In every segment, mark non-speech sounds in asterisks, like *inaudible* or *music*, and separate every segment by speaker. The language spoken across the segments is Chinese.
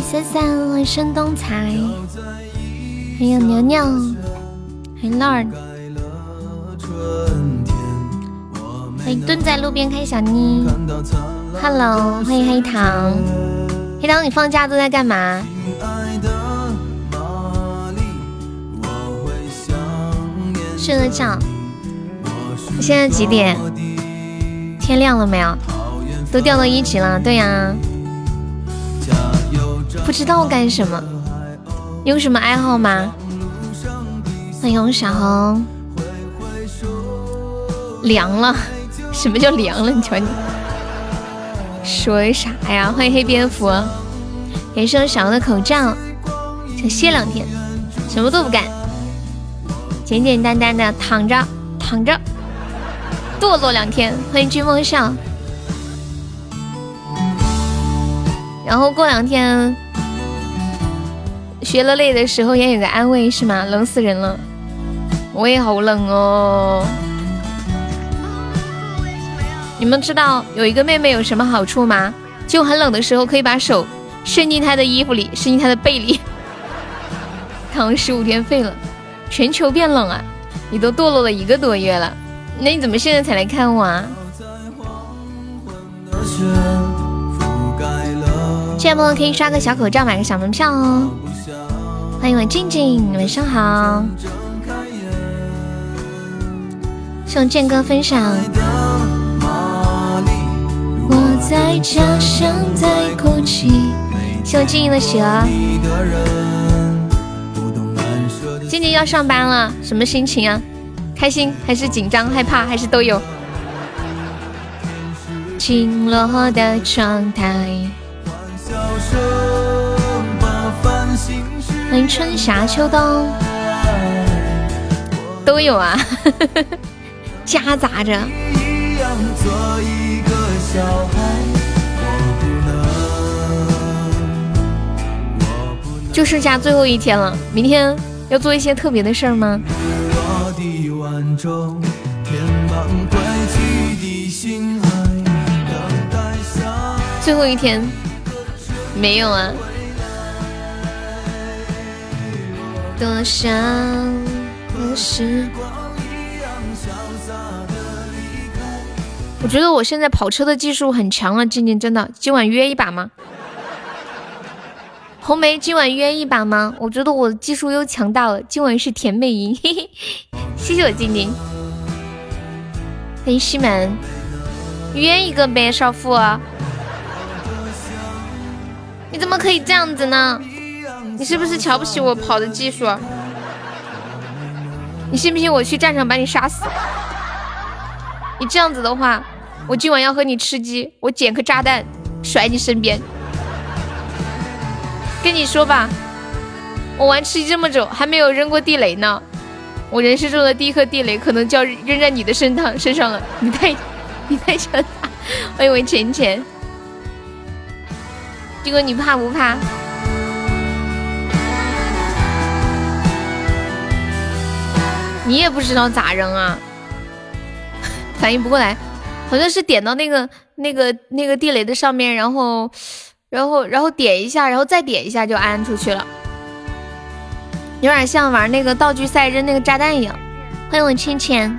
Speaker 1: 三三，欢迎申东才，还有牛牛，欢迎 Lord，欢迎蹲在路边看小妮，Hello，欢迎黑糖，黑糖，你放假都在干嘛？睡了觉。现在几点？天亮了没有？都掉到一级了，对呀。不知道干什么？有什么爱好吗？欢迎小红。凉了？什么叫凉了？你瞧你，说啥呀？欢迎黑蝙蝠。感谢我小的口罩，想歇两天，什么都不干，简简单单的躺着躺着，堕落两天。欢迎君风笑。然后过两天学了累的时候也有个安慰是吗？冷死人了，我也好冷哦。你们知道有一个妹妹有什么好处吗？就很冷的时候可以把手伸进她的衣服里，伸进她的背里，*laughs* 躺十五天废了。全球变冷啊！你都堕落了一个多月了，那你怎么现在才来看我啊？羡慕可以刷个小口罩，买个小门票哦。欢迎我静静，晚上好。送剑哥分享。我在家乡在哭泣。谢我静静的喜儿。静静要上班了，什么心情啊？开心还是紧张、害怕，还是都有？晴落的窗台。欢欢迎春夏秋冬，都有啊，*laughs* 夹杂着。就剩下最后一天了，明天要做一些特别的事儿吗？最后一天。没有啊。多想的时光我觉得我现在跑车的技术很强了，静静真的，今晚约一把吗？*laughs* 红梅，今晚约一把吗？我觉得我的技术又强大了，今晚是甜美音，嘿嘿，谢谢我静静。欢迎西门，约一个呗，少妇。你怎么可以这样子呢？你是不是瞧不起我跑的技术？你信不信我去战场把你杀死？你这样子的话，我今晚要和你吃鸡，我捡颗炸弹甩你身边。跟你说吧，我玩吃鸡这么久，还没有扔过地雷呢。我人生中的第一颗地雷，可能就要扔在你的身上身上了。你太，你太强大！欢迎我浅浅。这个你怕不怕？你也不知道咋扔啊？反应不过来，好像是点到那个、那个、那个地雷的上面，然后、然后、然后点一下，然后再点一下就安出去了，有点像玩那个道具赛扔那个炸弹一样。欢迎我芊芊，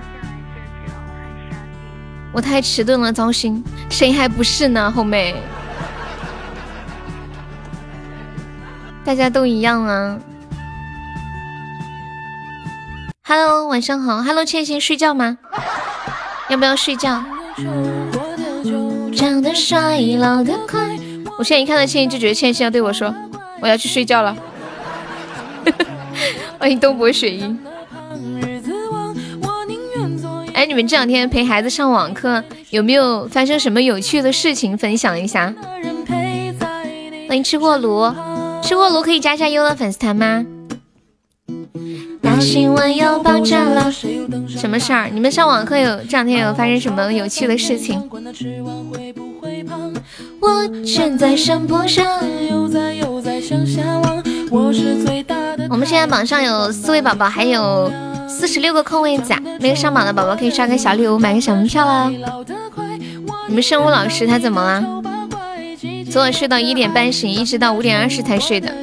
Speaker 1: 我太迟钝了，糟心，谁还不是呢？后妹。大家都一样啊。Hello，晚上好。Hello，千心，睡觉吗？要不要睡觉？长得衰老得快我现在一看到千心就觉得千心要对我说，我要去睡觉了。欢迎东博雪鹰。哎，你们这两天陪孩子上网课，有没有发生什么有趣的事情分享一下？欢迎吃货炉。吃货炉可以加一下优乐粉丝团吗？大新闻又爆炸了，什么事儿？你们上网课有这两天有发生什么有趣的事情？我们现在榜上有四位宝宝，还有四十六个空位子，没有上榜的宝宝可以刷个小礼物，买个小门票啦。你们生物老师他怎么了？昨晚睡到一点半醒，一直到五点二十才睡的。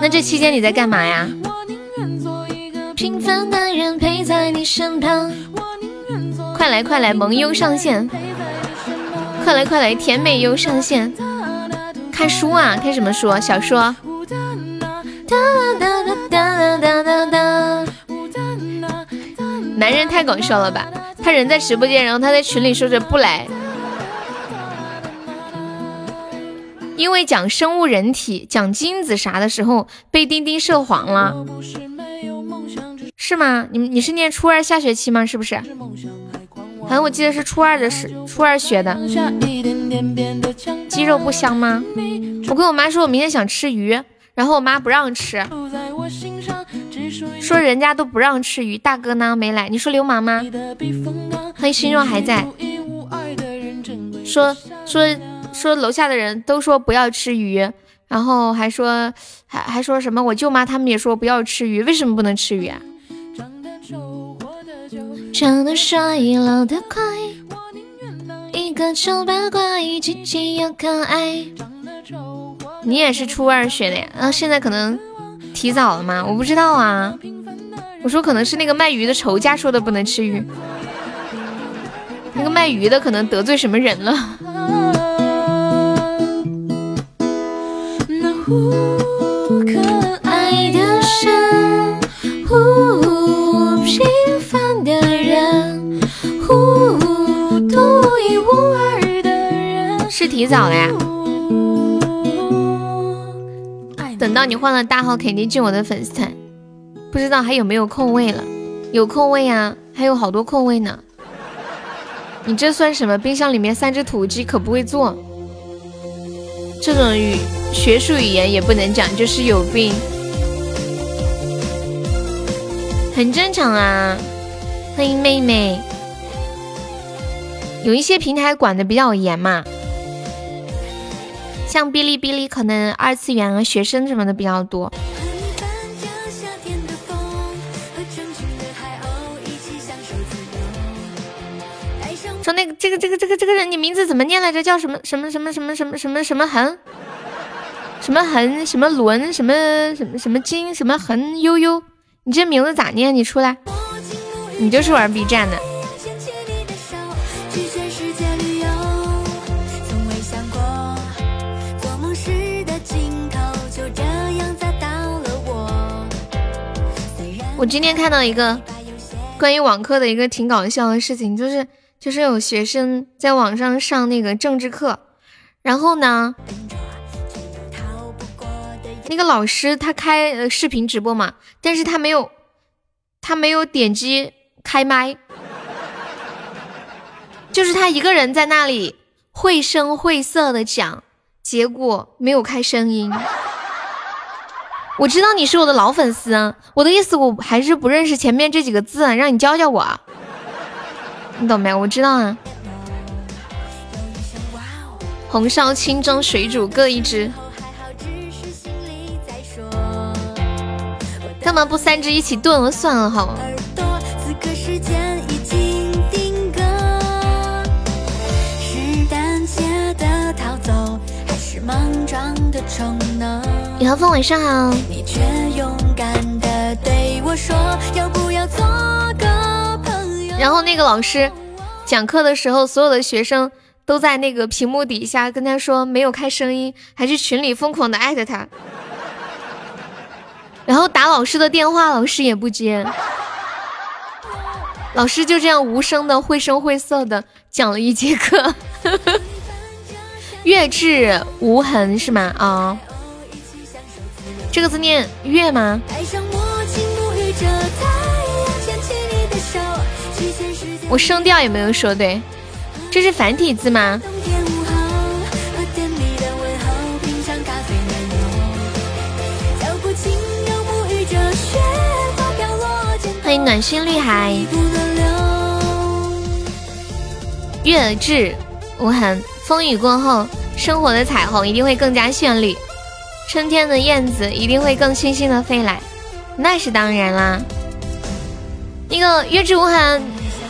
Speaker 1: 那这期间你在干嘛呀？平凡的人陪在你身旁快来快来，萌优上线！快来快来，甜美优上线！看书啊？看什么书？小说？男人太搞笑了吧？他人在直播间，然后他在群里说着不来，因为讲生物人体、讲精子啥的时候被钉钉涉黄了，是吗？你你是念初二下学期吗？是不是？好像我记得是初二的是初二学的。鸡肉不香吗？我跟我妈说，我明天想吃鱼，然后我妈不让吃，说人家都不让吃鱼。大哥呢没来？你说流氓吗？欢迎心若还在。说说说楼下的人都说不要吃鱼，然后还说还还说什么？我舅妈他们也说不要吃鱼，为什么不能吃鱼啊？长得帅，老得快，一个丑八怪，积极又可爱。你也是初二学的呀？啊，现在可能提早了吗？我不知道啊。我说可能是那个卖鱼的仇家说的不能吃鱼，那个卖鱼的可能得罪什么人了。是提早了呀？等到你换了大号，肯定进我的粉丝团。不知道还有没有空位了？有空位呀，还有好多空位呢。你这算什么？冰箱里面三只土鸡可不会做。这种语学术语言也不能讲，就是有病。很正常啊。欢迎妹妹。有一些平台管的比较严嘛。像哔哩哔哩，可能二次元啊、学生什么的比较多。说那个这个这个这个这个人，你名字怎么念来着？叫什么什么什么什么什么什么什么恒？什么恒？什么伦？什么什么什么金？什么恒悠悠？你这名字咋念？你出来，你就是玩 B 站的。我今天看到一个关于网课的一个挺搞笑的事情，就是就是有学生在网上上那个政治课，然后呢，那个老师他开视频直播嘛，但是他没有他没有点击开麦，就是他一个人在那里绘声绘色的讲，结果没有开声音。我知道你是我的老粉丝啊，我的意思我还是不认识前面这几个字啊，让你教教我，你懂没？我知道啊。红烧、清蒸、水煮各一只，干嘛不三只一起炖了算了？好吗。李浩峰，晚上好。然后那个老师讲课的时候，所有的学生都在那个屏幕底下跟他说没有开声音，还是群里疯狂的艾特他。然后打老师的电话，老师也不接。老师就这样无声的绘声绘色的讲了一节课。*laughs* 月至无痕是吗？啊。这个字念月吗？我声调也没有说对，这是繁体字吗？欢迎暖心绿海，月至无痕，风雨过后，生活的彩虹一定会更加绚丽。春天的燕子一定会更清新的飞来，那是当然啦。那个月之无痕，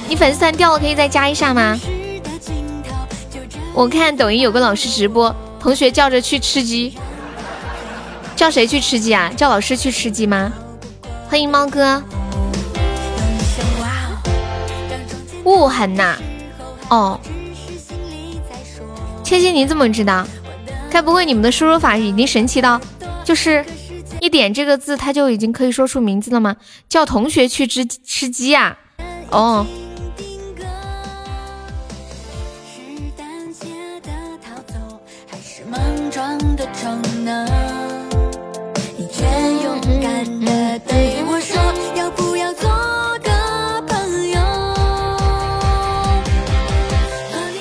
Speaker 1: 你粉丝团掉了，可以再加一下吗？我看抖音有个老师直播，同学叫着去吃鸡，叫谁去吃鸡啊？叫老师去吃鸡吗？欢迎猫哥。无痕呐，哦，千玺你怎么知道？该不会你们的输入法已经神奇到，就是一点这个字，它就已经可以说出名字了吗？叫同学去吃吃鸡啊？哦。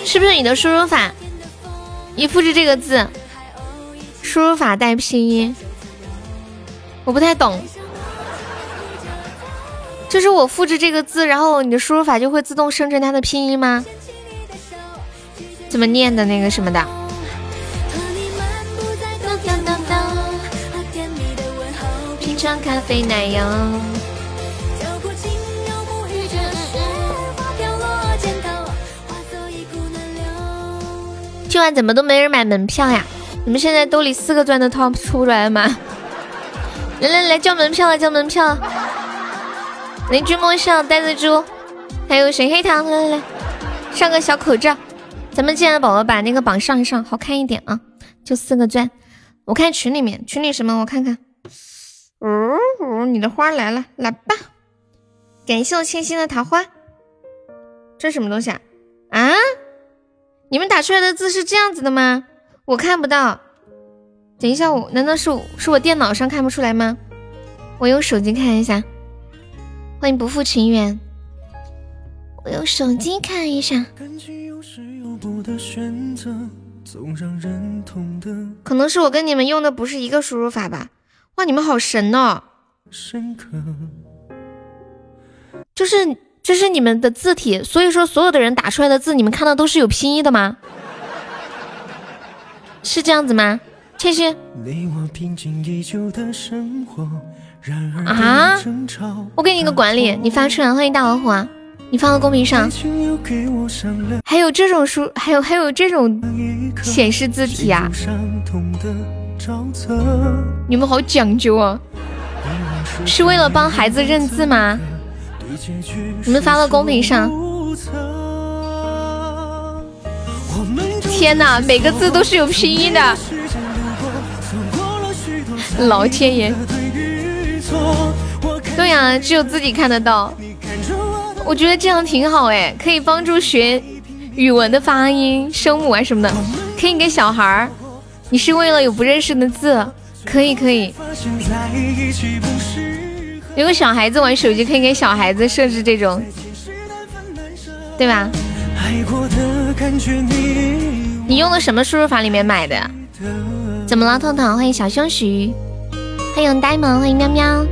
Speaker 1: 是不是你的输入法？你复制这个字，输入法带拼音，我不太懂。就是我复制这个字，然后你的输入法就会自动生成它的拼音吗？怎么念的那个什么的？品尝咖啡奶油。今晚怎么都没人买门票呀？你们现在兜里四个钻的套出不来了吗？来来来，交门票了，交门票！邻居莫笑，呆子猪，还有谁黑糖？来来来，上个小口罩。咱们进来的宝宝把那个榜上一上，好看一点啊！就四个钻。我看群里面，群里什么？我看看。呜呜，你的花来了，来吧！感谢我清新的桃花。这什么东西啊？啊？你们打出来的字是这样子的吗？我看不到。等一下，我难道是是我电脑上看不出来吗？我用手机看一下。欢迎不负情缘。我用手机看一下。可能是我跟你们用的不是一个输入法吧？哇，你们好神哦！就是。这是你们的字体，所以说所有的人打出来的字，你们看到都是有拼音的吗？是这样子吗？千玺啊！我给你一个管理，你发出来，欢迎大老虎啊！你发到公屏上。还有这种书，还有还有这种显示字体啊！你们好讲究啊！是为了帮孩子认字吗？你们发到公屏上。天哪，每个字都是有拼音的。老天爷！对呀，只有自己看得到。我觉得这样挺好哎，可以帮助学语文的发音、声母啊什么的。可以给小孩儿。你是为了有不认识的字？可以可以。如果小孩子玩手机，可以给小孩子设置这种，对吧？你用的什么输入法里面买的？怎么了，彤彤？欢迎小胸徐，欢迎呆萌，欢迎喵喵，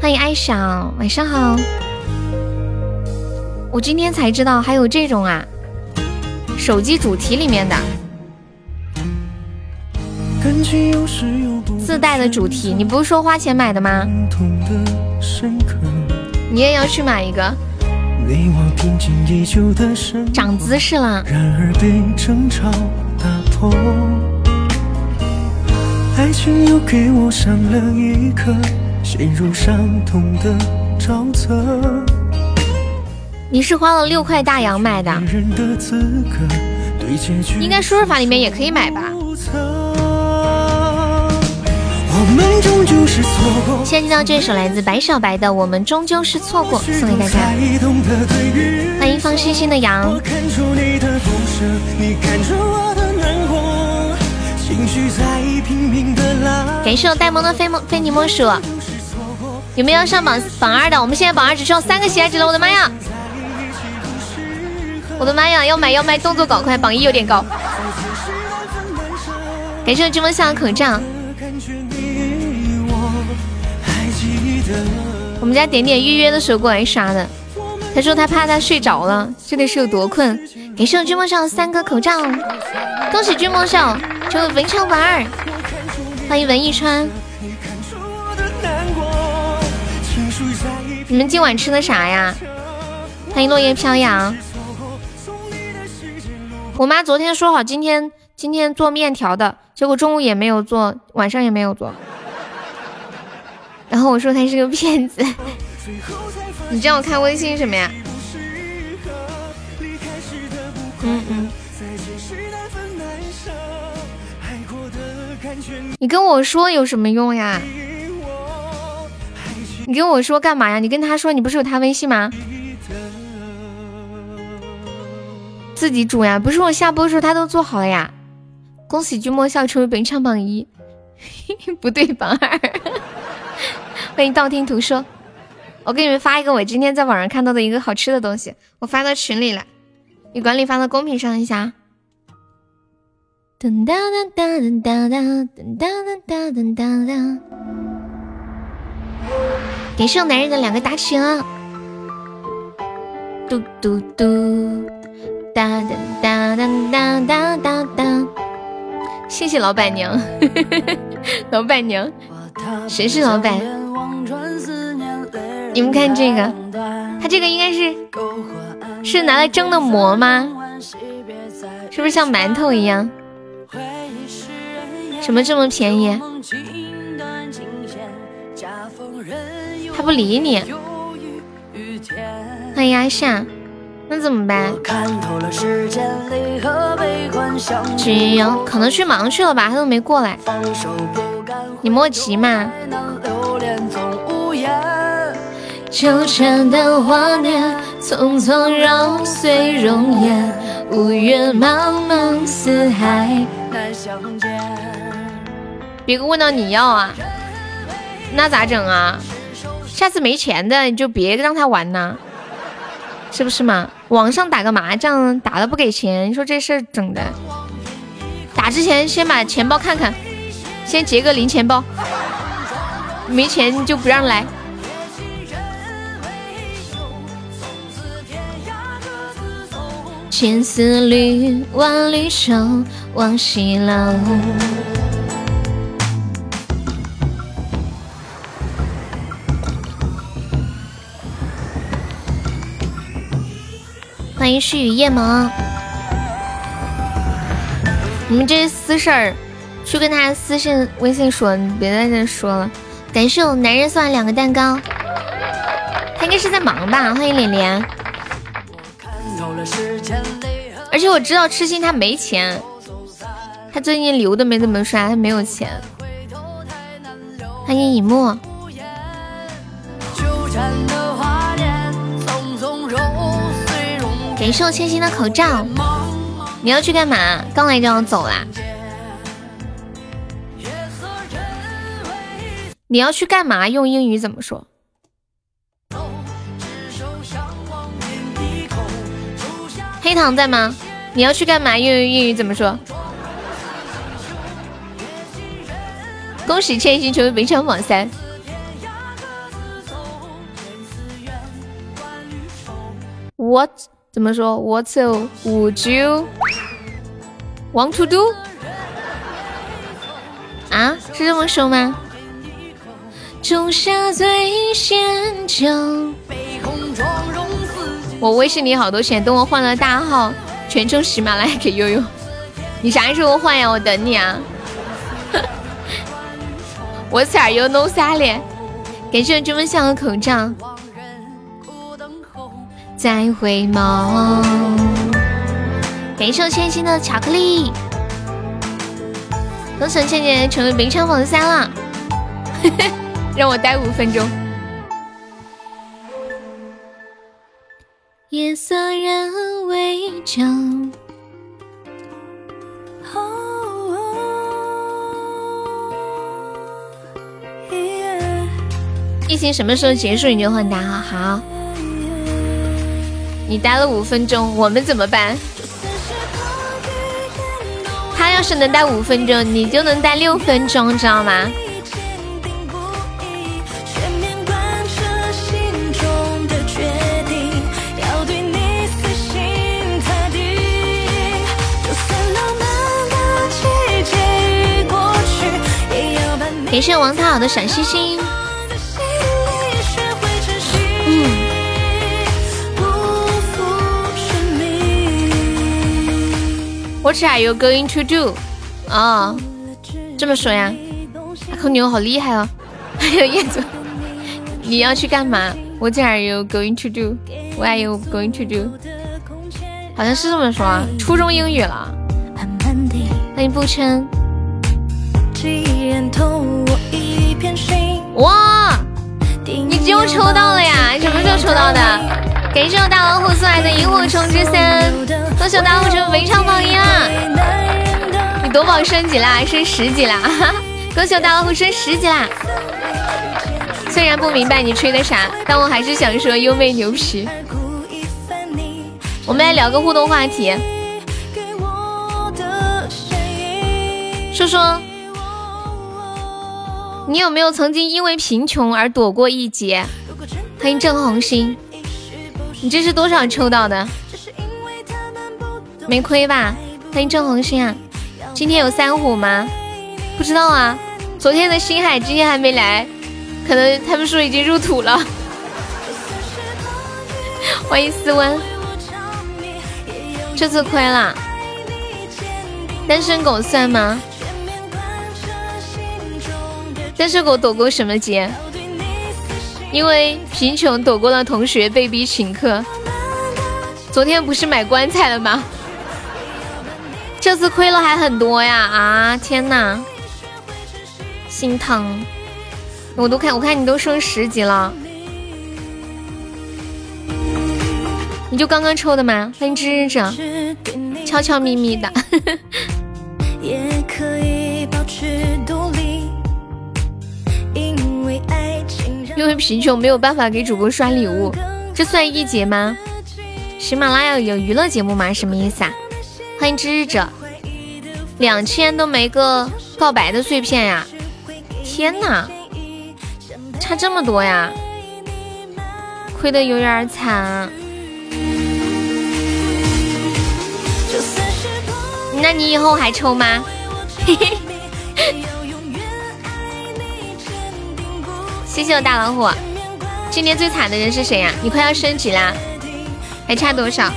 Speaker 1: 欢迎爱小，晚上好。我今天才知道还有这种啊，手机主题里面的。自带的主题，你不是说花钱买的吗？你也要去买一个？长姿势了。爱情又给我上了一课你是花了六块大洋买的？应该输入法里面也可以买吧？现在听到这首来自白小白的《我们终究是错过》，送给大家。欢迎放星星的羊。感谢我呆萌的非非你莫属。有没有上榜榜二的？我们现在榜二只需要三个喜爱值了，我的妈呀！我的妈呀！要买要卖，动作搞快，榜一有点高。感谢我芝麻笑的口罩。我们家点点预约的时候过来刷的，他说他怕他睡着了，这里是有多困。感谢我君莫笑三个口罩，恭喜君莫笑成为文超榜二，欢迎文艺川。你们今晚吃的啥呀？欢迎落叶飘扬。我妈昨天说好今天今天做面条的，结果中午也没有做，晚上也没有做。然后我说他是个骗子。*laughs* 你叫我看微信什么呀？嗯嗯。你跟我说有什么用呀？你跟我说干嘛呀？你跟他说，你不是有他微信吗？自己煮呀，不是我下播的时候他都做好了呀。恭喜君莫笑成为本场榜一，*laughs* 不对榜二。欢迎道听途说，我给你们发一个我今天在网上看到的一个好吃的东西，我发到群里了，你管理发到公屏上一下。噔噔噔噔噔噔噔噔噔噔噔噔哒哒。感谢我男人的两个大气啊！嘟嘟嘟。哒哒哒哒哒哒哒！谢谢老板娘，*laughs* 老板娘，谁是老板？你们看这个，它这个应该是是拿来蒸的馍吗？是不是像馒头一样？怎么这么便宜？他不理你。欢迎阿夏。那怎么办？只有可能去忙去了吧，他都没过来。你莫急嘛。纠缠的画面，匆匆揉碎容颜，五月茫茫四海难相见。别个问到你要啊，那咋整啊？下次没钱的你就别让他玩呐。是不是嘛？网上打个麻将，打了不给钱，你说这事儿整的。打之前先把钱包看看，先结个零钱包，没钱就不让来。千丝缕，万缕愁，往西楼。欢迎诗雨夜萌，你们这些私事儿，去跟他私信微信说，你别在这说了。感谢我男人送来两个蛋糕，他应该是在忙吧？欢迎脸脸。而且我知道痴心他没钱，他最近礼物都没怎么刷，他没有钱。欢迎以沫。感谢我千心的口罩，你要去干嘛？刚来就要走啦？你要去干嘛？用英语怎么说？黑糖在吗？你要去干嘛？用英语怎么说？恭喜千心成为本场榜三。What？怎么说？What would you want to do？啊，是这么说吗？仲夏醉仙酒。我微信里好多钱，等我换了大号，全充喜马拉雅给悠悠。你啥时候换呀？我等你啊。*laughs* 我色儿又弄啥嘞？感谢我这么香的口罩。再回眸，感谢我千心的巧克力，恭喜倩倩成为名场榜三了，*laughs* 让我待五分钟。夜色人未睁，疫情什么时候结束你就换大号，好。你待了五分钟，我们怎么办？他要是能待五分钟，你就能待六分钟，知道吗？感谢王涛的小心心。What are you going to do？啊，这么说呀？阿空牛好厉害哦！还有叶子，你要去干嘛？What are you going to do？What are you going to do？好像是这么说啊，初中英语了。欢迎不称。哇，你又抽到了呀？你什么时候抽到的？感谢我大老虎送来的萤火虫之森，恭喜我大老虎成为超榜一啊！你夺宝升级啦，升十级啦！恭喜我大老虎升十级啦！虽然不明白你吹的啥，但我还是想说优妹牛皮。我们来聊个互动话题，说说你有没有曾经因为贫穷而躲过一劫？欢迎郑红星，你这是多少抽到的？没亏吧？欢迎郑红星啊！今天有三虎吗？不知道啊。昨天的星海今天还没来，可能他们说已经入土了。*laughs* 欢迎思温。这次亏了，单身狗算吗？单身狗躲过什么劫？因为贫穷躲过了同学被逼请客。昨天不是买棺材了吗？这次亏了还很多呀！啊，天哪，心疼！我都看，我看你都升十级了。你就刚刚抽的吗？欢迎知日者，悄悄咪咪的。*laughs* 因为贫穷没有办法给主播刷礼物，这算一节吗？喜马拉雅有娱乐节目吗？什么意思啊？欢迎知日者，两千都没个告白的碎片呀！天哪，差这么多呀，亏的有点惨。那你以后还抽吗？嘿 *laughs* 嘿谢谢我大老虎。今年最惨的人是谁呀？你快要升级啦，还差多少？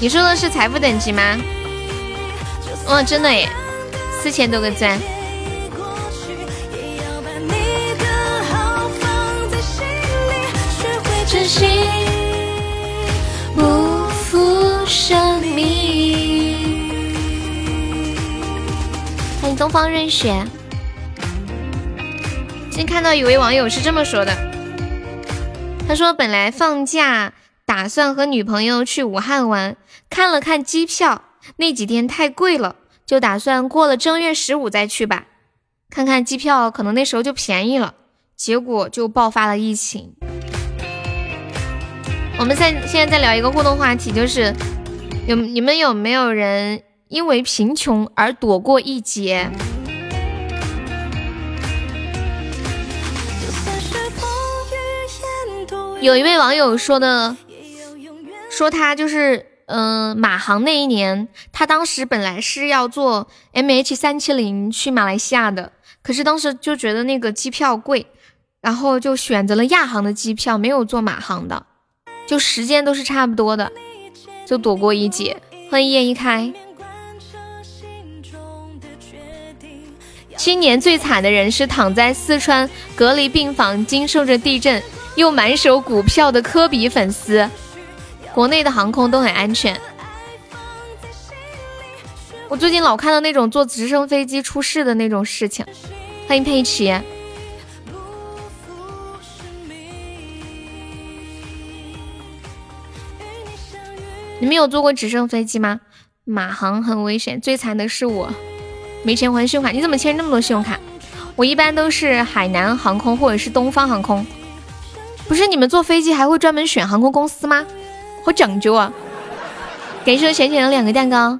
Speaker 1: 你说的是财富等级吗？哇，真的耶，四千多个钻。不负生命。欢迎东方瑞雪。今天看到一位网友是这么说的，他说本来放假打算和女朋友去武汉玩，看了看机票，那几天太贵了，就打算过了正月十五再去吧，看看机票可能那时候就便宜了，结果就爆发了疫情。我们在现在在聊一个互动话题，就是有你们有没有人？因为贫穷而躲过一劫。有一位网友说的，说他就是，嗯，马航那一年，他当时本来是要坐 MH 三七零去马来西亚的，可是当时就觉得那个机票贵，然后就选择了亚航的机票，没有坐马航的，就时间都是差不多的，就躲过一劫。欢迎叶一开。今年最惨的人是躺在四川隔离病房，经受着地震又满手股票的科比粉丝。国内的航空都很安全。我最近老看到那种坐直升飞机出事的那种事情。欢迎佩奇。你们有坐过直升飞机吗？马航很危险，最惨的是我。没钱还信用卡，你怎么欠那么多信用卡？我一般都是海南航空或者是东方航空。不是你们坐飞机还会专门选航空公司吗？好讲究啊！感谢浅浅的两个蛋糕。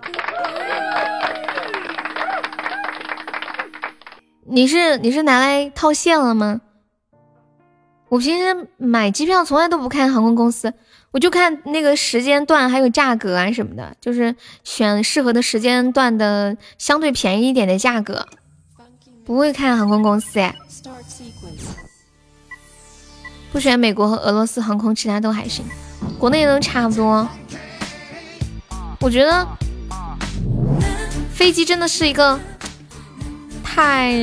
Speaker 1: 你是你是拿来套现了吗？我平时买机票从来都不看航空公司。我就看那个时间段还有价格啊什么的，就是选适合的时间段的相对便宜一点的价格，不会看航空公司哎，不选美国和俄罗斯航空，其他都还行，国内都差不多。我觉得飞机真的是一个太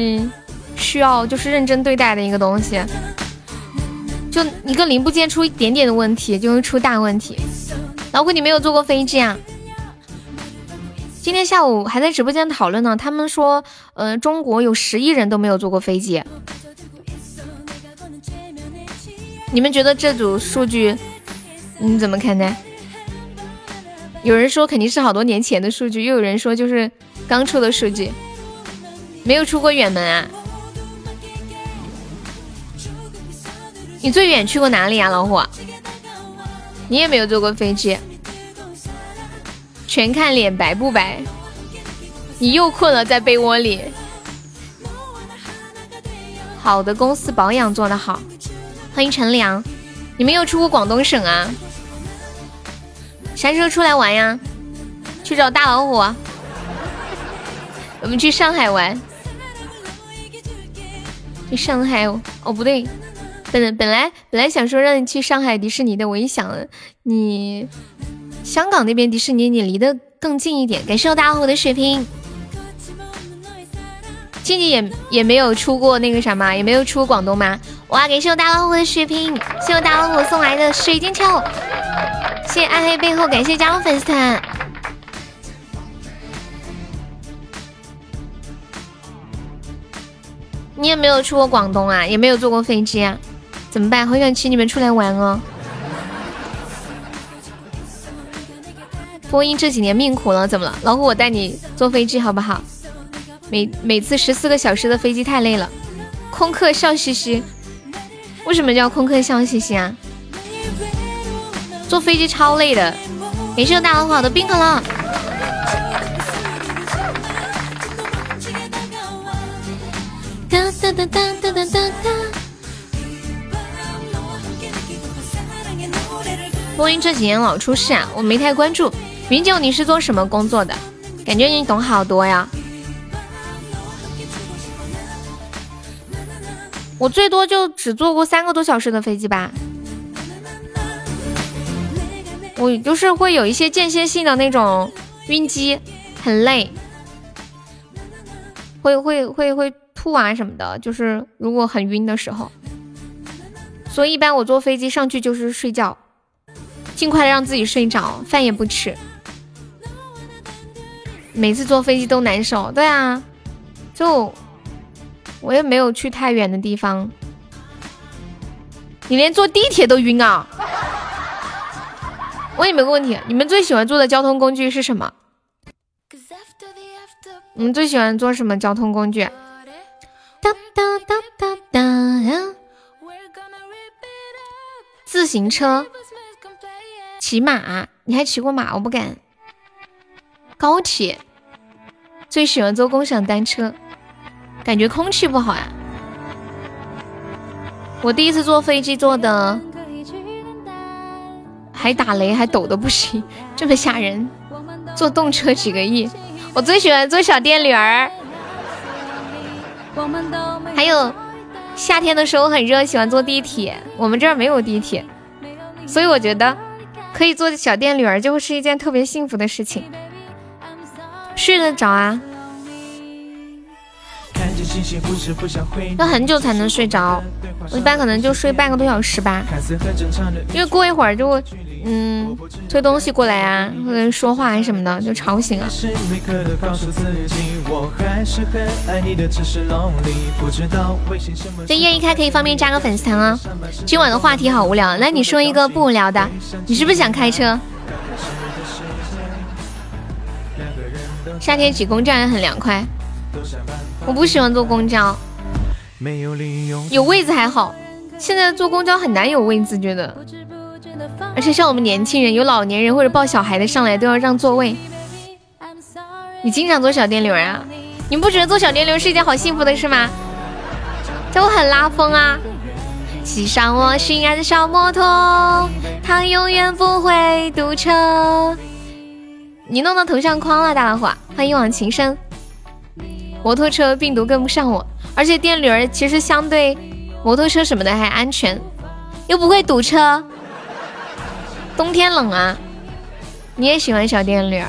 Speaker 1: 需要就是认真对待的一个东西，就一个零部件出一点点的问题就会出大问题。老虎，你没有坐过飞机啊？今天下午还在直播间讨论呢，他们说，呃，中国有十亿人都没有坐过飞机。你们觉得这组数据，你怎么看待？有人说肯定是好多年前的数据，又有人说就是刚出的数据，没有出过远门啊？你最远去过哪里啊，老虎？你也没有坐过飞机。全看脸白不白，你又困了，在被窝里。好的公司保养做得好，欢迎陈良，你没有出过广东省啊？啥时候出来玩呀？去找大老虎，我们去上海玩。去上海哦，不对，本本来本来想说让你去上海迪士尼的，我一想你。香港那边迪士尼，你离得更近一点。感谢大老虎的水瓶，静静也也没有出过那个什么，也没有出过广东吗？哇！感谢我大老虎的水瓶，谢谢我大老虎送来的水晶球，谢谢暗黑背后，感谢加入粉丝团。你也没有出过广东啊，也没有坐过飞机啊，怎么办？好想请你们出来玩哦。播音这几年命苦了，怎么了？老虎，我带你坐飞机好不好？每每次十四个小时的飞机太累了。空客笑嘻嘻，为什么叫空客笑嘻嘻啊？坐飞机超累的。感谢大老虎的冰可乐。哒哒哒哒哒哒哒哒。播音这几年老出事啊，我没太关注。云九，你是做什么工作的？感觉你懂好多呀。我最多就只坐过三个多小时的飞机吧。我就是会有一些间歇性的那种晕机，很累，会会会会吐啊什么的。就是如果很晕的时候，所以一般我坐飞机上去就是睡觉，尽快让自己睡着，饭也不吃。每次坐飞机都难受，对啊，就我也没有去太远的地方。你连坐地铁都晕啊？问你们个问题，你们最喜欢坐的交通工具是什么？你们最喜欢坐什么交通工具？哒哒哒哒哒！自行车、骑马，你还骑过马？我不敢。高铁。最喜欢坐共享单车，感觉空气不好呀。我第一次坐飞机坐的，还打雷还抖的不行，这么吓人。坐动车几个亿，我最喜欢坐小电驴儿。还有夏天的时候很热，喜欢坐地铁。我们这儿没有地铁，所以我觉得可以坐小电驴儿就会是一件特别幸福的事情。睡得着啊，要很久才能睡着，我一般可能就睡半个多小时吧，因为过一会儿就会，嗯，推东西过来啊，或者说话什么的就吵醒了。这夜一开可以方便加个粉丝团啊。今晚的话题好无聊，来你说一个不无聊的，你是不是想开车？夏天挤公站也很凉快，我不喜欢坐公交，有位子还好，现在坐公交很难有位子，觉得，而且像我们年轻人，有老年人或者抱小孩的上来都要让座位。你经常坐小电驴啊？你不觉得坐小电驴是一件好幸福的事吗？就很拉风啊！骑上我心爱的小摩托，它永远不会堵车。你弄到头像框了，大老虎，欢迎一往情深。摩托车病毒跟不上我，而且电驴儿其实相对摩托车什么的还安全，又不会堵车。冬天冷啊，你也喜欢小电驴儿，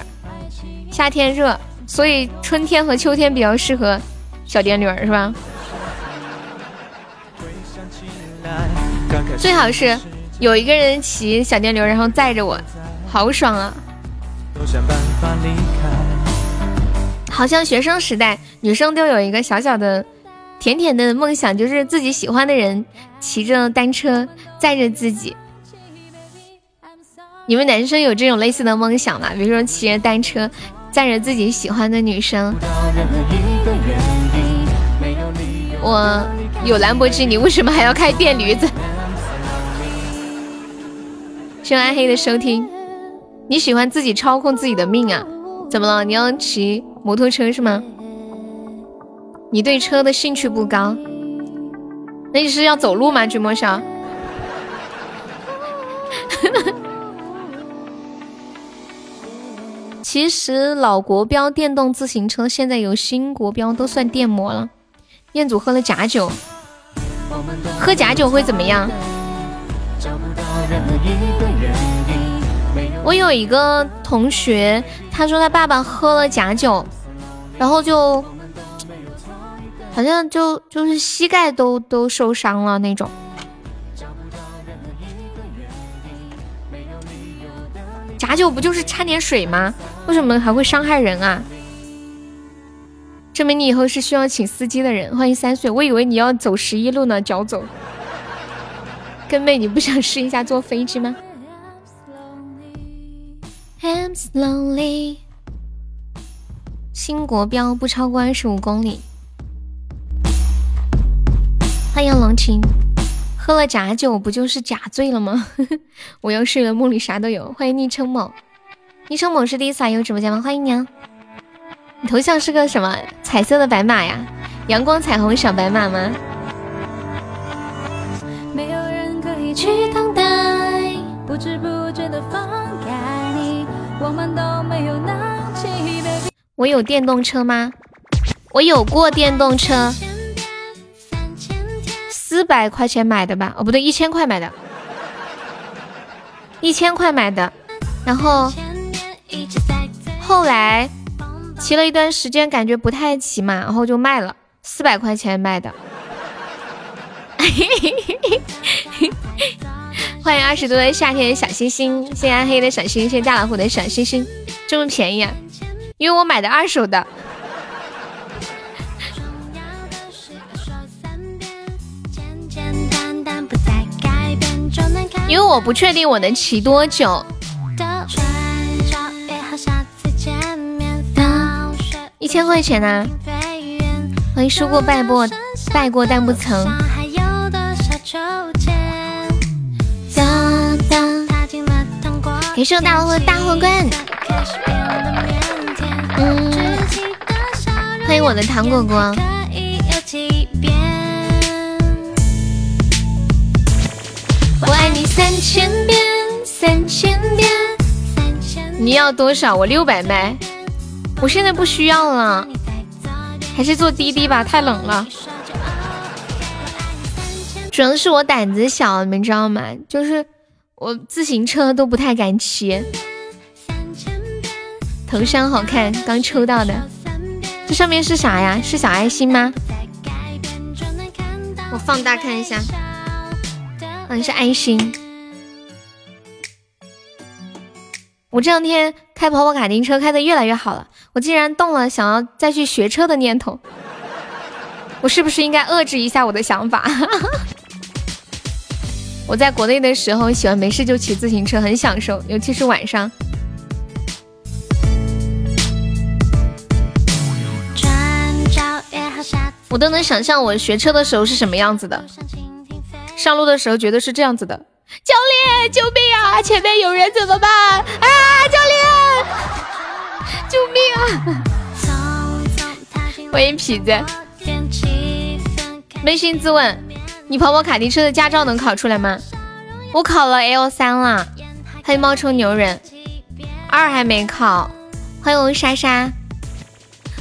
Speaker 1: 夏天热所以春天和秋天比较适合小电驴儿，是吧？最好是有一个人骑小电驴，然后载着我，好爽啊！好像学生时代女生都有一个小小的、甜甜的梦想，就是自己喜欢的人骑着单车载着自己。你们男生有这种类似的梦想吗？比如说骑着单车载着自己喜欢的女生。我有兰博基尼，为什么还要开电驴子？谢暗黑的收听。你喜欢自己操控自己的命啊？怎么了？你要骑摩托车是吗？你对车的兴趣不高，那你是要走路吗？君莫笑。*laughs* 其实老国标电动自行车现在有新国标都算电摩了。彦祖喝了假酒，喝假酒会怎么样？我有一个同学，他说他爸爸喝了假酒，然后就好像就就是膝盖都都受伤了那种。假酒不就是掺点水吗？为什么还会伤害人啊？证明你以后是需要请司机的人。欢迎三岁，我以为你要走十一路呢，脚走。*laughs* 根妹，你不想试一下坐飞机吗？I'm slowly，新国标不超过二十五公里。欢迎龙琴，喝了假酒不就是假醉了吗？*laughs* 我要睡了，梦里啥都有。欢迎昵称某，昵称某是第一次来有直播间吗？欢迎你啊！你头像是个什么彩色的白马呀？阳光彩虹小白马吗？没有人可以去等待，不知不觉的放。我有电动车吗？我有过电动车，四百块钱买的吧？哦，不对，一千块买的，一千块买的。然后后来骑了一段时间，感觉不太骑嘛，然后就卖了，四百块钱卖的。*laughs* 欢迎二十多的夏天小星星，谢谢暗黑的小星星，大老虎的小星星，这么便宜啊？因为我买的二手的。因为我不确定我能骑多久。一千块钱呢？欢迎输过败过，败过但不曾。感谢我大龙的大皇冠，嗯，欢迎我的糖果果。我爱你三千遍，三千遍。你要多少？我六百麦。我现在不需要了，还是坐滴滴吧，太冷了。主要是我胆子小，你们知道吗？就是。我自行车都不太敢骑，头像好看，刚抽到的，这上面是啥呀？是小爱心吗？我放大看一下，嗯，是爱心。我这两天开跑跑卡丁车开的越来越好了，我竟然动了想要再去学车的念头，我是不是应该遏制一下我的想法？我在国内的时候喜欢没事就骑自行车，很享受，尤其是晚上。我都能想象我学车的时候是什么样子的，上路的时候绝对是这样子的。教练，救命啊！前面有人怎么办？啊！教练，救命啊！欢迎痞子。扪心自问。你跑跑卡丁车的驾照能考出来吗？我考了 L 三了。欢迎冒充牛人，二还没考。欢迎我莎莎，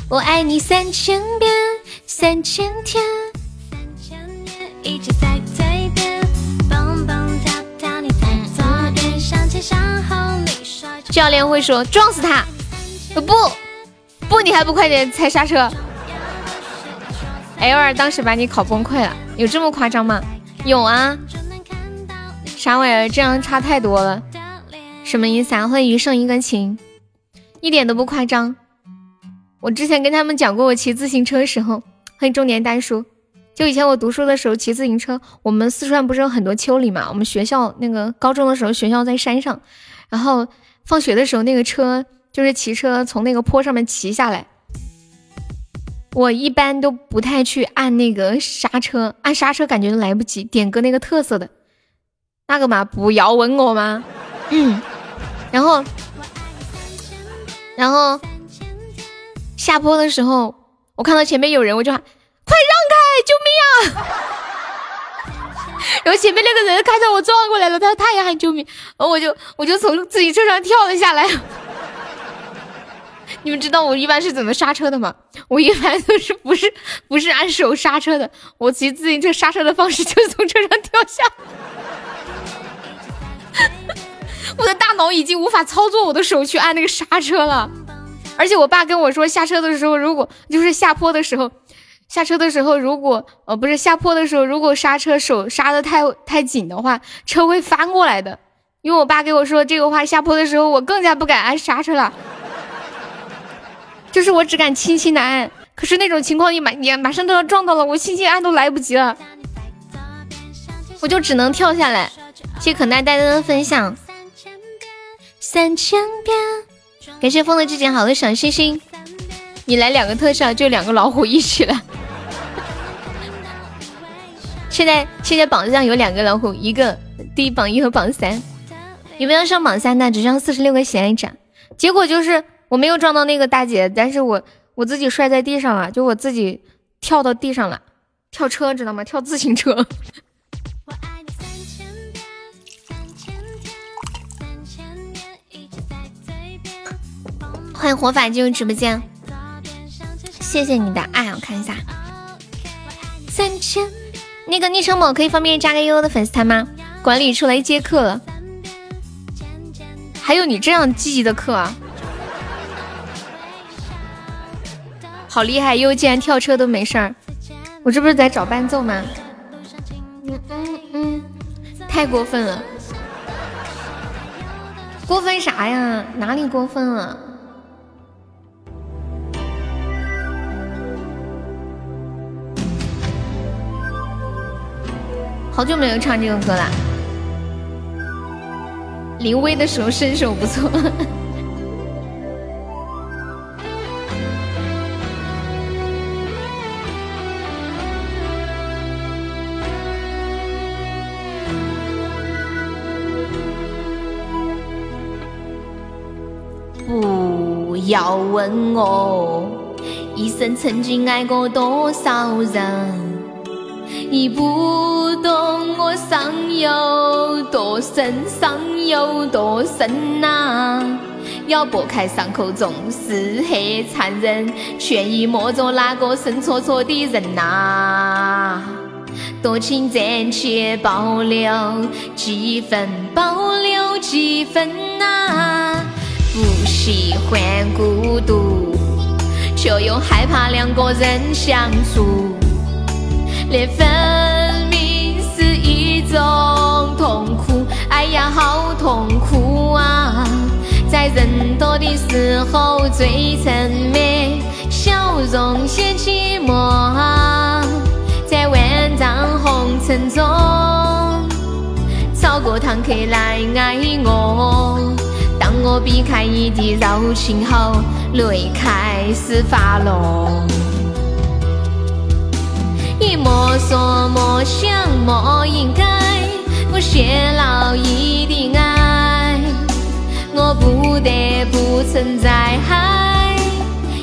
Speaker 1: 我爱你三千遍，三千天，三千年一直在嘴边，蹦蹦跳跳你在左边，向前向后你说。教练会说撞死他，不，不，你还不快点踩刹车？L 二当时把你考崩溃了，有这么夸张吗？有啊，啥玩意儿？这样差太多了，什么意思啊？欢迎余生一根情，一点都不夸张。我之前跟他们讲过，我骑自行车的时候，欢迎中年大叔。就以前我读书的时候骑自行车，我们四川不是有很多丘陵嘛？我们学校那个高中的时候，学校在山上，然后放学的时候，那个车就是骑车从那个坡上面骑下来。我一般都不太去按那个刹车，按刹车感觉都来不及。点歌那个特色的，那个嘛，不要问我吗？嗯，然后，然后下坡的时候，我看到前面有人，我就喊。快让开！救命啊！*laughs* 然后前面那个人看到我撞过来了，他他也喊救命，然后我就我就从自行车上跳了下来。你们知道我一般是怎么刹车的吗？我一般都是不是不是按手刹车的，我骑自行车刹车的方式就是从车上跳下。我的大脑已经无法操作我的手去按那个刹车了，而且我爸跟我说，下车的时候如果就是下坡的时候。下车的时候，如果呃不是下坡的时候，如果刹车手刹的太太紧的话，车会翻过来的。因为我爸给我说这个话，下坡的时候我更加不敢按刹车了，就是我只敢轻轻的按。可是那种情况，你马你马上都要撞到了，我轻轻按都来不及了，我就只能跳下来。谢可奈带的分享，三千遍，感谢风的之前好的小星星，你来两个特效，就两个老虎一起了。*laughs* 现在现在榜上有两个老虎，一个第一榜一和榜三，有没有上榜三的？只需要四十六个喜爱值。结果就是我没有撞到那个大姐，但是我我自己摔在地上了，就我自己跳到地上了，跳车知道吗？跳自行车。*laughs* 欢迎活法进入直播间，谢谢你的爱，我看一下，三千。那个昵称某可以方便加个悠悠的粉丝团吗？管理出来接客了，还有你这样积极的课啊，好厉害！又竟然跳车都没事儿，我这不是在找伴奏吗？嗯嗯，太过分了，过分啥呀？哪里过分了？好久没有唱这个歌了，临危的时候身手不错。问我一生曾经爱过多少人。你不懂我伤有多深，伤有多深呐！要剥开伤口总是很残忍，却已摸着那个神戳戳的人呐！多情暂且保留几分，保留几分呐！不喜欢孤独，却又害怕两个人相处。连分明是一种痛苦，哎呀，好痛苦啊！在人多的时候最沉默，笑容显寂寞。在万丈红尘中，找个堂客来爱我。当我避开你的柔情后，泪开始滑落。你莫说莫想莫应该，我泄露你的爱，我不得不存在，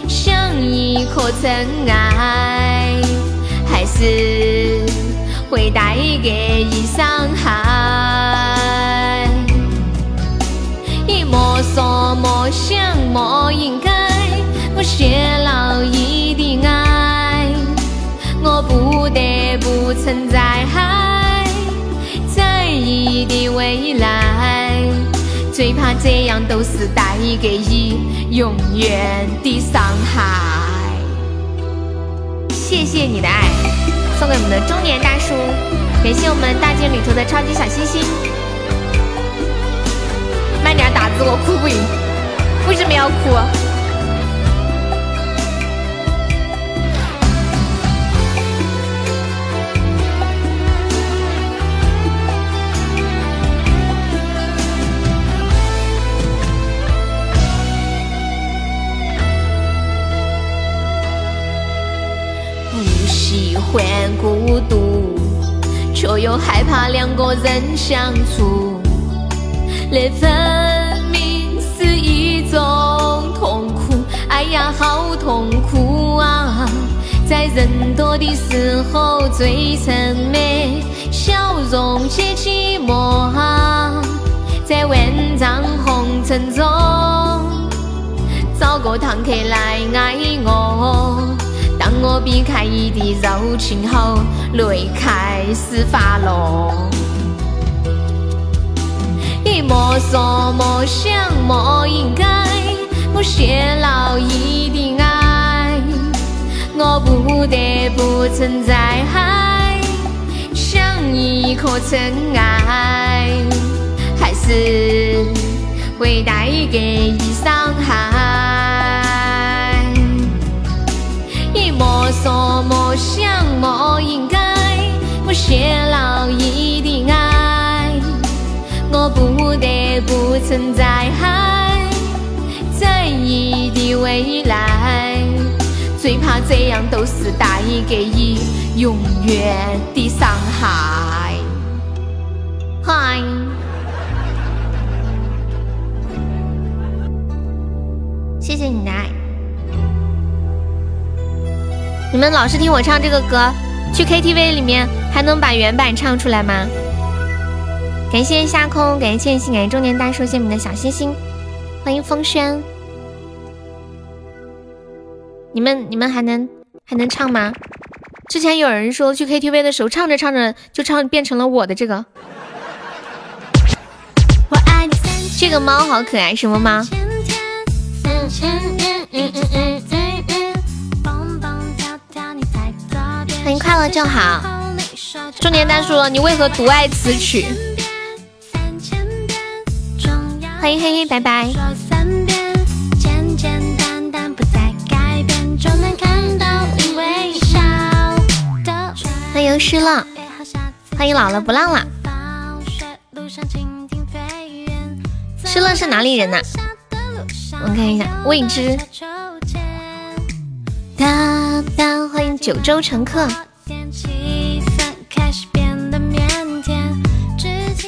Speaker 1: 像一颗尘埃，还是会带给你伤害。说莫想莫应该，我泄露你的爱。我不得不存在，在意的未来，最怕这样都是带给你永远的伤害。谢谢你的爱，送给我们的中年大叔，感谢我们大件旅途的超级小星星。我哭不赢，为什么要哭？欢孤独，却又害怕两个人相处。那分哎呀，好痛苦啊！在人多的时候最沉美，笑容解寂寞啊！在万丈红尘中，找个堂客来爱我。当我避开你的柔情后，泪开始滑落。你莫说莫想莫应该，我泄露你的爱，我不得不存在，像一颗尘埃，还是会带给你伤害。莫说莫想莫应该，我泄露你的爱，我不得不存在，在你的未来，最怕这样都是带给你永远的伤害。嗨，谢谢你的爱。你们老是听我唱这个歌，去 KTV 里面还能把原版唱出来吗？感谢夏空，感谢千心，感谢中年大叔，谢谢你的小心心，欢迎风轩。你们你们还能还能唱吗？之前有人说去 KTV 的时候唱着唱着就唱变成了我的这个。这个猫好可爱，什么猫？欢迎快乐就好，中年大叔，你为何独爱此曲？欢迎嘿嘿拜拜。迎失乐，欢迎老了不浪了。失乐是哪里人呐？我看一下未知。哒哒，欢迎九州乘客。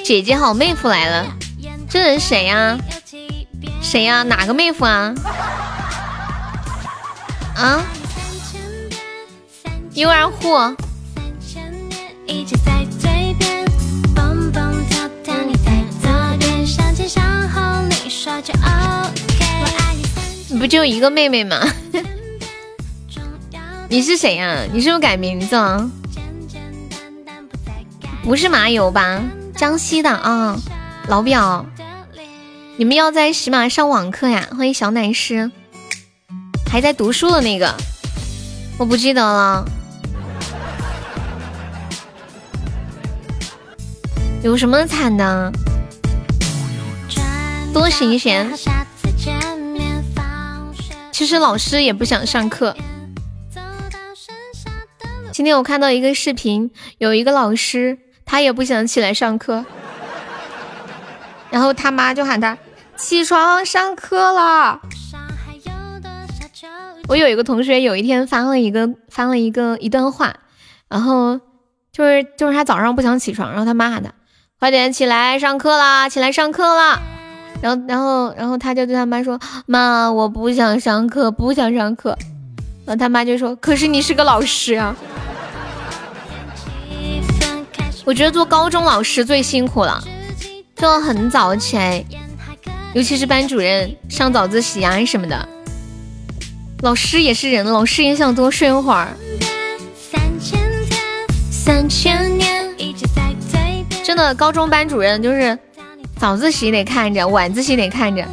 Speaker 1: 姐姐好，妹夫来了，这人谁呀？谁呀？哪个妹夫啊？啊？U R 户。你不就一个妹妹吗？你是谁呀？你是不是改名字了？不是麻油吧？江西的啊，老表，你们要在喜马上网课呀？欢迎小奶师，还在读书的那个，我不记得了。有什么惨的？多新鲜！其实老师也不想上课。今天我看到一个视频，有一个老师，他也不想起来上课，然后他妈就喊他起床上课了。我有一个同学，有一天发了一个发了一个一段话，然后就是就是他早上不想起床，然后他妈喊他快点起来上课啦，起来上课啦。然后然后然后他就对他妈说：“妈，我不想上课，不想上课。”然后他妈就说：“可是你是个老师啊。”我觉得做高中老师最辛苦了，就要很早起来，尤其是班主任上早自习啊什么的。老师也是人，老师也想多睡会儿。三千三千的，高中班主任就是早自习得看着，晚自习得看着。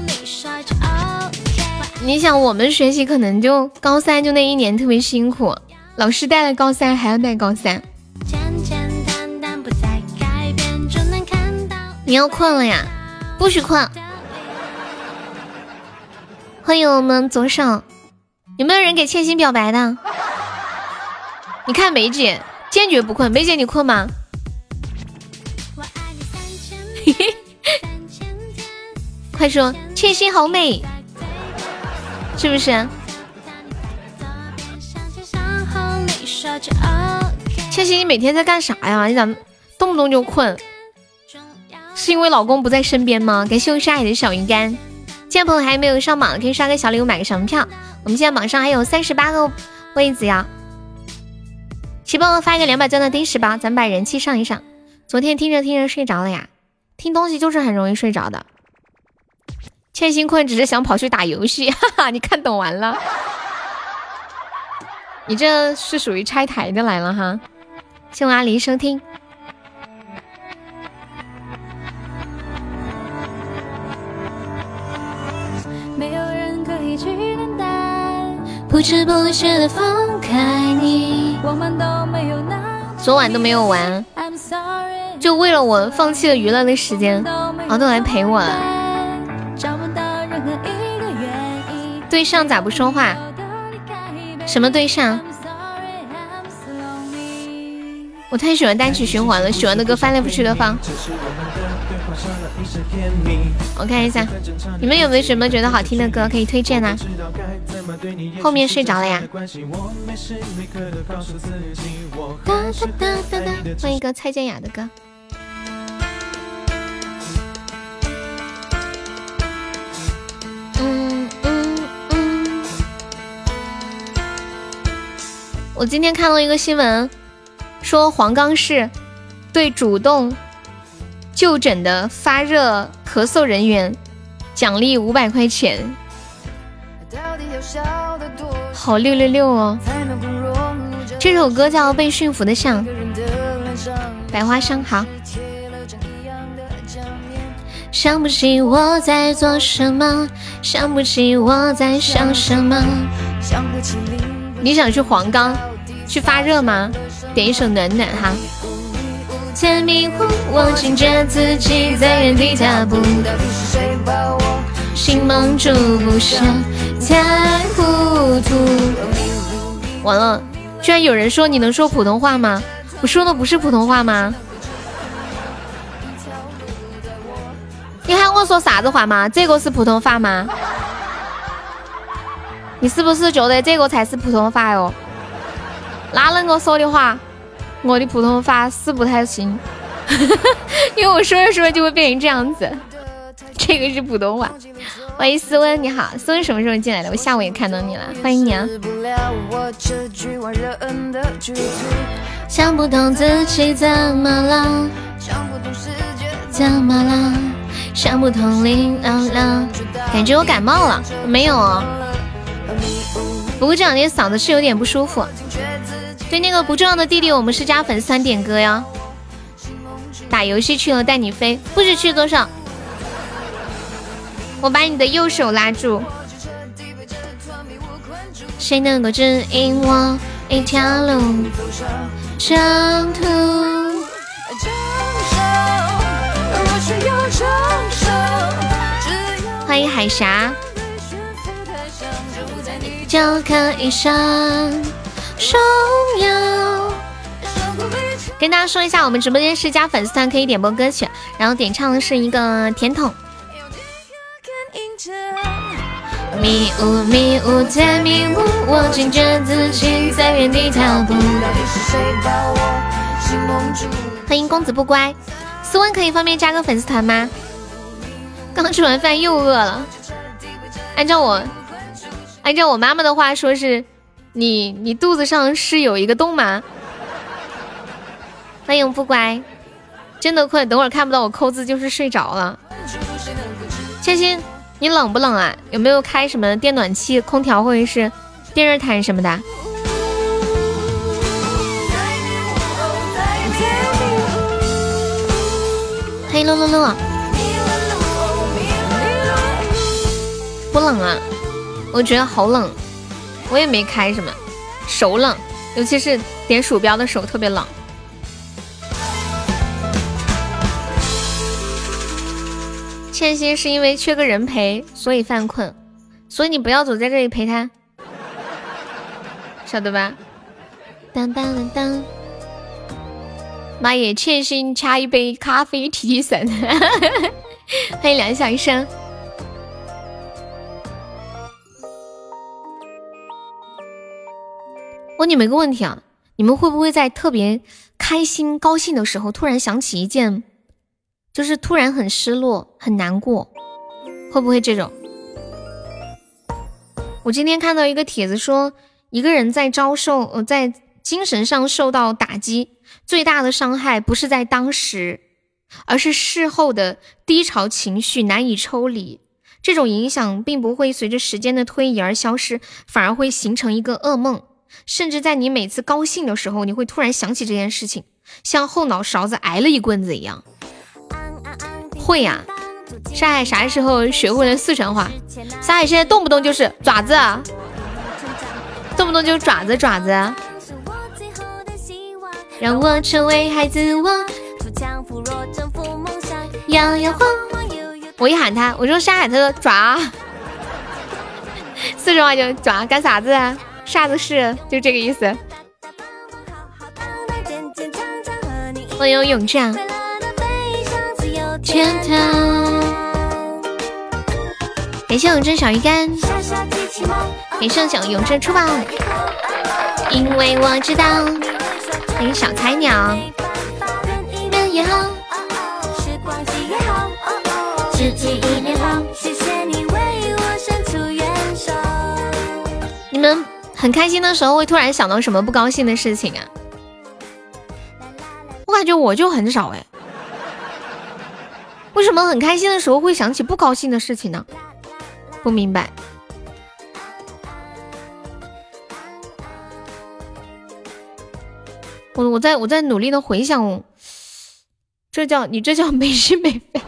Speaker 1: 你想，我们学习可能就高三就那一年特别辛苦，老师带了高三还要带高三。你要困了呀？不许困！欢迎我们左手，有没有人给千心表白的？你看梅姐坚决不困，梅姐你困吗？嘿嘿。快说，千心好美，是不是？千心，你每天在干啥呀？你咋动不动就困？是因为老公不在身边吗？感谢我沙海的小鱼干。现在朋友还没有上榜，可以刷个小礼物，买个小门票。我们现在榜上还有三十八个位子呀。谁帮我发一个两百钻的丁石包，咱们把人气上一上。昨天听着听着睡着了呀，听东西就是很容易睡着的。欠心困只是想跑去打游戏，哈哈，你看懂完了？你这是属于拆台的来了哈。谢我阿狸收听。没有人可以去等待，不知不觉的放开你。我们都没有那。昨晚都没有玩，就为了我放弃了娱乐的时间，熬都来陪我了。对象咋不说话？什么对象？我太喜欢单曲循环了，喜欢的歌翻来覆去的放。我看一下，你们有没有什么觉得好听的歌可以推荐呢？后面睡着了呀？欢迎一个蔡健雅的歌。我今天看到一个新闻，说黄冈市对主动就诊的发热咳嗽人员奖励五百块钱，好六六六哦！这首歌叫《被驯服的象》，百花香好。想不起我在做什么，想不起我在想什么，想不起你。你想去黄冈去发热吗？点一首暖暖哈。太迷糊，我惊觉自己在原地踏步，心蒙住，不想太糊涂。完了，居然有人说你能说普通话吗？我说的不是普通话吗？你喊我说啥子话吗？这个是普通话吗？你是不是觉得这个才是普通话哟？那恁个说的话，我的普通话是不太行，*laughs* 因为我说着说着就会变成这样子。这个是普通话。欢迎思温，你好，思温什么时候进来的？我下午也看到你了，欢迎你啊！想不通自己怎么了？怎么了？想不通领了了，感觉我感冒了，没有哦。不过这两天嗓子是有点不舒服。对那个不重要的弟弟，我们是加粉丝团点歌呀。打游戏去了，带你飞，不许去多少。我把你的右手拉住。谁能够指引我一条路？征途。欢迎海霞。就可以上荣耀。跟大家说一下，我们直播间是加粉丝团，可以点播歌曲，然后点唱的是一个甜筒。迷雾迷雾在迷雾，我惊觉自己在原地踏步。欢迎公子不乖，斯文可以方便加个粉丝团吗？刚吃完饭又饿了，按照我。按照我妈妈的话说，是你你肚子上是有一个洞吗？欢迎不乖，真的困，等会儿看不到我扣字就是睡着了。千心，你冷不冷啊？有没有开什么电暖气、空调或者是电热毯什么的？欢迎乐乐乐，不冷啊，我觉得好冷，我也没开什么，手冷，尤其是点鼠标的手特别冷。倩兮是因为缺个人陪，所以犯困，所以你不要总在这里陪他，晓得吧？当当当当，妈耶！倩心掐一杯咖啡提提神，*laughs* 欢迎两小生。问你们一个问题啊，你们会不会在特别开心、高兴的时候，突然想起一件？就是突然很失落，很难过，会不会这种？我今天看到一个帖子说，一个人在遭受呃在精神上受到打击，最大的伤害不是在当时，而是事后的低潮情绪难以抽离。这种影响并不会随着时间的推移而消失，反而会形成一个噩梦，甚至在你每次高兴的时候，你会突然想起这件事情，像后脑勺子挨了一棍子一样。会呀，沙海啥时候学会了四川话？沙海现在动不动就是爪子，动不动就爪子爪子。让我成为孩子王，摇摇晃。我一喊他，我说沙海，他说爪。四川话就爪，干啥子啊？啥子事？就这个意思。欢迎永战。天堂。感谢永贞小鱼干，感谢小永贞出宝，因为我知道，欢迎小菜鸟。你们很开心的时候会突然想到什么不高兴的事情啊？我感觉我就很少哎。为什么很开心的时候会想起不高兴的事情呢？不明白。我我在我在努力的回想，这叫你这叫没心没肺，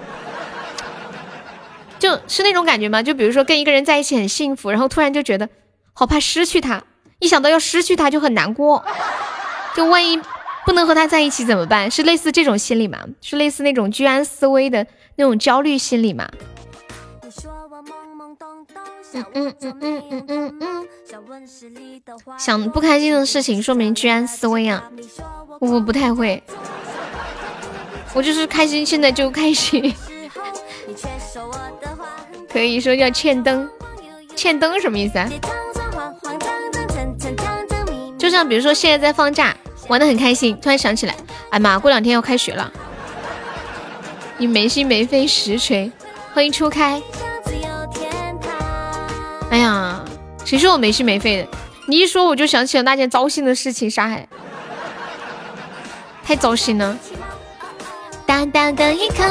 Speaker 1: *laughs* 就是那种感觉吗？就比如说跟一个人在一起很幸福，然后突然就觉得好怕失去他，一想到要失去他就很难过，就万一。不能和他在一起怎么办？是类似这种心理吗？是类似那种居安思危的那种焦虑心理嘛？嗯嗯嗯嗯嗯嗯嗯。想不开心的事情，说明居安思危啊。我不太会，我就是开心，现在就开心。*laughs* 可以说叫欠灯，欠灯什么意思啊？就像比如说现在在放假。玩的很开心，突然想起来，哎妈，过两天要开学了。你没心没肺实锤，欢迎初开。哎呀，谁说我没心没肺的？你一说我就想起了那件糟心的事情，沙海，太糟心了。大大的一口，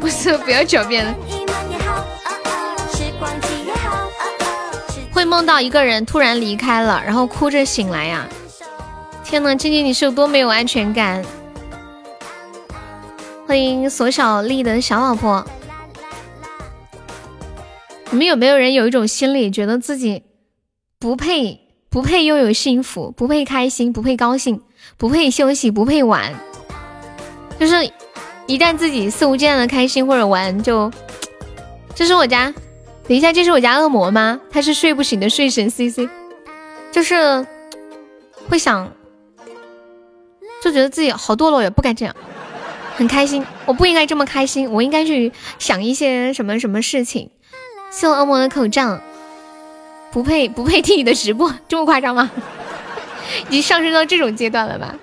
Speaker 1: 不是，不要狡辩了。会梦到一个人突然离开了，然后哭着醒来呀！天呐，静静你是有多没有安全感？欢迎索小丽的小老婆。你们有没有人有一种心理，觉得自己不配，不配拥有幸福，不配开心，不配高兴，不配休息，不配玩？就是一旦自己肆无忌惮的开心或者玩，就这是我家。等一下，这是我家恶魔吗？他是睡不醒的睡神 C C，就是会想，就觉得自己好堕落，也不该这样，很开心，我不应该这么开心，我应该去想一些什么什么事情。谢恶魔的口罩，不配不配听你的直播，这么夸张吗？*laughs* 已经上升到这种阶段了吧？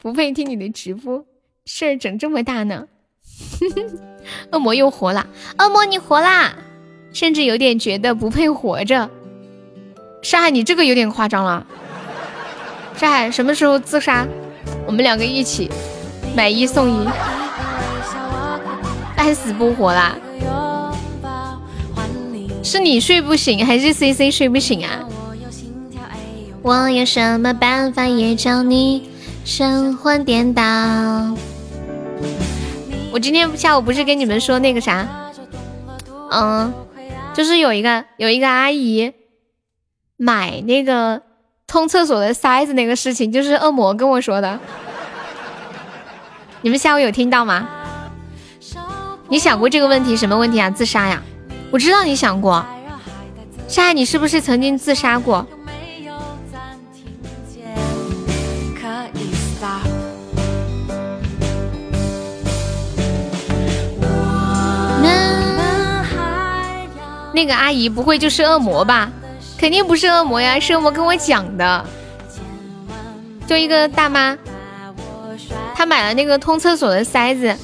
Speaker 1: 不配听你的直播，事儿整这么大呢？*laughs* 恶魔又活了，恶魔你活啦！甚至有点觉得不配活着，上海，你这个有点夸张了。上海什么时候自杀？我们两个一起买一送一，半死不活啦！是你睡不醒，还是 C C 睡不醒啊？我有什么办法也叫你神魂颠倒？我今天下午不是跟你们说那个啥，嗯，就是有一个有一个阿姨买那个通厕所的塞子那个事情，就是恶魔跟我说的。你们下午有听到吗？你想过这个问题？什么问题啊？自杀呀？我知道你想过。夏夏，你是不是曾经自杀过？那个阿姨不会就是恶魔吧？肯定不是恶魔呀，是恶魔跟我讲的。就一个大妈。她买了那个通厕所的塞子，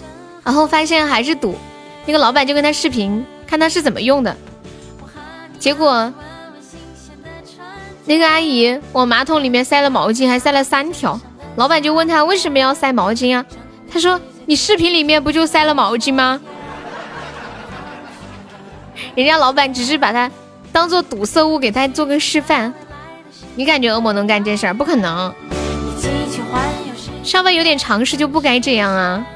Speaker 1: 然后发现还是堵，那个老板就跟他视频，看他是怎么用的。结果那个阿姨往马桶里面塞了毛巾，还塞了三条。老板就问他为什么要塞毛巾啊？他说：“你视频里面不就塞了毛巾吗？” *laughs* 人家老板只是把他当做堵塞物，给他做个示范。你感觉恶魔能干这事儿？不可能。稍微有点常识就不该这样啊！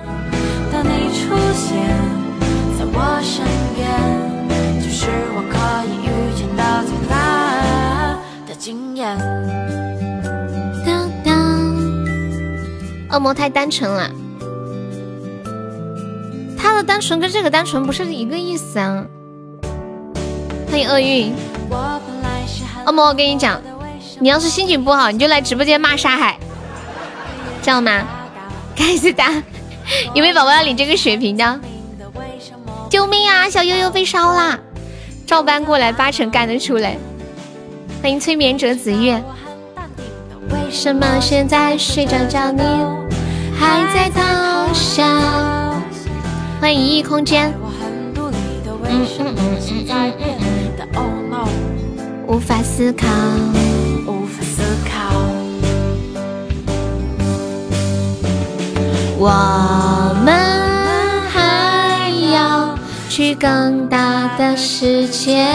Speaker 1: 恶魔太单纯了，他的单纯跟这个单纯不是一个意思啊！欢迎厄运，恶魔，我跟你讲，你要是心情不好，你就来直播间骂沙海。知道吗？开始打，有没有宝宝要领这个血瓶的？救命啊！小悠悠被烧啦！照搬过来，八成干得出来。欢迎催眠者子月。为什么现在睡着觉你还在偷笑？欢迎一亿空间。嗯嗯嗯嗯嗯嗯。Oh no，无法思考。我们还要去更大的世界。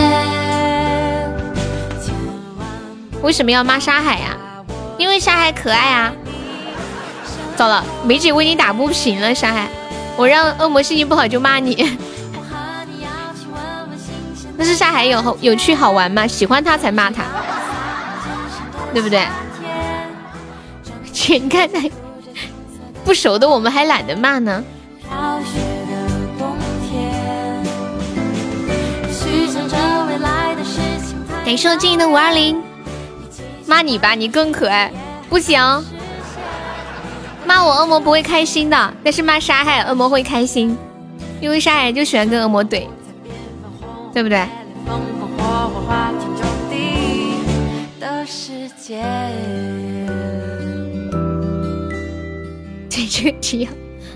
Speaker 1: 为什么要骂沙海呀？因为沙海可爱啊！糟了，梅姐为你打不平了，沙海，我让恶魔心情不好就骂你。那是沙海有有趣好玩吗？喜欢他才骂他，对不对？全看他。不熟的我们还懒得骂呢。感谢我静怡的五二零，骂你吧，你更可爱。不行，骂我恶魔不会开心的，但是骂沙海恶魔会开心，因为沙海就喜欢跟恶魔怼，对不对？这个题，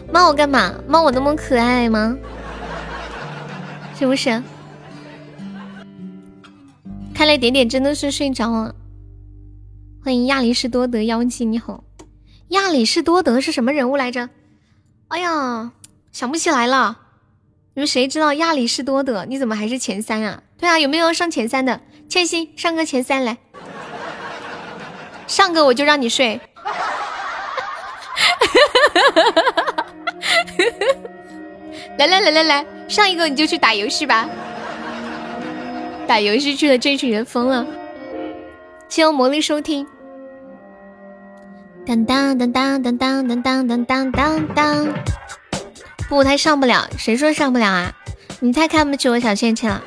Speaker 1: 骂我干嘛？骂我那么可爱吗？是不是？看来点点真的是睡着了。欢迎亚里士多德妖姬，你好。亚里士多德是什么人物来着？哎呀，想不起来了。你们谁知道亚里士多德？你怎么还是前三啊？对啊，有没有上前三的？千心上个前三来，上个我就让你睡。*laughs* 来来来来来，上一个你就去打游戏吧，打游戏去了，这群人疯了。谢谢魔力收听。当当当当当当当当当当当。不，他上不了，谁说上不了啊？你太看不起我小倩倩了。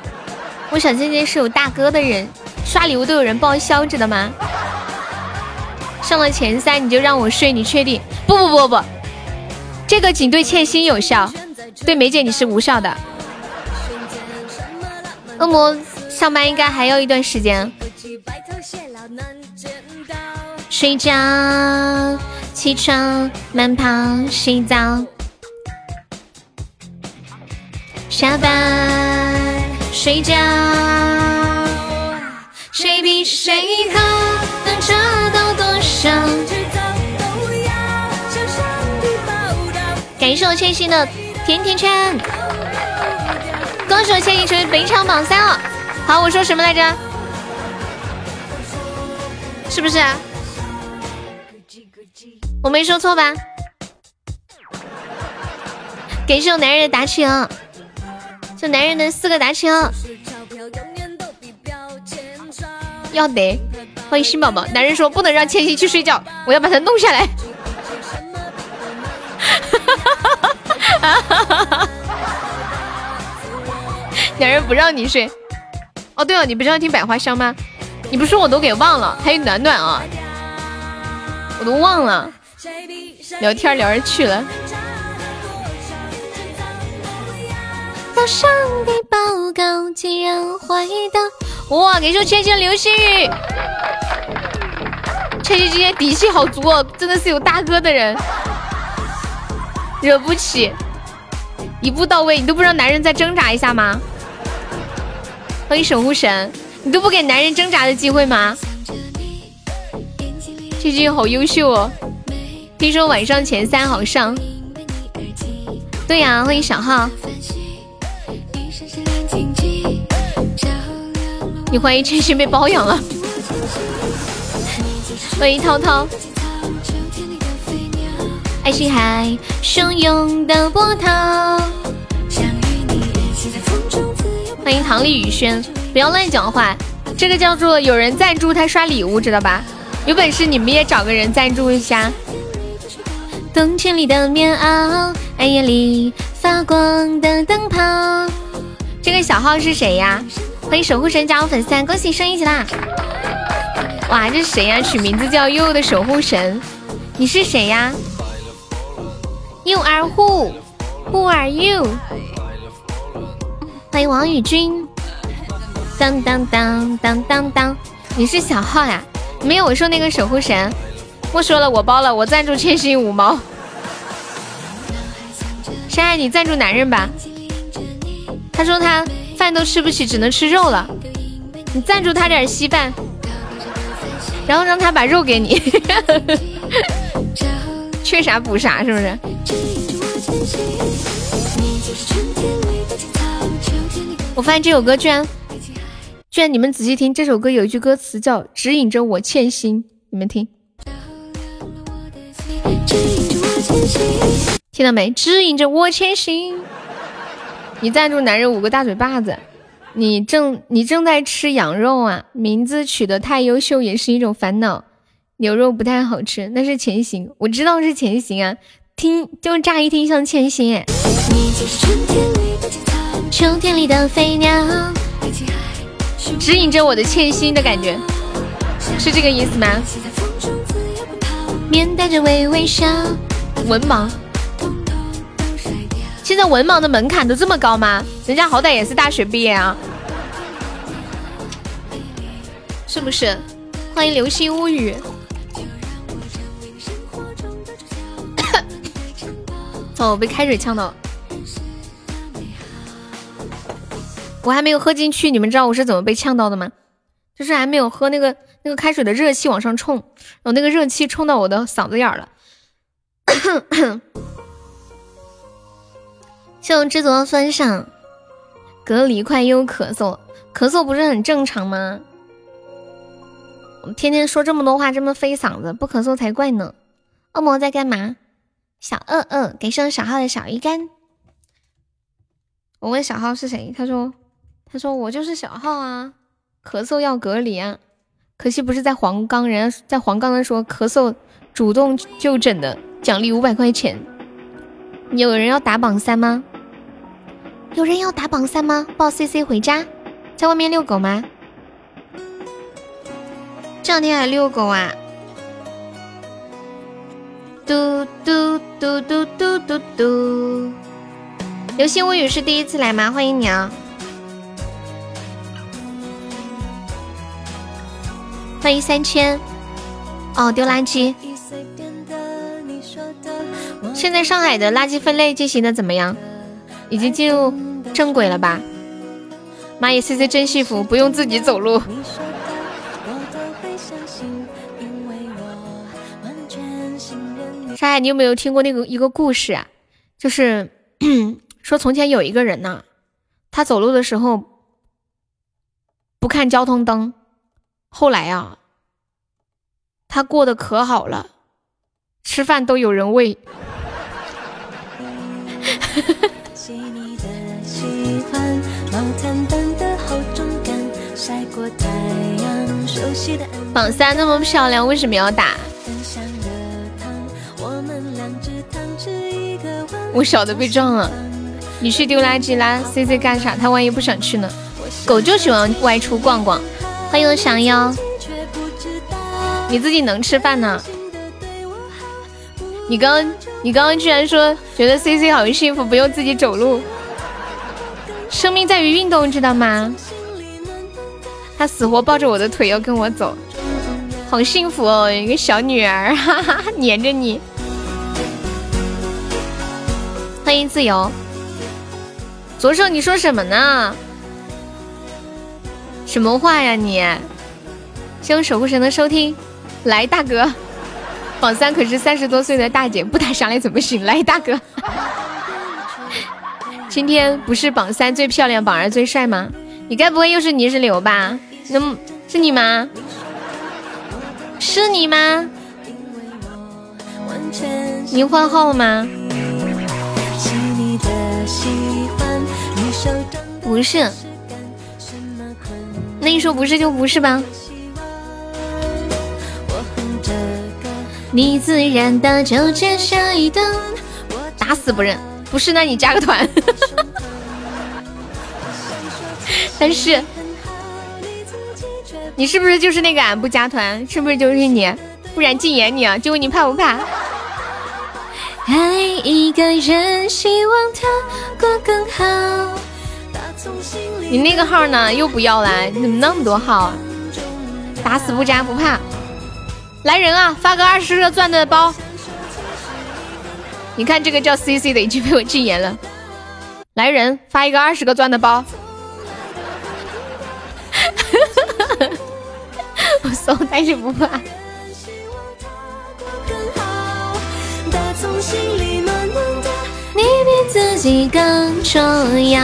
Speaker 1: 我小倩倩是有大哥的人，刷礼物都有人报销，知道吗？上了前三你就让我睡，你确定？不不不不，这个仅对倩心有效，对梅姐你是无效的。恶魔上班应该还要一段时间。睡觉、起床、慢跑、洗澡、下班、睡觉，谁比谁好？能找到多少？感谢我千玺的甜甜圈，恭喜我千玺成为本场榜三了。好，我说什么来着？是不是？我没说错吧？感谢我男人的打气哦，这男人的四个达成，要得。欢迎新宝宝，男人说不能让千玺去睡觉，我要把他弄下来。哈哈哈男人不让你睡。哦，对了，你不是要听百花香吗？你不说我都给忘了。还有暖暖啊，我都忘了。聊天聊着去了。向上帝报告，竟然坏的。哇，给出千玺流星雨。千玺今天底气好足哦，真的是有大哥的人，惹不起。一步到位，你都不让男人再挣扎一下吗？欢迎守护神，你都不给男人挣扎的机会吗？千玺好优秀哦，听说晚上前三好上。对呀，欢迎小号。你怀疑真心被包养了？欢迎涛涛。爱心海汹涌的波涛。欢迎唐丽雨轩，不要乱讲话，这个叫做有人赞助他刷礼物，知道吧？有本事你们也找个人赞助一下。冬天里的棉袄，暗夜里发光的灯泡。这个小号是谁呀？欢迎守护神加入粉丝，恭喜升一级啦！哇，这是谁呀？取名字叫悠悠的守护神，你是谁呀？You are who? Who are you? 欢迎王宇君。当当当当当当，你是小号呀？没有，我说那个守护神。不说了，我包了，我赞助千玺五毛。山爱，你赞助男人吧。他说他饭都吃不起，只能吃肉了。你赞助他点稀饭。然后让他把肉给你，*laughs* 缺啥补啥，是不是？我发现这首歌居然，居然你们仔细听，这首歌有一句歌词叫“指引着我欠薪”，你们听，听到没？指引着我前行。你赞助男人五个大嘴巴子。你正你正在吃羊肉啊？名字取得太优秀也是一种烦恼。牛肉不太好吃，那是前行，我知道是前行啊。听就乍一听像前行哎。秋天里的飞鸟，指引着我的欠薪的感觉，是这个意思吗？面带着微微笑，文盲。现在文盲的门槛都这么高吗？人家好歹也是大学毕业啊，是不是？欢迎流星物语。*coughs* 哦，被开水呛到了。我还没有喝进去，你们知道我是怎么被呛到的吗？就是还没有喝那个那个开水的热气往上冲，然后那个热气冲到我的嗓子眼了。谢我知足的分享，隔离快又咳嗽，咳嗽不是很正常吗？我们天天说这么多话，这么费嗓子，不咳嗽才怪呢。恶魔在干嘛？小恶恶给上小号的小鱼干。我问小号是谁，他说他说我就是小号啊，咳嗽要隔离啊，可惜不是在黄冈，人家在黄冈的说咳嗽主动就诊的，奖励五百块钱。有人要打榜三吗？有人要打榜三吗？抱 CC 回家，在外面遛狗吗？这两天还遛狗啊？嘟嘟嘟嘟嘟嘟嘟。流星物语是第一次来吗？欢迎你啊！欢迎三千。哦，丢垃圾。现在上海的垃圾分类进行的怎么样？已经进入正轨了吧？蚂蚁 C C 真幸福，不用自己走路。沙海，你有没有听过那个一个故事啊？就是 *clears throat* 说从前有一个人呐，他走路的时候不看交通灯，后来啊，他过得可好了，吃饭都有人喂。榜三那么漂亮，为什么要打？我小的被撞了，你去丢垃圾啦！C C 干啥？他万一不想去呢？狗就喜欢外出逛逛。欢迎降妖，你自己能吃饭呢？你刚你刚刚居然说觉得 C C 好幸福，不用自己走路。生命在于运动，知道吗？他死活抱着我的腿要跟我走，好幸福哦，一个小女儿，哈哈，*laughs* 黏着你。欢迎自由，左手你说什么呢？什么话呀你？希望守护神的收听，来大哥，榜三可是三十多岁的大姐，不打赏来怎么行？来大哥，*laughs* 今天不是榜三最漂亮，榜二最帅吗？你该不会又是泥石流吧？能是你吗？是你吗？你换号了吗？不是，那你说不是就不是吧。你自然的就接下一段，打死不认。不是，那你加个团。*laughs* 但是，你是不是就是那个俺不加团？是不是就是你？不然禁言你啊！就问你怕不怕？爱一个人，希望他过更好。你那个号呢？又不要了？你怎么那么多号啊？打死不加不怕。来人啊！发个二十个钻的包。你看这个叫 CC 的已经被我禁言了。来人，发一个二十个钻的包。我送，*laughs* 但是不怕。你比自己更重要。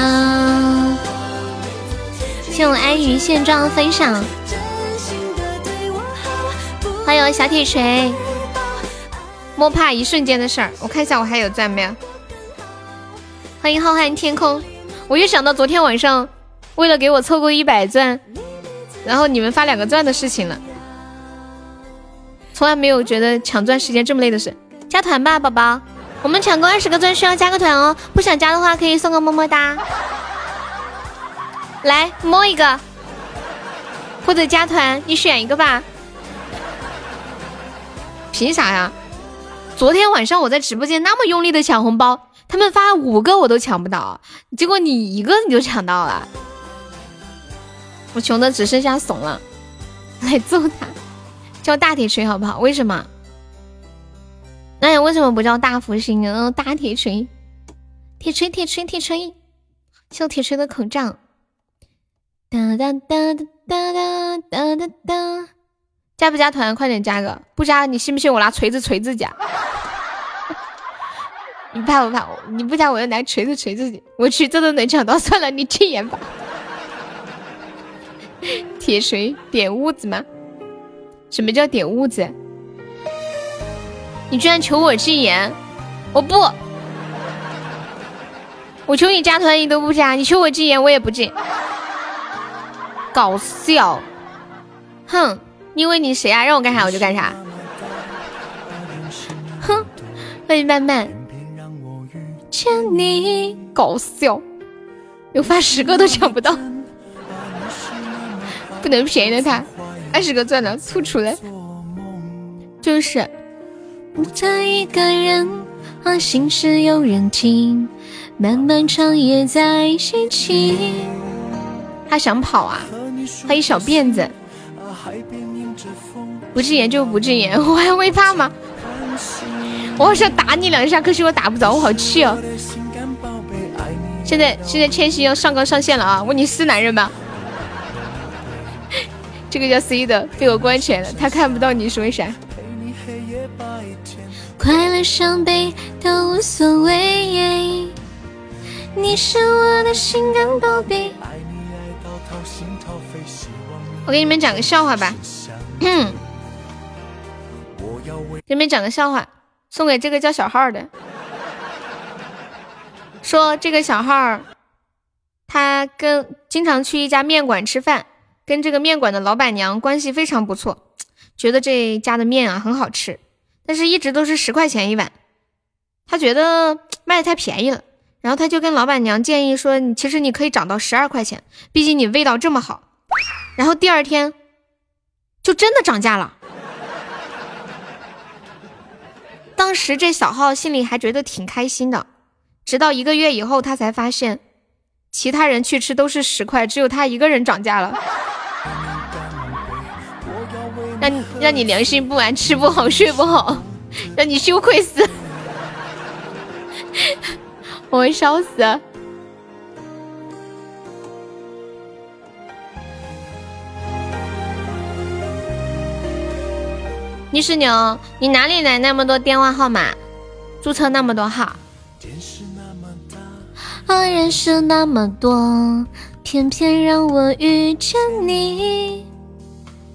Speaker 1: 谢我安于现状分享，欢迎小铁锤。莫怕一瞬间的事儿，我看一下我还有钻没有。欢迎浩瀚天空，我又想到昨天晚上为了给我凑够一百钻，然后你们发两个钻的事情了。从来没有觉得抢钻时间这么累的事。加团吧，宝宝。我们抢够二十个钻需要加个团哦，不想加的话可以送个么么哒。来摸一个，或者加团，你选一个吧。凭啥呀？昨天晚上我在直播间那么用力的抢红包，他们发五个我都抢不到，结果你一个你就抢到了。我穷的只剩下怂了，来揍他，叫大铁锤好不好？为什么？那你为什么不叫大福星啊？大铁锤，铁锤，铁锤，铁锤，秀铁锤的口罩。哒哒哒哒哒哒哒哒，加不加团？快点加个！不加，你信不信我拿锤子锤自己？*laughs* 你怕不怕？你不加，我就拿锤子锤自己。我去，这都能抢到，算了，你禁言吧。*laughs* 铁锤点屋子吗？什么叫点痦子？你居然求我禁言，我不，我求你加团你都不加，你求我禁言我也不禁，搞笑，哼，你以为你谁啊？让我干啥我就干啥，哼，欢迎慢慢，见你，搞笑，有发十个都抢不到，不能便宜了他，二十个钻的吐出来，就是。他一个人，啊，心事有人听，漫漫长夜在一起。他想跑啊，他一小辫子，不禁言就不禁言，*laughs* 我还会怕吗？我好想打你两下，可惜我打不着，我好气哦。现在现在千玺要上纲上线了啊！问你是男人吗？这个叫 C 的被我关起来了，他看不到你说啥。快乐伤悲都无所谓，你是我的心肝宝贝。我给你们讲个笑话吧，给你们讲个笑话，送给这个叫小号的。说这个小号，他跟经常去一家面馆吃饭，跟这个面馆的老板娘关系非常不错，觉得这家的面啊很好吃，但是一直都是十块钱一碗，他觉得卖的太便宜了，然后他就跟老板娘建议说，你其实你可以涨到十二块钱，毕竟你味道这么好。然后第二天，就真的涨价了。当时这小号心里还觉得挺开心的，直到一个月以后，他才发现，其他人去吃都是十块，只有他一个人涨价了。让你让你良心不安，吃不好睡不好，*laughs* 让你羞愧死，*laughs* 我会笑死。你是牛，你哪里来那么多电话号码？注册那么多号？人是那么多，偏偏让我遇见你。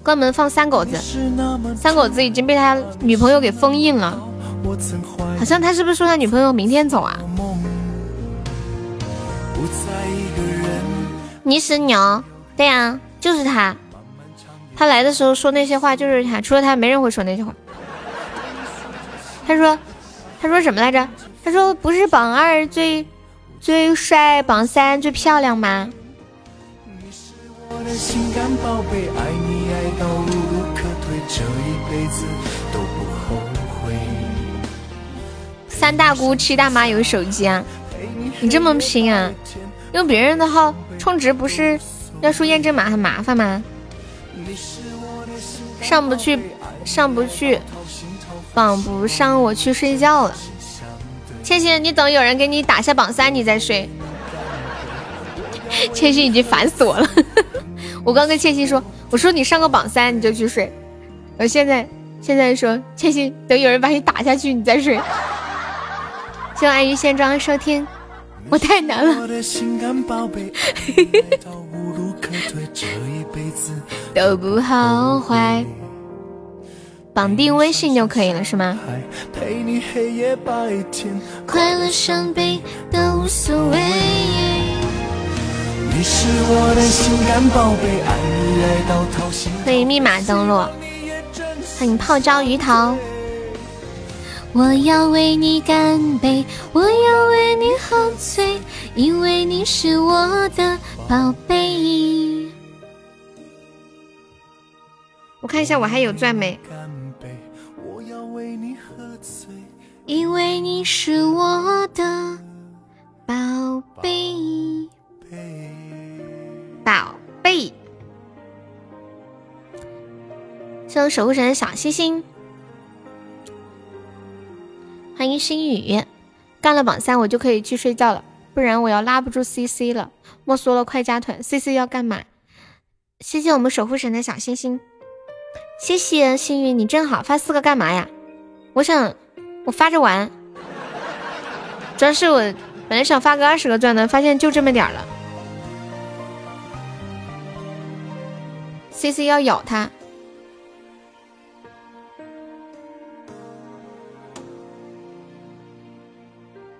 Speaker 1: 关门放三狗子，三狗子已经被他女朋友给封印了。好像他是不是说他女朋友明天走啊？你是牛，对呀，就是他。他来的时候说那些话就是他，除了他没人会说那些话。他说，他说什么来着？他说不是榜二最最帅，榜三最漂亮吗？三大姑七大妈有手机啊？你这么拼啊？用别人的号充值不是要输验证码很麻烦吗？上不去，上不去，榜不上，我去睡觉了。千玺，你等有人给你打下榜三，你再睡。千玺已经烦死我了。我刚跟千玺说，我说你上个榜三你就去睡。我现在现在说，千玺等有人把你打下去，你再睡。谢安于现状收听，我太难了。都不好坏，绑定微信就可以了，是吗？快乐伤悲都无所谓。欢迎密码登录，欢迎泡椒鱼头。我要为你干杯，我要为你喝醉，因为你是我的宝贝。我看一下我还有钻没？因为你是我的宝贝，宝贝。谢谢守护神小星星，欢迎心雨。干了榜三，我就可以去睡觉了，不然我要拉不住 CC 了。莫说了，快加团！CC 要干嘛？谢谢我们守护神的小星星。谢谢幸运，你正好发四个干嘛呀？我想我发着玩，主要是我本来想发个二十个钻的，发现就这么点了。C C 要咬他，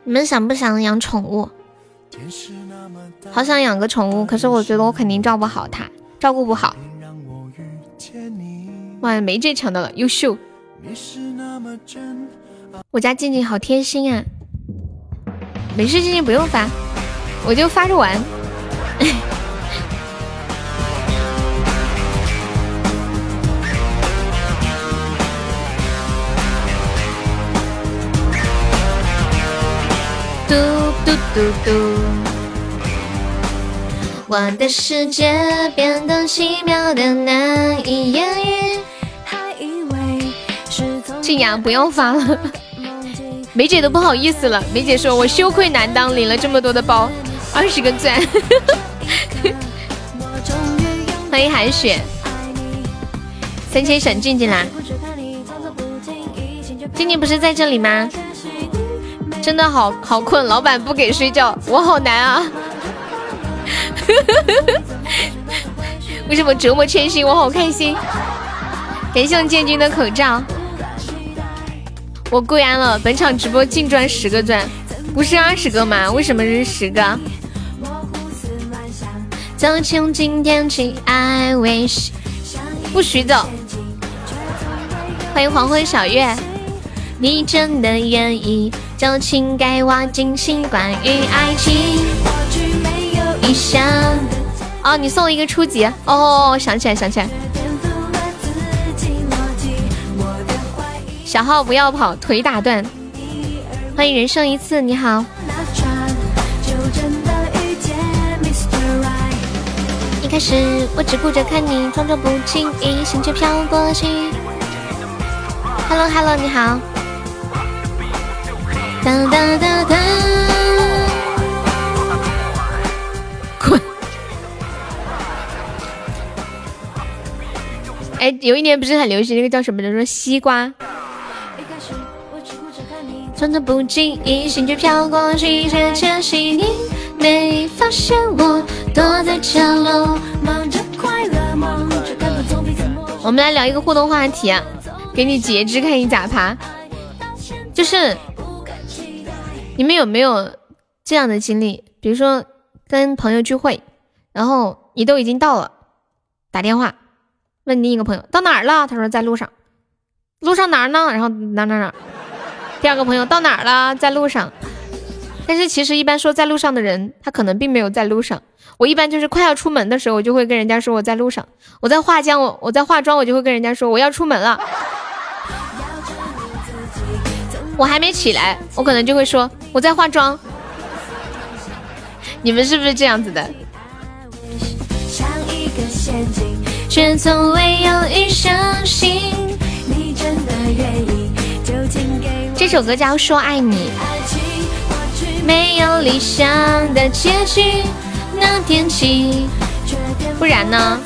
Speaker 1: 你们想不想养宠物？好想养个宠物，可是我觉得我肯定照顾不好它，照顾不好。哇，没这强的了，优秀！我家静静好贴心啊，没事，静静不用发，我就发着玩。嘟嘟嘟嘟，我的世界变得奇妙的难以言喻。静雅不要发了，梅姐都不好意思了。梅姐说：“我羞愧难当，领了这么多的包，二十个钻。*laughs* ”欢迎韩雪，三千闪静静啦！静静不是在这里吗？真的好好困，老板不给睡觉，我好难啊！*laughs* 为什么折磨千心？我好开心！感谢我建军的口罩。我跪安了，本场直播净赚十个钻，不是二十个吗？为什么是十个？走从今天起，I wish 不许走。欢迎黄昏小月，你真的愿意就请给我惊喜，关于爱情。哦，你送我一个初级哦，想起来想起来。小号不要跑，腿打断。欢迎人生一次，你好。一开始我只顾着看你，装作不经意，心却飘过去。Hello Hello，你好。哒哒哒哒。滚。哎，有一年不是很流行那个叫什么的，说西瓜。装作不经意，心却飘过你没发现我躲在角落，忙着快乐，忙着感动，总比沉默。我们来聊一个互动话题，啊，给你截肢，看你咋爬。就是你们有没有这样的经历？比如说跟朋友聚会，然后你都已经到了，打电话问另一个朋友到哪儿了，他说在路上，路上哪儿呢？然后哪哪哪。第二个朋友到哪儿了？在路上。但是其实一般说在路上的人，他可能并没有在路上。我一般就是快要出门的时候，我就会跟人家说我在路上。我在化妆，我我在化妆，我就会跟人家说我要出门了。我还没起来，我可能就会说我在化妆。*laughs* 你们是不是这样子的？却从未有一相信你真的愿意。这首歌叫《说爱你》，没有理想的结局，那天起，不然呢？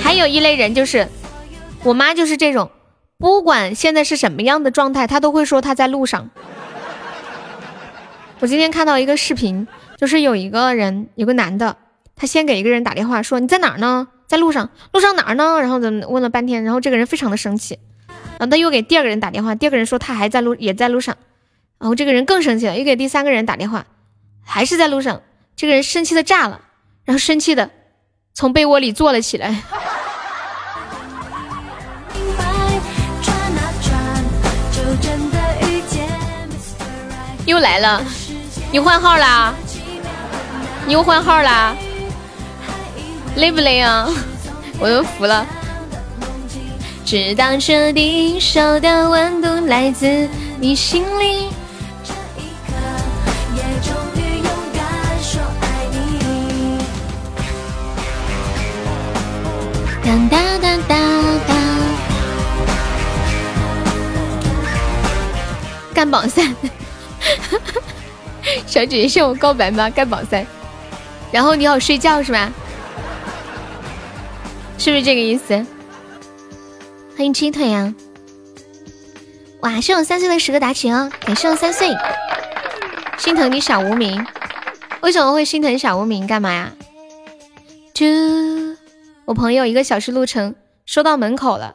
Speaker 1: 还有一类人就是，我妈就是这种，不管现在是什么样的状态，他都会说他在路上。我今天看到一个视频，就是有一个人，有个男的，他先给一个人打电话说你在哪儿呢？在路上，路上哪儿呢？然后怎么问了半天，然后这个人非常的生气。然后他又给第二个人打电话，第二个人说他还在路，也在路上。然后这个人更生气了，又给第三个人打电话，还是在路上。这个人生气的炸了，然后生气的从被窝里坐了起来。又来了，你换号啦？你又换号啦？累不累啊？*laughs* 我都服了。直到这地手的温度来自你心里，这一刻也终于勇敢说爱你。哒哒哒哒哒，干榜三，*laughs* 小姐姐向我告白吗？盖榜三，然后你好睡觉是吧？是不是这个意思？欢迎鸡腿呀！哇，是我三岁的十个打起哦，感谢我三岁，心疼你小无名，为什么会心疼小无名？干嘛呀？就我朋友一个小时路程，收到门口了，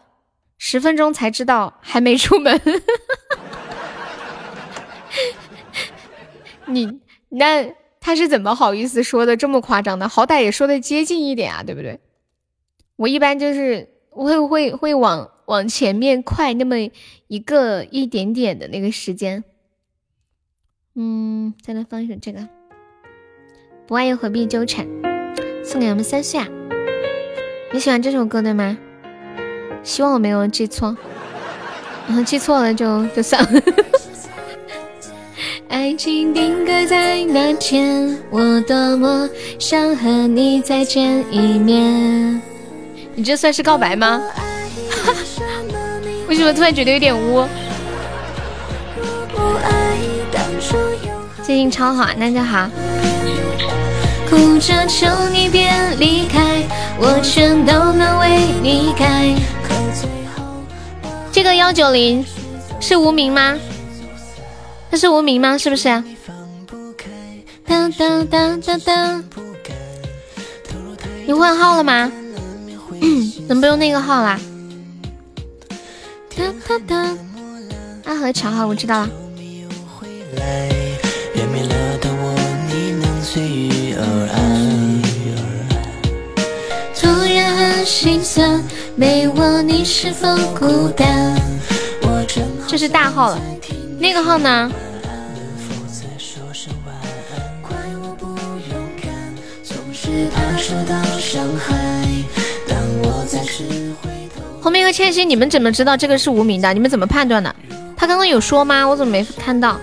Speaker 1: 十分钟才知道还没出门。你那他是怎么好意思说的这么夸张的？好歹也说的接近一点啊，对不对？我一般就是会会会往。往前面快那么一个一点点的那个时间，嗯，再来放一首这个，不爱又何必纠缠，送给我们三岁啊！你喜欢这首歌的吗？希望我没有记错，然后记错了就就算了。爱情定格在那天，我多么想和你再见一面。你这算是告白吗？*laughs* 为什么突然觉得有点污？最近超好，那就好。哭着求你别离开，我全都能为你改。这个幺九零是无名吗？他是无名吗？是不是？当当当当当。你换号了吗？怎么不用那个号啦？哒哒哒，阿和乔好，我知道了。这是大号了，那个号呢？后面和千玺，你们怎么知道这个是无名的？你们怎么判断的？他刚刚有说吗？我怎么没看到？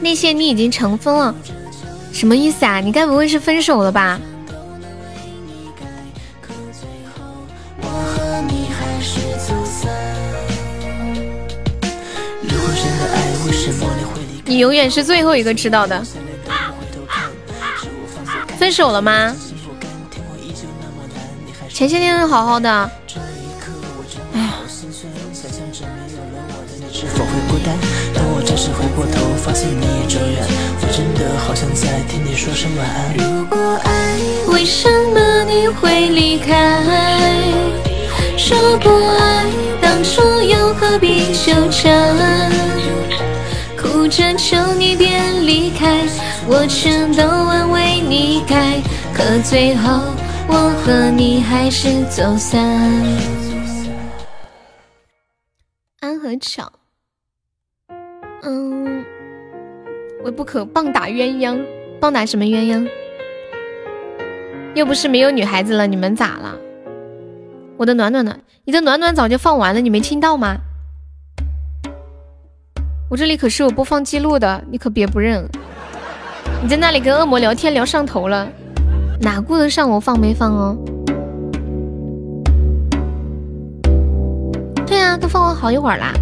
Speaker 1: 那些你已经成分了，什么意思啊？你该不会是分手了吧？你永远是最后一个知道的。分手了吗？前些天好好的。哎呀。如果爱，为什么你会离开？说不爱，当初又何必纠缠？哭着求你别离开，我全都安慰你改，可最后我和你还是走散。安和巧，嗯，我不可棒打鸳鸯，棒打什么鸳鸯？又不是没有女孩子了，你们咋了？我的暖暖呢？你的暖暖早就放完了，你没听到吗？我这里可是有播放记录的，你可别不认。你在那里跟恶魔聊天聊上头了，哪顾得上我放没放哦？对啊，都放了好一会儿啦。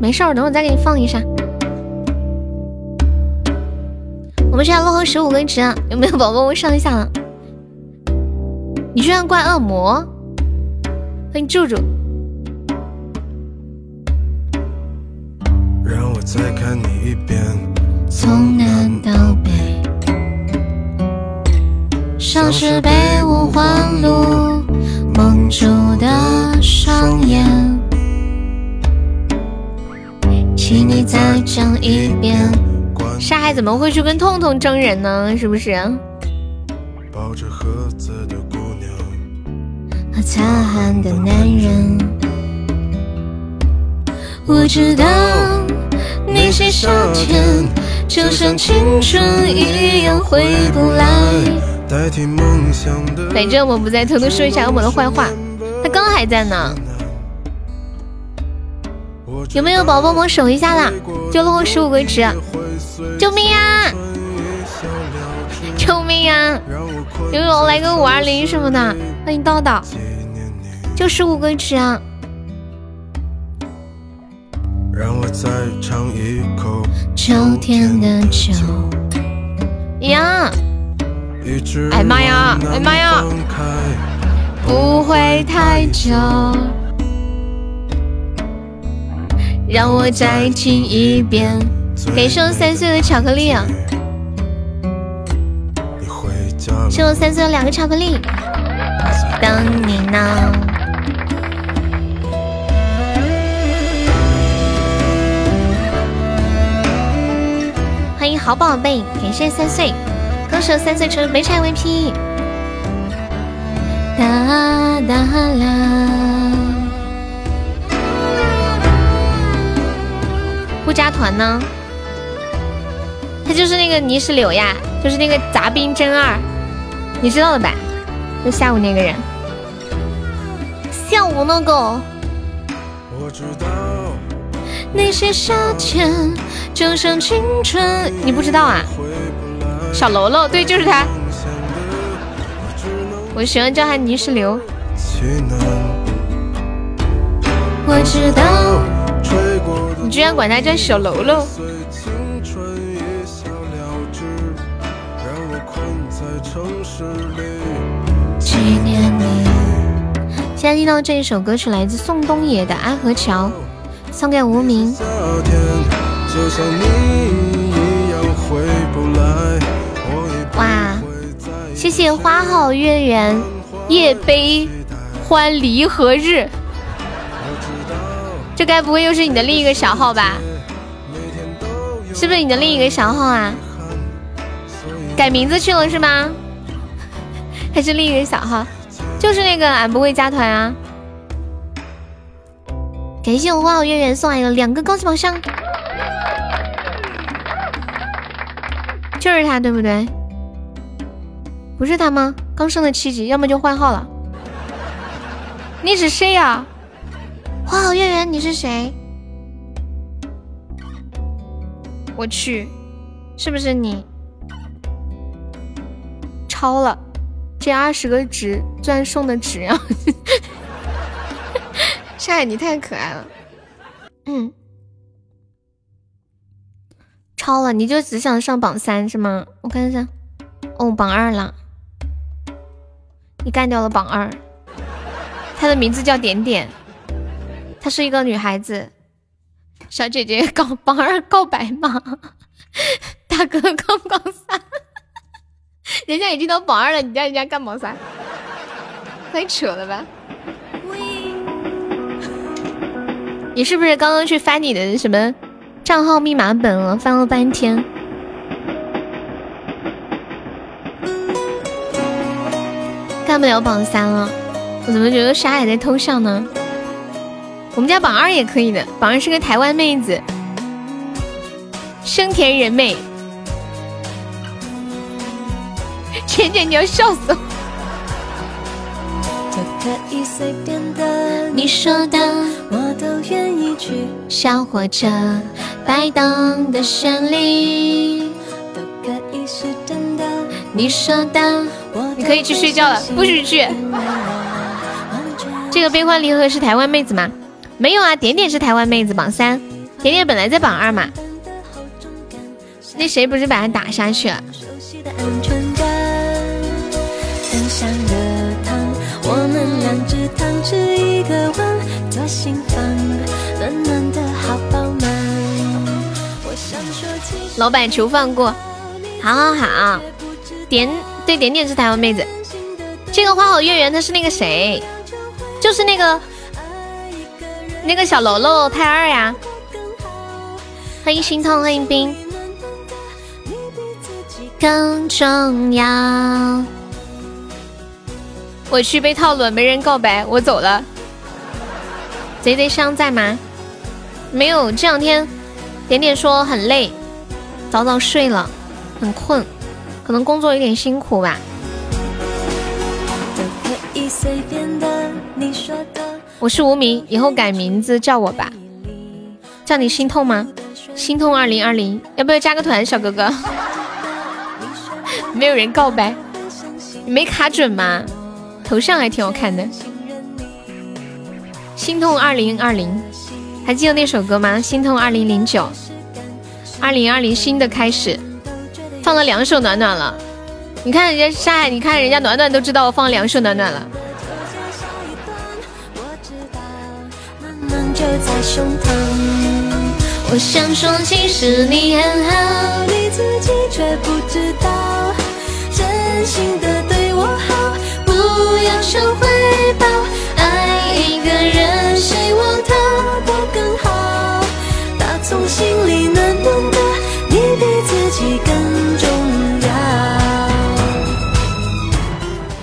Speaker 1: 没事儿，等会再给你放一下。我们现在落后十五个值，有没有宝宝我上一下了？你居然怪恶魔？欢迎柱柱。再看你一遍，从南到北，像是被五环路蒙住的双眼。请你再讲一遍，沙海怎么会去跟痛痛争人呢？是不是？抱着盒子的姑娘和擦汗的男人，我知道。那些夏天，就像青春一样回不来。反正我不再偷偷说一下恶魔的坏话，他刚还在呢。有没有宝宝们守一下的？就落后十五个值，救命啊！救命啊！有没有来个五二零什么的？欢迎叨叨，就十五个值啊！让我再尝一口秋天的酒呀！哎妈呀！哎妈呀！不会太久，让我再听一遍。给送三岁的巧克力啊！送我三岁的两个巧克力，等你呢。欢迎好宝贝，感谢三岁，歌手三岁成为本场 VP。哒哒啦，不加团呢？他就是那个泥石流呀，就是那个杂兵真二，你知道的吧？就下午那个人，下午那个。那些夏天。就像青春，你不知道啊？小喽啰，对，就是他。我喜欢叫他泥石流。我知道。你居然管他叫小喽啰。纪念你。现在听到这一首歌曲来自宋冬野的《安河桥》，送给无名。哇，谢谢花好月圆夜悲欢离合日，这该不会又是你的另一个小号吧？是不是你的另一个小号啊？改名字去了是吗？还是另一个小号？就是那个俺不会加团啊！感谢我花好月圆送来的两个高级宝箱，就是他对不对？不是他吗？刚升了七级，要么就换号了。你是谁呀？花好月圆，你是谁？我去，是不是你？超了，这二十个值，钻送的值啊！夏海，你太可爱了。嗯，超了，你就只想上榜三是吗？我看一下，哦，榜二了。你干掉了榜二，她的名字叫点点，她是一个女孩子。小姐姐告榜二告白吗？*laughs* 大哥告榜三，*laughs* 人家已经到榜二了，你叫人家干榜三，*laughs* 太扯了吧！你是不是刚刚去翻你的什么账号密码本了？翻了半天。干不了榜三了，我怎么觉得沙海在偷笑呢？我们家榜二也可以的，榜二是个台湾妹子，生田人妹。*laughs* 浅浅，你要笑死我！你说的我都愿意去，小火车摆动的旋律都可以是真的。你说的。你可以去睡觉了，不许去。这个悲欢离合是台湾妹子吗？没有啊，点点是台湾妹子，榜三。点点本来在榜二嘛。那谁不是把他打下去了？老板求放过，好好好，点。对，点点是台湾妹子。这个花好月圆，他是那个谁？就是那个那个小喽喽太二呀。欢迎心痛，欢迎冰。更重要。我去被套路，没人告白，我走了。贼贼香在吗？没有，这两天点点说很累，早早睡了，很困。可能工作有点辛苦吧。我是无名，以后改名字叫我吧。叫你心痛吗？心痛二零二零，要不要加个团，小哥哥？*laughs* 没有人告白，你没卡准吗？头像还挺好看的。心痛二零二零，还记得那首歌吗？心痛二零零九，二零二零新的开始。放了两首暖暖了，你看人家沙海，你看人家暖暖都知道我放两首暖暖了。我想说其实你很好，你自己却不知道，真心的对我好，不要求回报。个人，希望他过更好，打从心里暖暖的，你比自己更重要。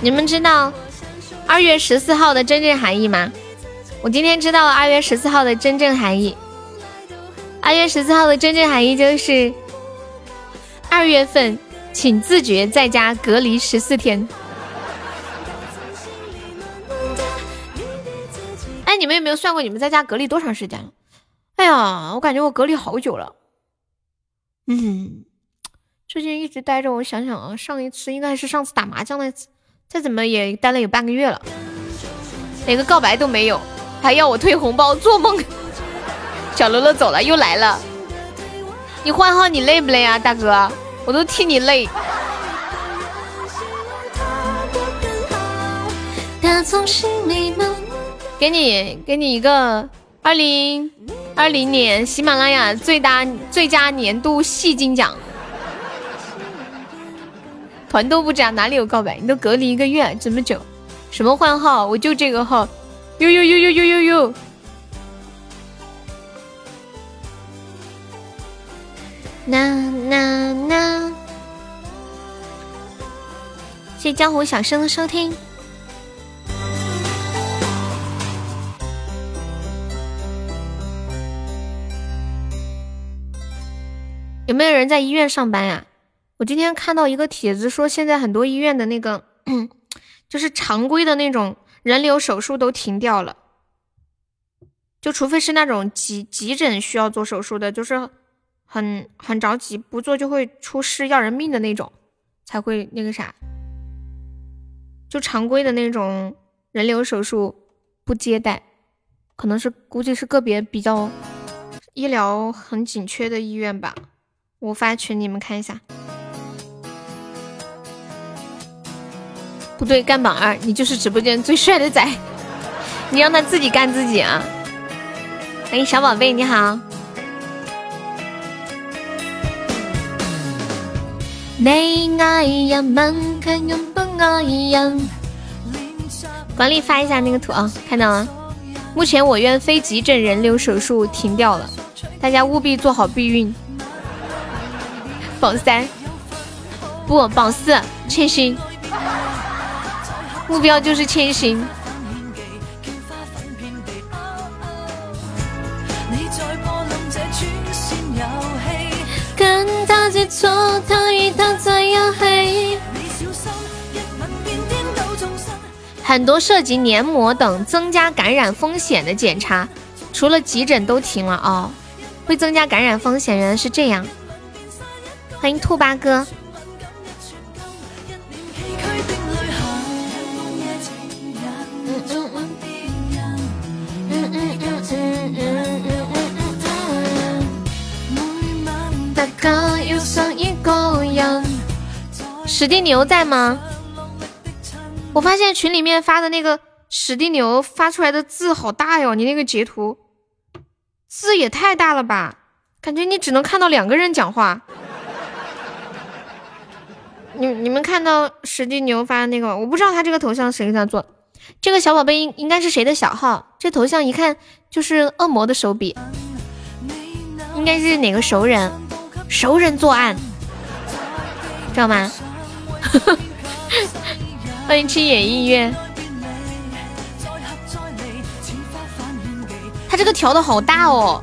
Speaker 1: 你们知道二月十四号的真正含义吗？我今天知道了二月十四号的真正含义。二月十四号的真正含义就是二月份，请自觉在家隔离十四天。哎，你们有没有算过你们在家隔离多长时间了？哎呀，我感觉我隔离好久了。嗯，最近一直待着，我想想啊，上一次应该是上次打麻将那次。再怎么也待了有半个月了，连个告白都没有，还要我退红包，做梦！*laughs* 小罗罗走了，又来了。你换号你累不累啊，大哥？我都替你累。给你给你一个二零二零年喜马拉雅最大最佳年度戏精奖。团都不加，哪里有告白？你都隔离一个月这么久，什么换号？我就这个号，呦呦呦呦呦呦呦。那那那，谢谢江湖小生的收听。有没有人在医院上班呀？我今天看到一个帖子，说现在很多医院的那个，*clears throat* 就是常规的那种人流手术都停掉了，就除非是那种急急诊需要做手术的，就是很很着急，不做就会出事要人命的那种，才会那个啥。就常规的那种人流手术不接待，可能是估计是个别比较医疗很紧缺的医院吧。我发群你们看一下，不对，干榜二，你就是直播间最帅的仔，你让他自己干自己啊！欢迎小宝贝，你好。管理发一下那个图啊，看到了。目前我院非急诊人流手术停掉了，大家务必做好避孕。榜三，不榜四，千星，目标就是千星。很多涉及黏膜等增加感染风险的检查，除了急诊都停了哦，会增加感染风险，原来是这样。欢迎兔八哥。史蒂牛在吗？我发现群里面发的那个史蒂牛发出来的字好大哟，你那个截图字也太大了吧？感觉你只能看到两个人讲话。你你们看到史蒂牛发的那个，我不知道他这个头像谁给他做。这个小宝贝应应该是谁的小号？这头像一看就是恶魔的手笔，应该是哪个熟人？熟人作案，知道吗？*laughs* 欢迎青眼音乐。他这个调的好大哦。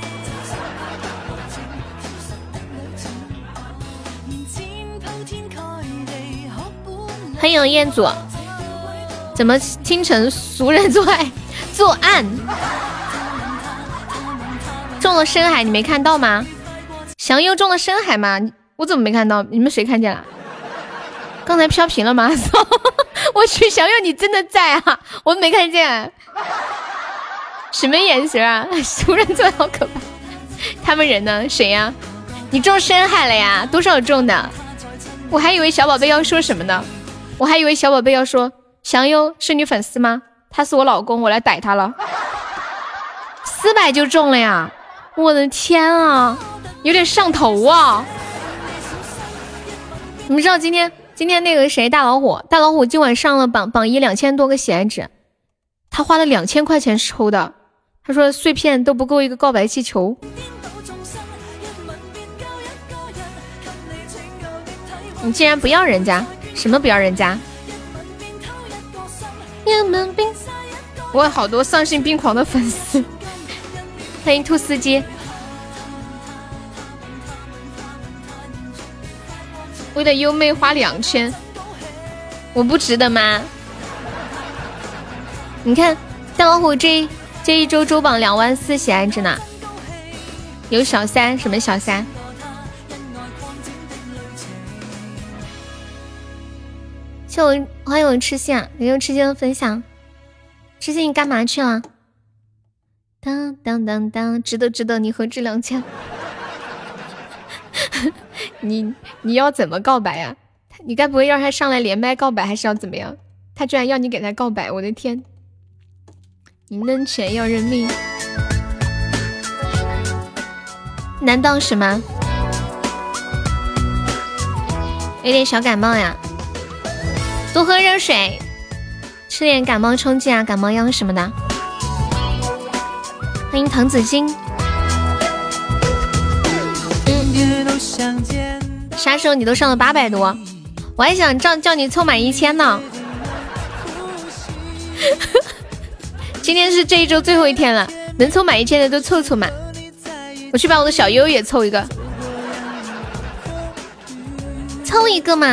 Speaker 1: 欢迎彦祖，怎么听成俗人做爱 *laughs* 作案？中了深海，你没看到吗？祥优中了深海吗？我怎么没看到？你们谁看见了？刚才飘屏了吗？*laughs* 我去，祥优你真的在啊？我没看见，什么眼神啊？俗人做好可怕！他们人呢？谁呀？你中深海了呀？多少中的？我还以为小宝贝要说什么呢？我还以为小宝贝要说祥优是你粉丝吗？他是我老公，我来逮他了。四百就中了呀！我的天啊，有点上头啊！你们知道今天今天那个谁大老虎大老虎今晚上了榜榜一两千多个喜爱值，他花了两千块钱抽的，他说碎片都不够一个告白气球。你竟然不要人家！什么不要人家？我有好多丧心病狂的粉丝。欢迎兔司机。为了优妹花两千，我不值得吗？你看大老虎这这一周周榜两万四喜爱着呢。有小三什么小三？谢我欢迎我吃蟹，感谢我吃蟹的分享。吃蟹你干嘛去了？当当当当，值得值得，你何止两千？*laughs* 你你要怎么告白呀？你该不会让他上来连麦告白，还是要怎么样？他居然要你给他告白，我的天！你能钱要人命？难道什么？有点小感冒呀，多喝热水，吃点感冒冲剂啊，感冒药什么的。欢迎唐子金。啥时候你都上了八百多？我还想叫叫你凑满一千呢。*laughs* 今天是这一周最后一天了，能凑满一千的都凑凑嘛。我去把我的小优也凑一个，凑一个嘛，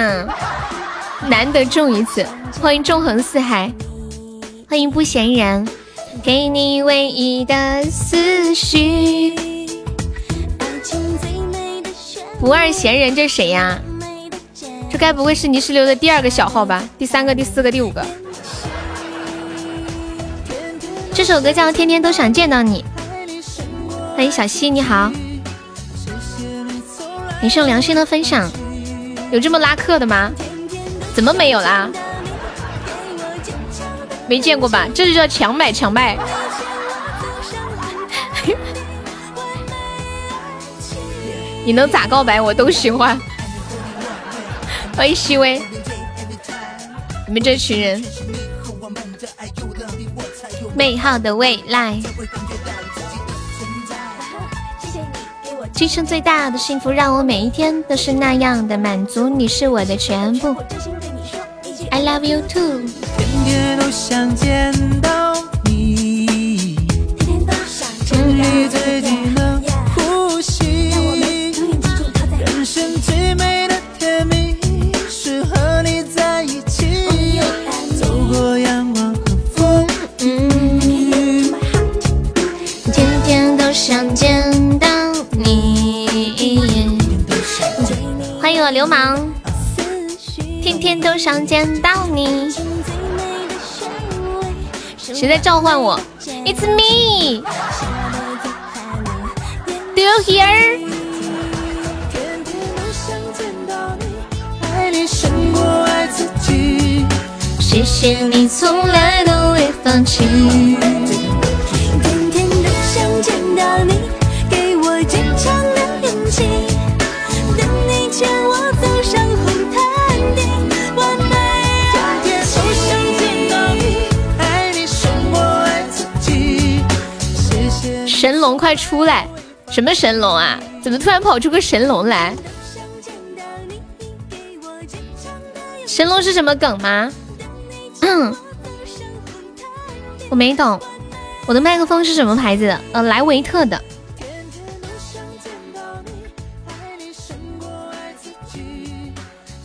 Speaker 1: 难得中一次。欢迎纵横四海，欢迎不闲人，给你唯一的思绪。不二闲人，这谁呀？这该不会是泥石流的第二个小号吧？第三个、第四个、第五个。这首歌叫《天天都想见到你》。欢迎小溪，你好。你是良心的分享，有这么拉客的吗？怎么没有啦？没见过吧？这就叫强买强卖。*laughs* 你能咋告白我都喜欢。欢迎西薇，你们这群人，美好的未来。今生最大的幸福，让我每一天都是那样的满足。你是我的全部，I love you too。天天都想见到你，天天都想见到你。最近的呼吸。人生最美的甜蜜是和你在一起，走过阳光和风雨，天天都想见到你。欢迎我流氓，天天都想见到你。谁在召唤我？It's me. Do you hear? 谢谢你从来都未放弃。天天都想见到你，给我坚强的勇气。神龙快出来！什么神龙啊？怎么突然跑出个神龙来？神龙是什么梗吗？嗯，*coughs* 我没懂。我的麦克风是什么牌子的？呃，莱维特的。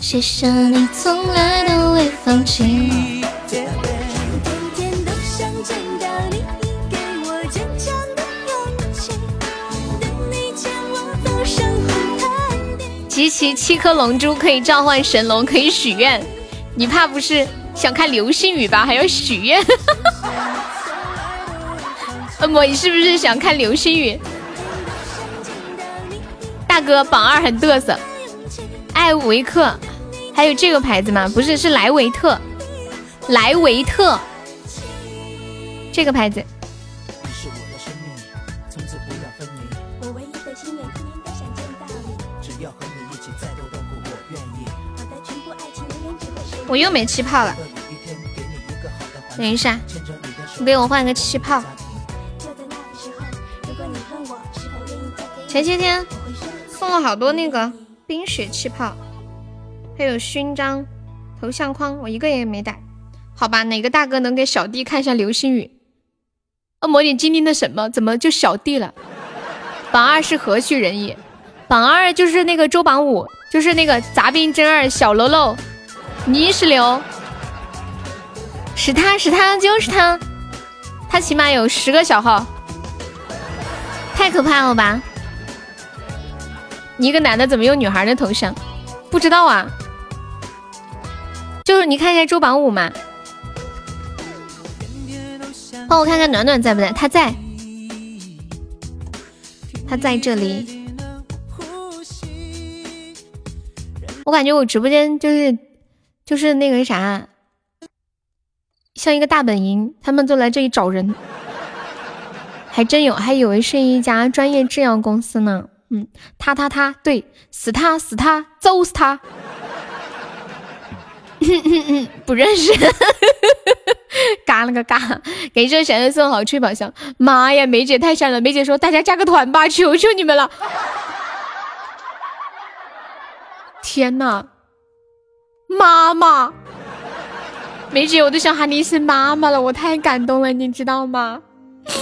Speaker 1: 谢谢你从来都未放弃。集齐七颗龙珠可以召唤神龙，可以许愿。你怕不是想看流星雨吧？还要许愿？恶 *laughs* 魔，你是不是想看流星雨？大哥，榜二很嘚瑟。艾维克，还有这个牌子吗？不是，是莱维特。莱维特，这个牌子。我又没气泡了，等一下，你给我换个气泡。前些天送了好多那个冰雪气泡，还有勋章、头像框，我一个也没带。好吧，哪个大哥能给小弟看一下流星雨？恶魔你经历了什么？怎么就小弟了？榜二是何许人也？榜二就是那个周榜五，就是那个杂兵真二小喽喽。泥石流，是他是他就是他，他起码有十个小号，太可怕了吧！你一个男的怎么有女孩的头像？不知道啊，就是你看一下周榜五嘛。帮我看看暖暖在不在？他在，他在这里。我感觉我直播间就是就是那个啥，像一个大本营，他们都来这里找人，还真有，还以为是一家专业制药公司呢。嗯，他他他，对，死他死他，揍死他。*laughs* 不认识，*laughs* 嘎了个嘎，给这小优送好吹宝箱。妈呀，梅姐太善了，梅姐说大家加个团吧，求求你们了。*laughs* 天呐，妈妈，梅姐，我都想喊你一声妈妈了，我太感动了，你知道吗？*laughs*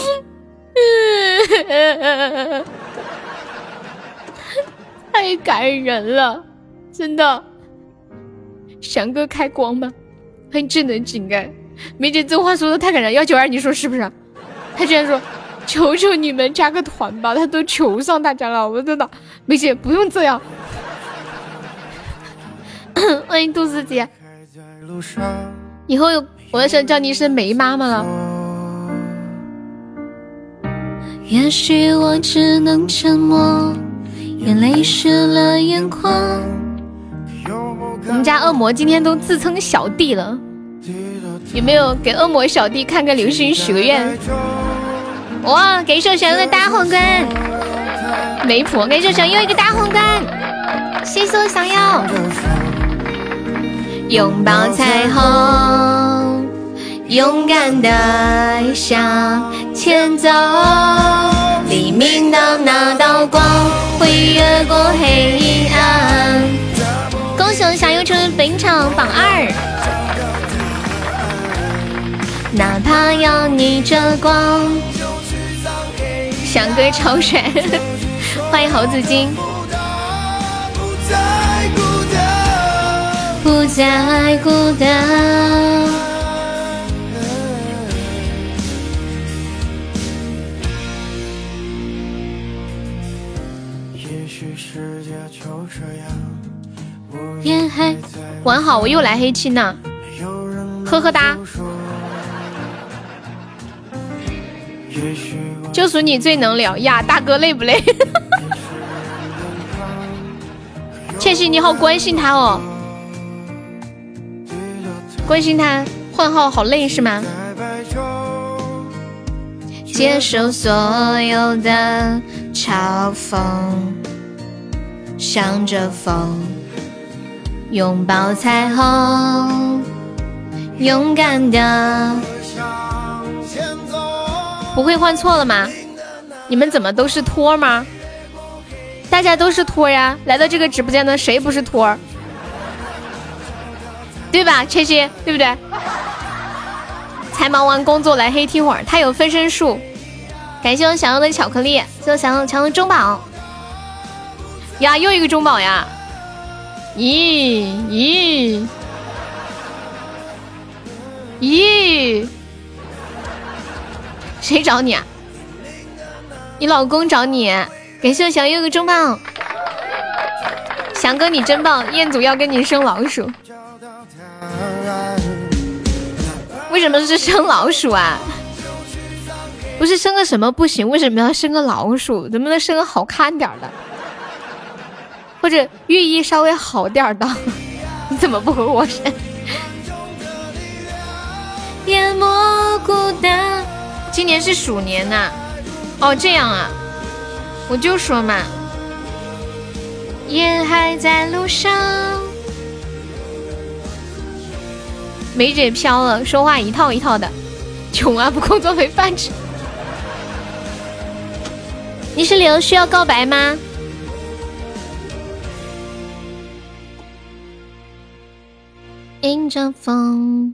Speaker 1: 太感人了，真的。翔哥开光吗？欢迎智能井盖，梅姐这话说的太感人。幺九二，你说是不是？他居然说，求求你们加个团吧，他都求上大家了，我真的，梅姐不用这样。*coughs* 欢迎杜思杰，以后我要想叫你一声梅妈妈了。也许我只能沉默，眼泪湿了眼眶。我们家恶魔今天都自称小弟了，有没有给恶魔小弟看个流星许个愿？哇，给小翔一个大皇冠，媒婆，给小翔又一个大皇冠，谢谢我小妖。拥抱彩虹，勇敢的向前走，黎明的那道光会越过黑暗。恭喜我小优成为本场榜二，哪怕要逆着光。翔哥超帅，*laughs* 欢迎猴子精。不再孤单。也许世界就这样。天黑，晚好，我又来黑青呢，呵呵哒。就属你最能聊呀，大哥累不累？倩茜 *laughs* 你好关心他哦，关心他换号好累是吗？接受所有的嘲讽，向着风。拥抱彩虹，勇敢的不会换错了吗？你们怎么都是托吗？大家都是托呀！来到这个直播间的谁不是托？对吧，切切，对不对？才忙完工作来黑听会儿，他有分身术。感谢我想要的巧克力，谢我想要抢的中宝。呀，又一个中宝呀！咦咦咦！谁找你啊？你老公找你。感谢我小优的中棒，翔哥你真棒！彦祖要跟你生老鼠，为什么是生老鼠啊？不是生个什么不行？为什么要生个老鼠？能不能生个好看点的？或者寓意稍微好点的，你 *laughs* 怎么不和我生？夜幕孤单，今年是鼠年呐。哦，这样啊，我就说嘛，夜还在路上。梅姐飘了，说话一套一套的，*laughs* 穷啊，不工作没饭吃。你是刘，需要告白吗？迎着风，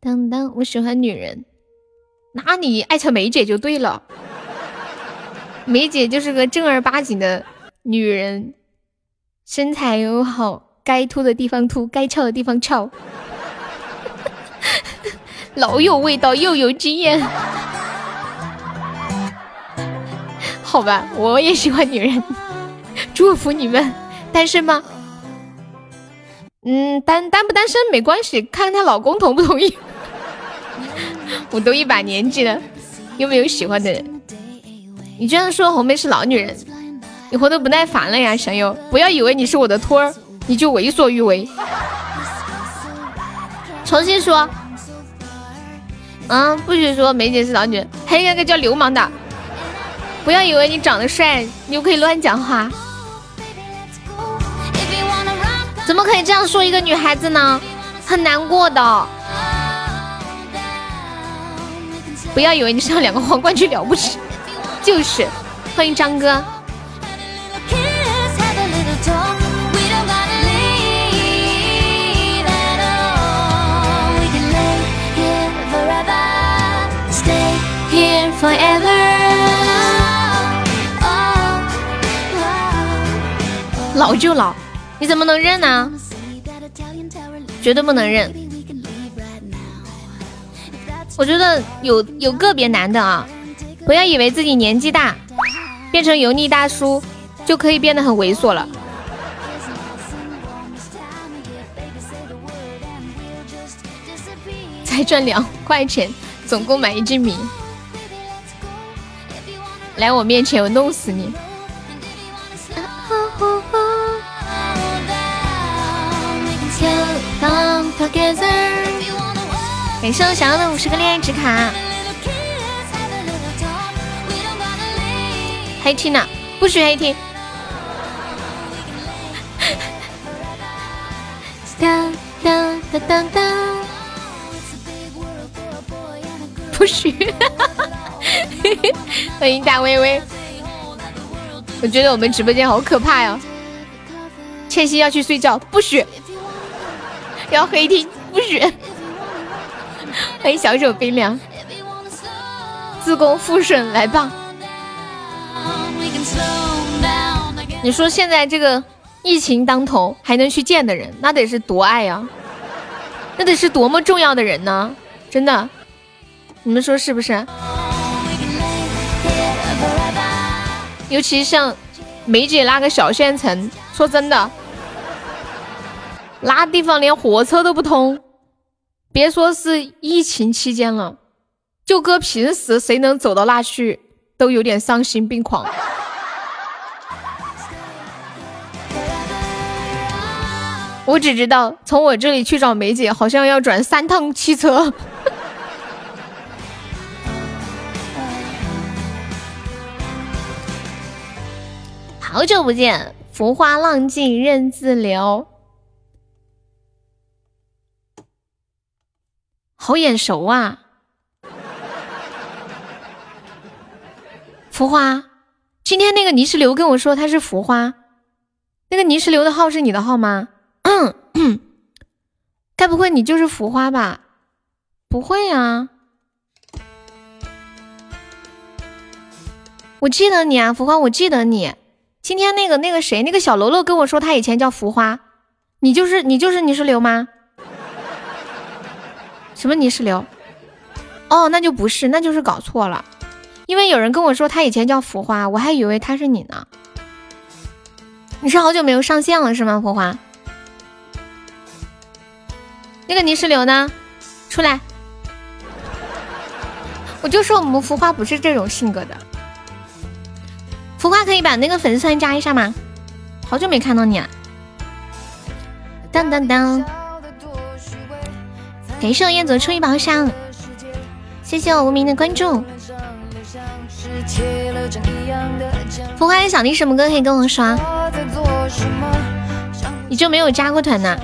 Speaker 1: 当当，我喜欢女人，那你艾特梅姐就对了。梅姐就是个正儿八经的女人，身材又好，该凸的地方凸，该翘的地方翘，老有味道，又有经验。好吧，我也喜欢女人，祝福你们，单身吗？嗯，单单不单身没关系，看看她老公同不同意。我都一把年纪了，有没有喜欢的人？你居然说红梅是老女人，你活得不耐烦了呀，小友！不要以为你是我的托儿，你就为所欲为。重新说，嗯，不许说梅姐是老女人，还有那个叫流氓的。不要以为你长得帅，你就可以乱讲话。怎么可以这样说一个女孩子呢？很难过的。不要以为你上两个皇冠就了不起，就是。欢迎张哥。老就老。你怎么能认呢？绝对不能认！我觉得有有个别男的啊，不要以为自己年纪大，变成油腻大叔就可以变得很猥琐了。才赚两块钱，总共买一只米，来我面前我弄死你！感谢我想要的五十个恋爱值卡。黑听呢？不许黑听。当当当当当，不许！*laughs* 欢迎大微微。我觉得我们直播间好可怕呀！倩兮要去睡觉，不许。要黑听不许！欢迎小手冰凉，自宫复顺来吧！你说现在这个疫情当头，还能去见的人，那得是多爱呀！那得是多么重要的人呢？真的，你们说是不是？尤其像梅姐那个小县城，说真的。那地方连火车都不通，别说是疫情期间了，就搁平时，谁能走到那去都有点丧心病狂。我只知道从我这里去找梅姐，好像要转三趟汽车。好久不见，浮花浪尽任自流。好眼熟啊！*laughs* 浮花，今天那个泥石流跟我说他是浮花，那个泥石流的号是你的号吗？该不会你就是浮花吧？不会啊，我记得你啊，浮花，我记得你。今天那个那个谁，那个小喽啰跟我说他以前叫浮花，你就是你就是泥石流吗？什么泥石流？哦，那就不是，那就是搞错了。因为有人跟我说他以前叫浮花，我还以为他是你呢。你是好久没有上线了是吗，浮花？那个泥石流呢？出来！我就说我们浮花不是这种性格的。浮夸可以把那个粉丝团加一下吗？好久没看到你了。当当当。感谢我燕子出一宝箱，谢谢我无名的关注。浮夸，你想听什么歌可以跟我说。你就没有加过团呢？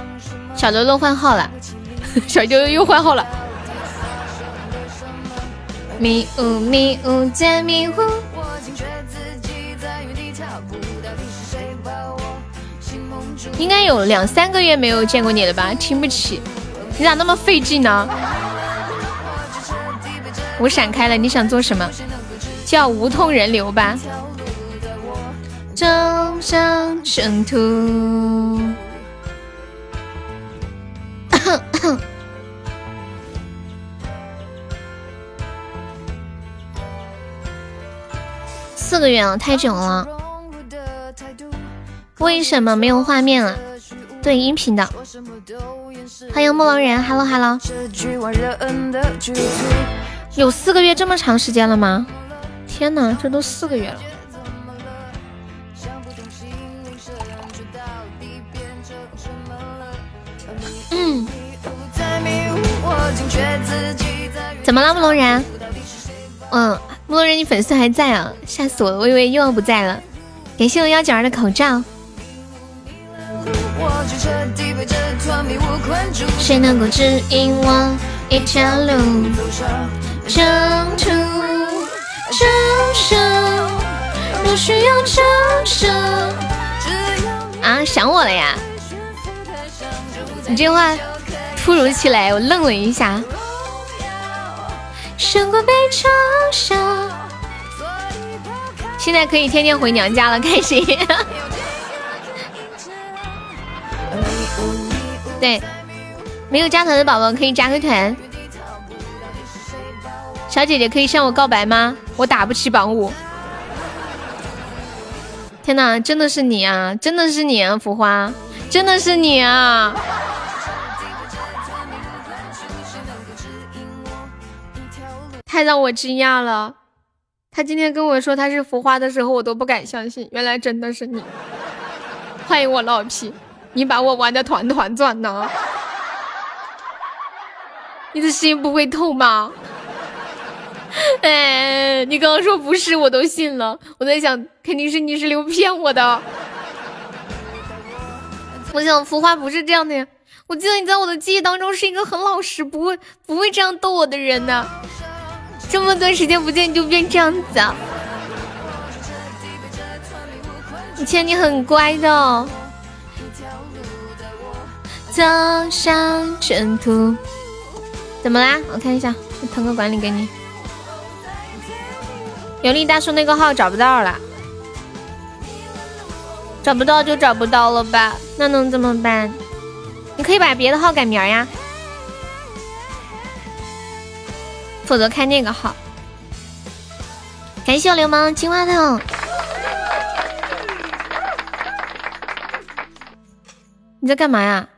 Speaker 1: 小刘刘换号了，*laughs* 小刘又换号了。迷雾迷雾渐迷糊。应该有两三个月没有见过你了吧？听不起。你咋那么费劲呢？我闪开了，你想做什么？叫无痛人流吧。走上征途。四个月了，太久了。为什么没有画面啊？对，音频的。欢迎木狼人，Hello Hello。有四个月这么长时间了吗？天哪，这都四个月了。嗯。怎么了，木龙人？嗯，木龙人，你粉丝还在啊？吓死我了，我以为又要不在了。感谢我幺九二的口罩。谁能够指引我一条路？征途，需要。啊，想我了呀？你这话突如其来，我愣了一下。胜过被嘲笑。现在可以天天回娘家了，开心。对，没有加团的宝宝可以加个团。小姐姐可以向我告白吗？我打不起榜五。天哪，真的是你啊！真的是你啊，浮花，真的是你啊！太让我惊讶了。他今天跟我说他是浮花的时候，我都不敢相信，原来真的是你。欢迎我老皮。你把我玩的团团转呢？你的心不会痛吗？哎，你刚刚说不是，我都信了。我在想，肯定是泥石流骗我的。我想浮华不是这样的呀。我记得你在我的记忆当中是一个很老实，不会不会这样逗我的人呢。这么短时间不见你就变这样子啊？以前你很乖的。走上征途，怎么啦？我看一下，我腾个管理给你。有力大叔那个号找不到了，找不到就找不到了吧？那能怎么办？你可以把别的号改名呀，否则开那个号。感谢我流氓金话筒。你在干嘛呀？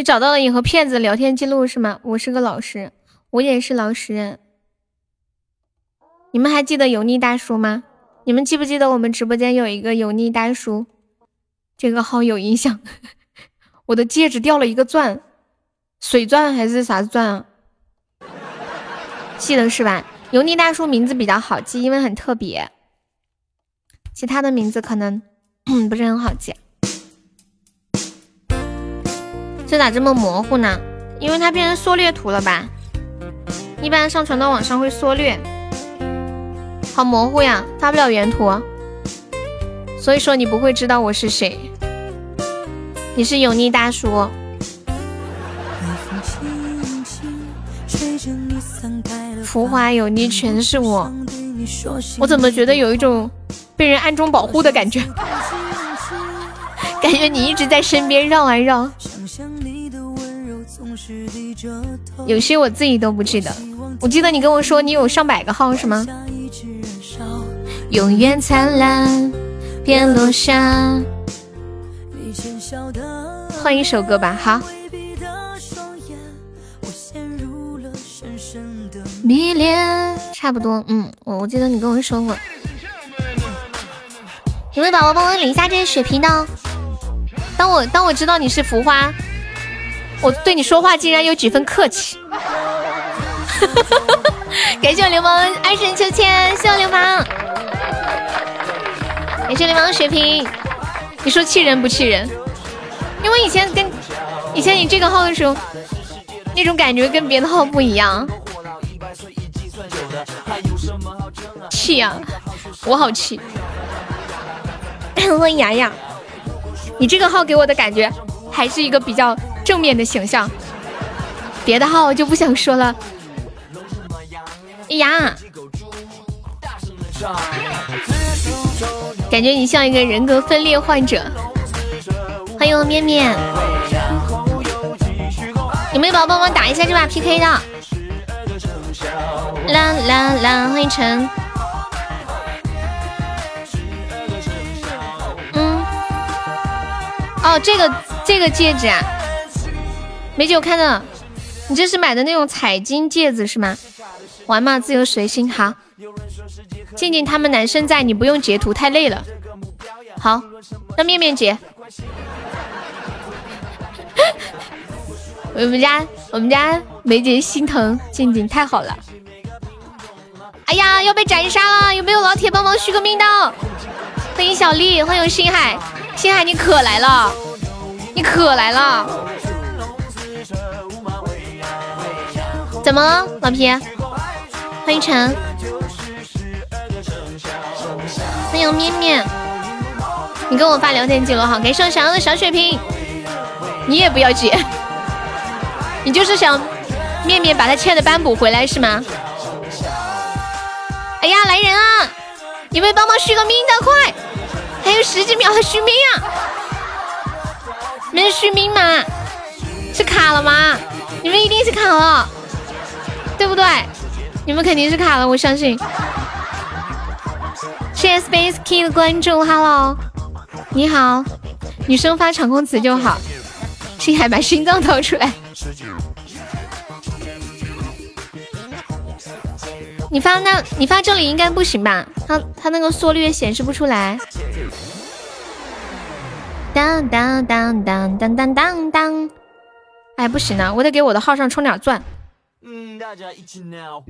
Speaker 1: 你找到了你和骗子聊天记录是吗？我是个老实，我也是老实人。你们还记得油腻大叔吗？你们记不记得我们直播间有一个油腻大叔？这个号有印象。*laughs* 我的戒指掉了一个钻，水钻还是啥钻啊？记得是吧？油腻大叔名字比较好记，因为很特别。其他的名字可能 *clears throat* 不是很好记。这咋这么模糊呢？因为它变成缩略图了吧？一般上传到网上会缩略，好模糊呀，发不了原图。所以说你不会知道我是谁。你是油腻大叔。浮华油腻全是我，我怎么觉得有一种被人暗中保护的感觉？*laughs* 感觉你一直在身边绕啊绕。有些我自己都不记得，我记得你跟我说你有上百个号是吗？永远灿烂，别落下。换一首歌吧，好。迷恋，差不多，嗯，我我记得你跟我说过。有没有宝宝帮我领一下这些血瓶呢？当我当我知道你是浮花。我对你说话竟然有几分客气，*laughs* 感谢我流氓爱神秋千，谢我流氓，感谢流氓血瓶。你说气人不气人？因为以前跟以前你这个号的时候，那种感觉跟别的号不一样。气呀，我好气。问雅雅，你这个号给我的感觉还是一个比较。正面的形象，别的号我就不想说了。哎呀，感觉你像一个人格分裂患者。欢迎我面面，有没有宝宝帮忙打一下这把 PK 的？啦啦啦，欢迎陈。哦，这个这个戒指啊。美姐，我看到你这是买的那种彩金戒指是吗？玩嘛，自由随心。好，静静他们男生在，你不用截图，太累了。好，那面面姐。我们家我们家梅姐心疼静静，太好了。哎呀，要被斩杀了！有没有老铁帮忙续个命的？欢迎小丽，欢迎星海，星海你可来了，你可来了。怎么了，老皮？欢迎晨，欢迎面面。你给我发聊天记录哈，感谢我小杨的小血瓶。你也不要急，*laughs* 你就是想面面把他欠的班补回来是吗？哎呀，来人啊！你们帮忙续个命的，快！还有十几秒的续命啊！没人续命吗？是卡了吗？你们一定是卡了，对不对？你们肯定是卡了，我相信。谢谢 Space Key 的关注，Hello，你好，女生发场控词就好。青海把心脏掏出来，你发那，你发这里应该不行吧？它它那个缩略显示不出来。当当当当当当当当，哎，不行啊，我得给我的号上充点钻。
Speaker 2: 嗯，大家一起闹。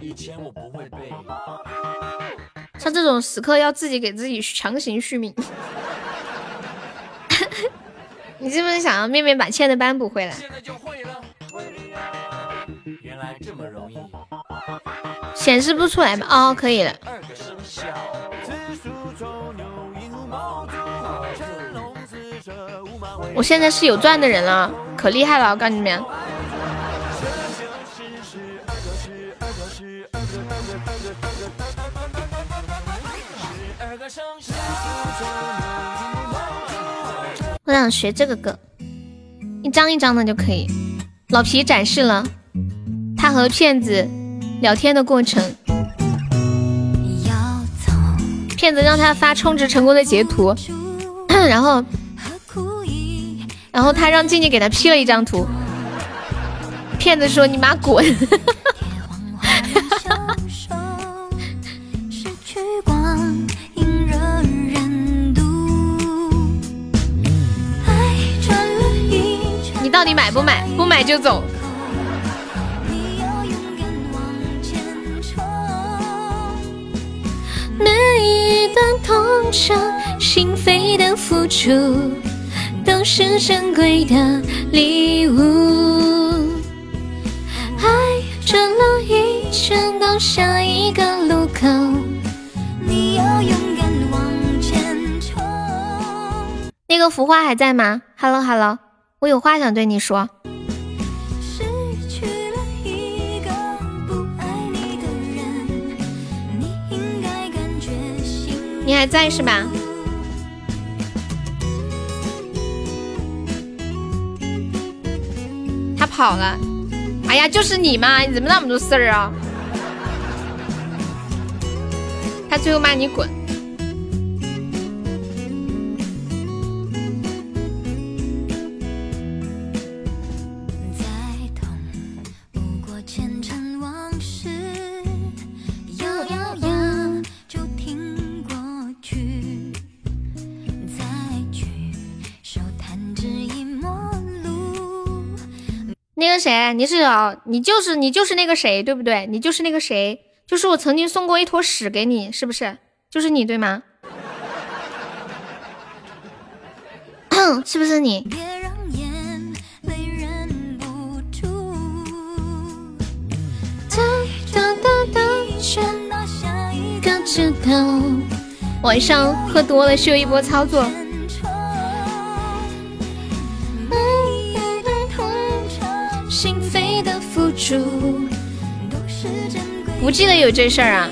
Speaker 2: 以前我不会背
Speaker 1: 像这种时刻要自己给自己强行续命。*laughs* 你是不是想要面面把欠的班补回来？显示不出来吧？哦，可以了。我现在是有钻的人了，可厉害了！我告诉你们。我想学这个歌，一张一张的就可以。老皮展示了他和骗子聊天的过程，骗子让他发充值成功的截图，*clears throat* 然后，然后他让静静给他 P 了一张图。骗子说：“你妈滚！” *laughs* 你到底买不买？不买就走。痛彻心扉的付出，都是珍贵的礼物。爱转了一圈，到下一个路口，你要勇敢往前冲。那个浮花还在吗？Hello Hello。我有话想对你说。你还在是吧？他跑了。哎呀，就是你嘛！你怎么那么多事儿啊？他最后骂你滚。谁，你是啊？你就是你就是那个谁，对不对？你就是那个谁，就是我曾经送过一坨屎给你，是不是？就是你对吗？*coughs* 是不是你？晚上喝多了秀一波操作。不记得有这事儿啊？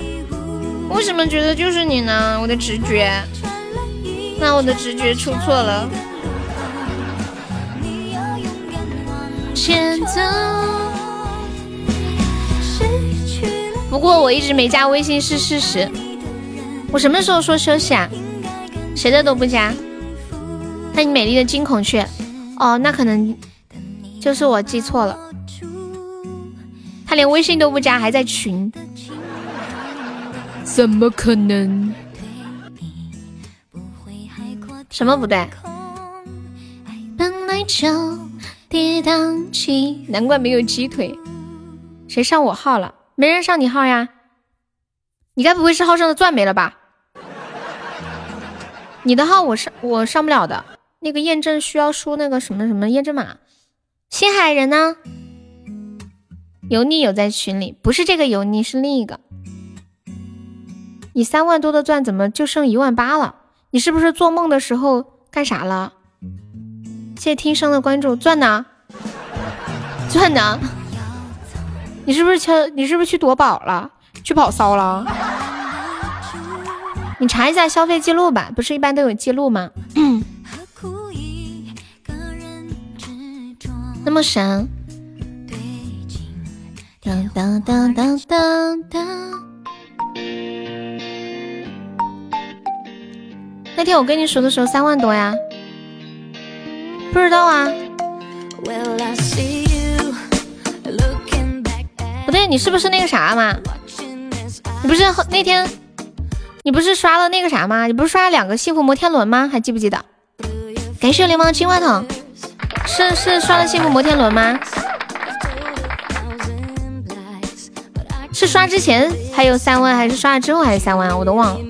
Speaker 1: 为什么觉得就是你呢？我的直觉，那我的直觉出错了。不过我一直没加微信是事实。我什么时候说休息啊？谁的都不加。欢迎美丽的金孔雀。哦，那可能就是我记错了，他连微信都不加，还在群，怎么可能？什么不对？难怪没有鸡腿。谁上我号了？没人上你号呀？你该不会是号上的钻没了吧？你的号我上我上不了的，那个验证需要输那个什么什么验证码。星海人呢？油腻有在群里，不是这个油腻，是另一个。你三万多的钻怎么就剩一万八了？你是不是做梦的时候干啥了？谢谢听声的关注，钻呢？钻呢？你是不是去？你是不是去夺宝了？去跑骚了？你查一下消费记录吧，不是一般都有记录吗？那么神。当当当当当当。那天我跟你说的时候三万多呀，不知道啊。不对，你是不是那个啥嘛？你不是那天？你不是刷了那个啥吗？你不是刷了两个幸福摩天轮吗？还记不记得？感谢流氓金话筒，是是刷了幸福摩天轮吗？是刷之前还有三万，还是刷了之后还是三万？我都忘了。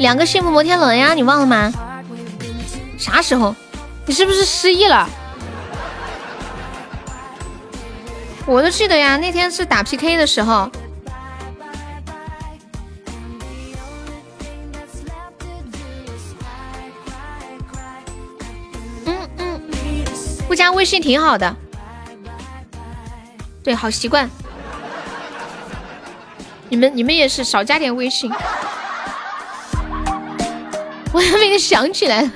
Speaker 1: 两个幸福摩天轮呀，你忘了吗？啥时候？你是不是失忆了？我都记得呀，那天是打 PK 的时候。加微信挺好的。对，好习惯。你们你们也是少加点微信。*laughs* 我还没想起来。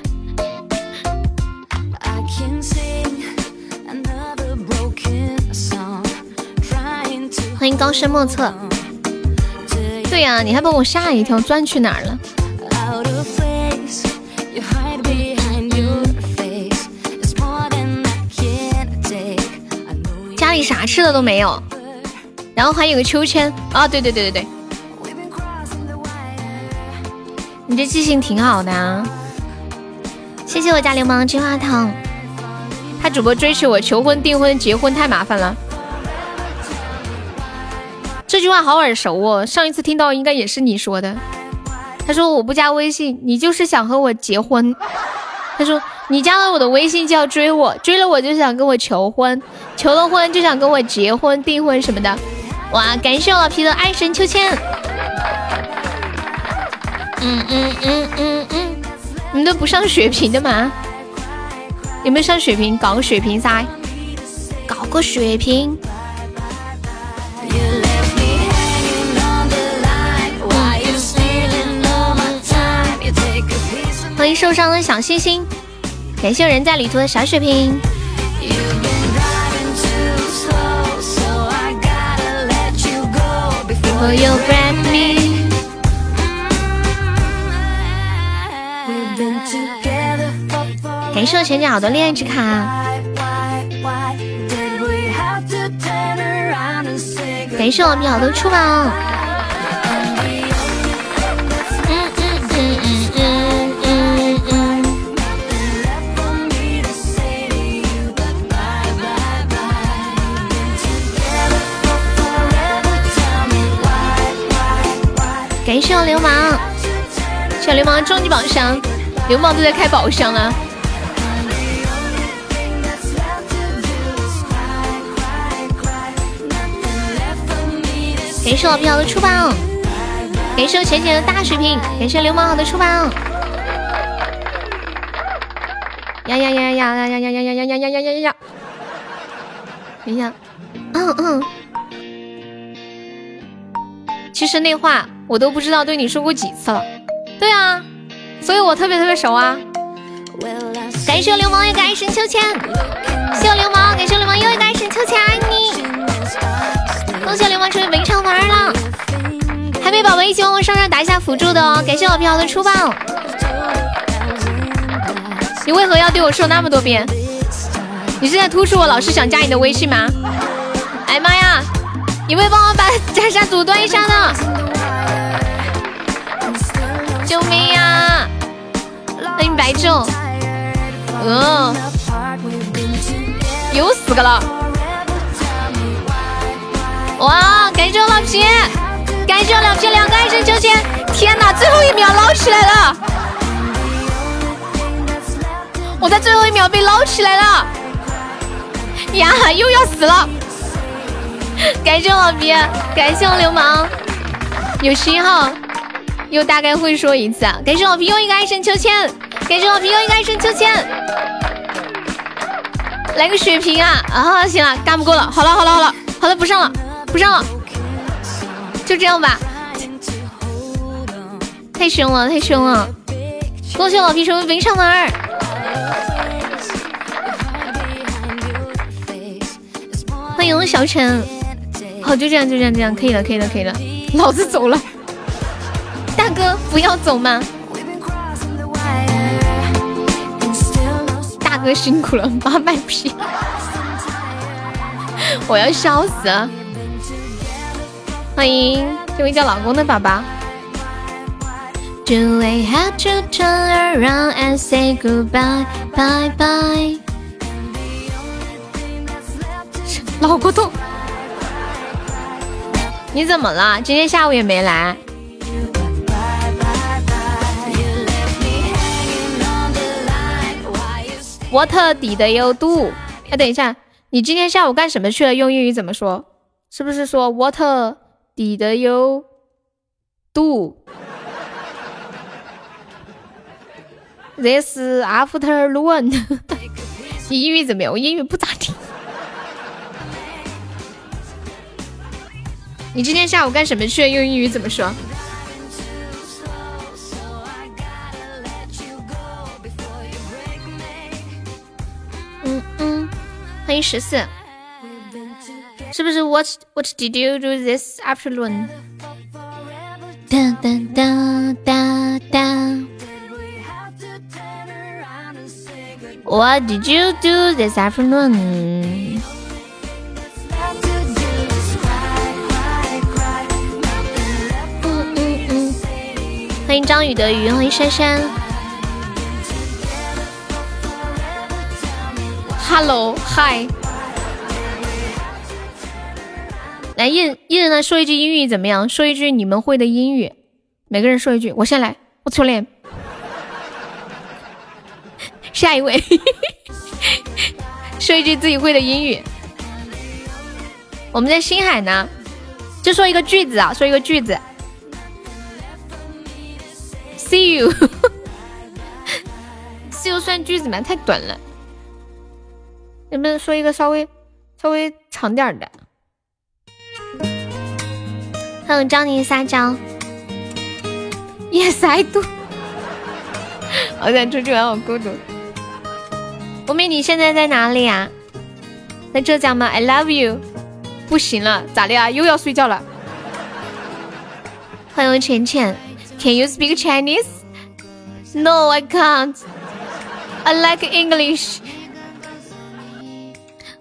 Speaker 1: 欢迎高深莫测。对呀，你还把我吓一跳，钻去哪儿了？啥吃的都没有，然后还有个秋千啊！对对对对对，你这记性挺好的啊！谢谢我家流氓金话筒，他主播追求我求婚、订婚、结婚太麻烦了。这句话好耳熟哦，上一次听到应该也是你说的。他说我不加微信，你就是想和我结婚。他说你加了我的微信就要追我，追了我就想跟我求婚，求了婚就想跟我结婚订婚什么的。哇，感谢我老皮的爱神秋千。嗯嗯嗯嗯嗯，你们都不上血瓶的吗？有没有上血瓶？搞个血瓶噻，搞个血瓶。欢迎受伤的小星星，感谢人在旅途的小水瓶。感谢我前脚的恋爱之卡，感谢我秒的出榜。感谢我流氓，小流氓终极宝箱，流氓都在开宝箱了。感谢我飘的出榜，感谢我浅浅的大水瓶，感谢流氓好的出榜。呀呀呀呀呀呀呀呀呀呀呀呀呀呀！等一下，嗯嗯。其实那话。我都不知道对你说过几次了，对啊，所以我特别特别熟啊。感谢流氓一个爱神秋千，谢流氓，感谢流氓又一个爱神秋千，爱你。恭喜流氓成为本场玩了。欢迎喜欢我上上打一下辅助的哦，感谢老飘的出棒。你为何要对我说那么多遍？你是在突出我老是想加你的微信吗？哎妈呀！你会帮我把加沙阻断一下的？救命呀！欢迎白昼。嗯，又四个了。哇！感谢我老皮，感谢我老皮两个爱神秋千。天哪，最后一秒捞起来了！我在最后一秒被捞起来了。呀，又要死了！感谢我老皮，感谢我流氓，有信号，又大概会说一次啊。感谢老皮又一个爱神秋千，感谢老皮又一个爱神秋千，来个血瓶啊！啊，行了，干不过了，好了好了好了，好了不上了不上了，就这样吧。太凶了太凶了，恭喜老皮成为本场男二。欢迎小陈，好，就这样，就这样，这样可以了，可以了，可以了，老子走了，哥不要走吗？大哥辛苦了，妈卖批，*laughs* 我要笑死了。欢迎这位叫老公的宝宝。Do we have to turn around and say goodbye, bye bye? *laughs* 老骨头，你怎么了？今天下午也没来。What 底的有度？哎，等一下，你今天下午干什么去了？用英语怎么说？是不是说 What 底的有度？This afternoon，*laughs* 你英语怎么样？我英语不咋地。你今天下午干什么去了？用英语怎么说？欢迎十四，是不是？What What did you do this afternoon？哒哒哒哒哒。What did you do this afternoon？欢迎张宇的鱼，欢迎珊珊。Hello，Hi。来，一人一人来说一句英语怎么样？说一句你们会的英语，每个人说一句。我先来，我初恋。*laughs* 下一位，*laughs* 说一句自己会的英语。我们在星海呢，就说一个句子啊，说一个句子。See you，See *laughs* you 算句子吗？太短了，能不能说一个稍微稍微长点的？还有张宁撒娇，Yes I do。我想 *laughs* 出去玩，好孤独。无名，你现在在哪里呀？在浙江吗？I love you。不行了，咋的啊？又要睡觉了。欢迎浅浅。Can you speak Chinese? No, I can't. I like English.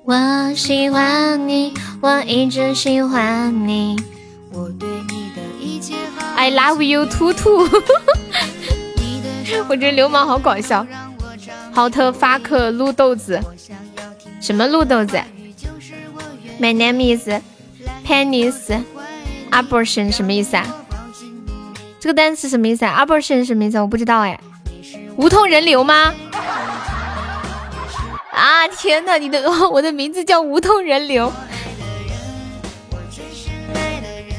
Speaker 1: 我喜欢你，我一直喜欢你。我对你的一切好。I love you, 兔兔。*laughs* 我觉得流氓好搞笑。好特发克绿豆子，什么绿豆子？My name is Penis Abortion，什么意思啊？这个单词什么意思啊？abortion 什么意思？我不知道哎。无痛人流吗？啊天哪！你的 *laughs* 我的名字叫无痛人流。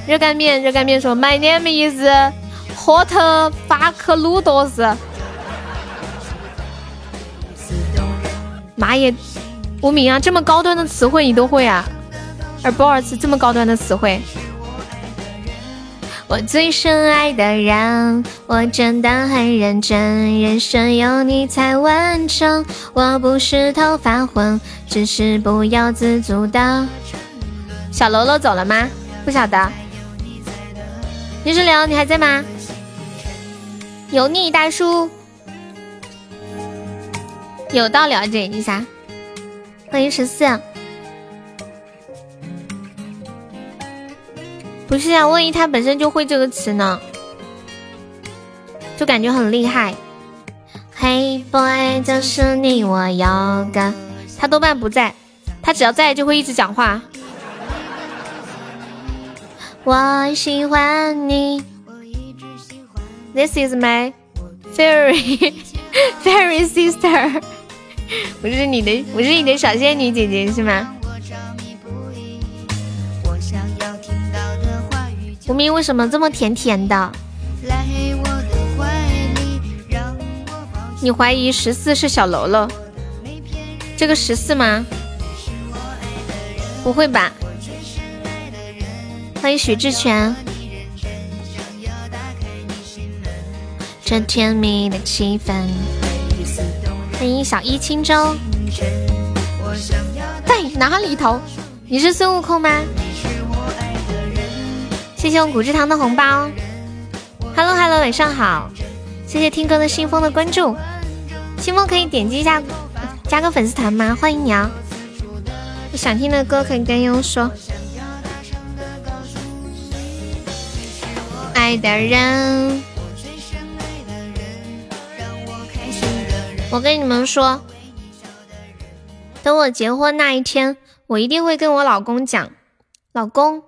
Speaker 1: 热干面，热干面说，My name is Hot Fuck Noodles。妈耶，无名啊！这么高端的词汇你都会啊？而 boss 这么高端的词汇。我最深爱的人，我真的很认真，人生有你才完整。我不是头发昏，只是不由自主的。小喽啰走了吗？不晓得。泥石流，你还在吗？油腻大叔，有道了解一下。欢迎十四。不是啊，万一他本身就会这个词呢，就感觉很厉害。Hey，boy，就是你，我要个。他多半不在，他只要在就会一直讲话。我喜欢你。This is my fairy *laughs* fairy sister。我是你的，我是你的小仙女姐姐，是吗？无名为什么这么甜甜的？你怀疑十四是小喽喽？这个十四吗？不会吧？欢迎许志全。这甜蜜的气氛。欢迎小一轻舟。在哪里头？你是孙悟空吗？谢谢我古之堂的红包。Hello Hello，晚上好。谢谢听歌的新风的关注。新风可以点击一下。加个粉丝团吗？欢迎你啊！想听的歌可以跟悠悠说。爱的人，我跟你们说，等我结婚那一天，我一定会跟我老公讲，老公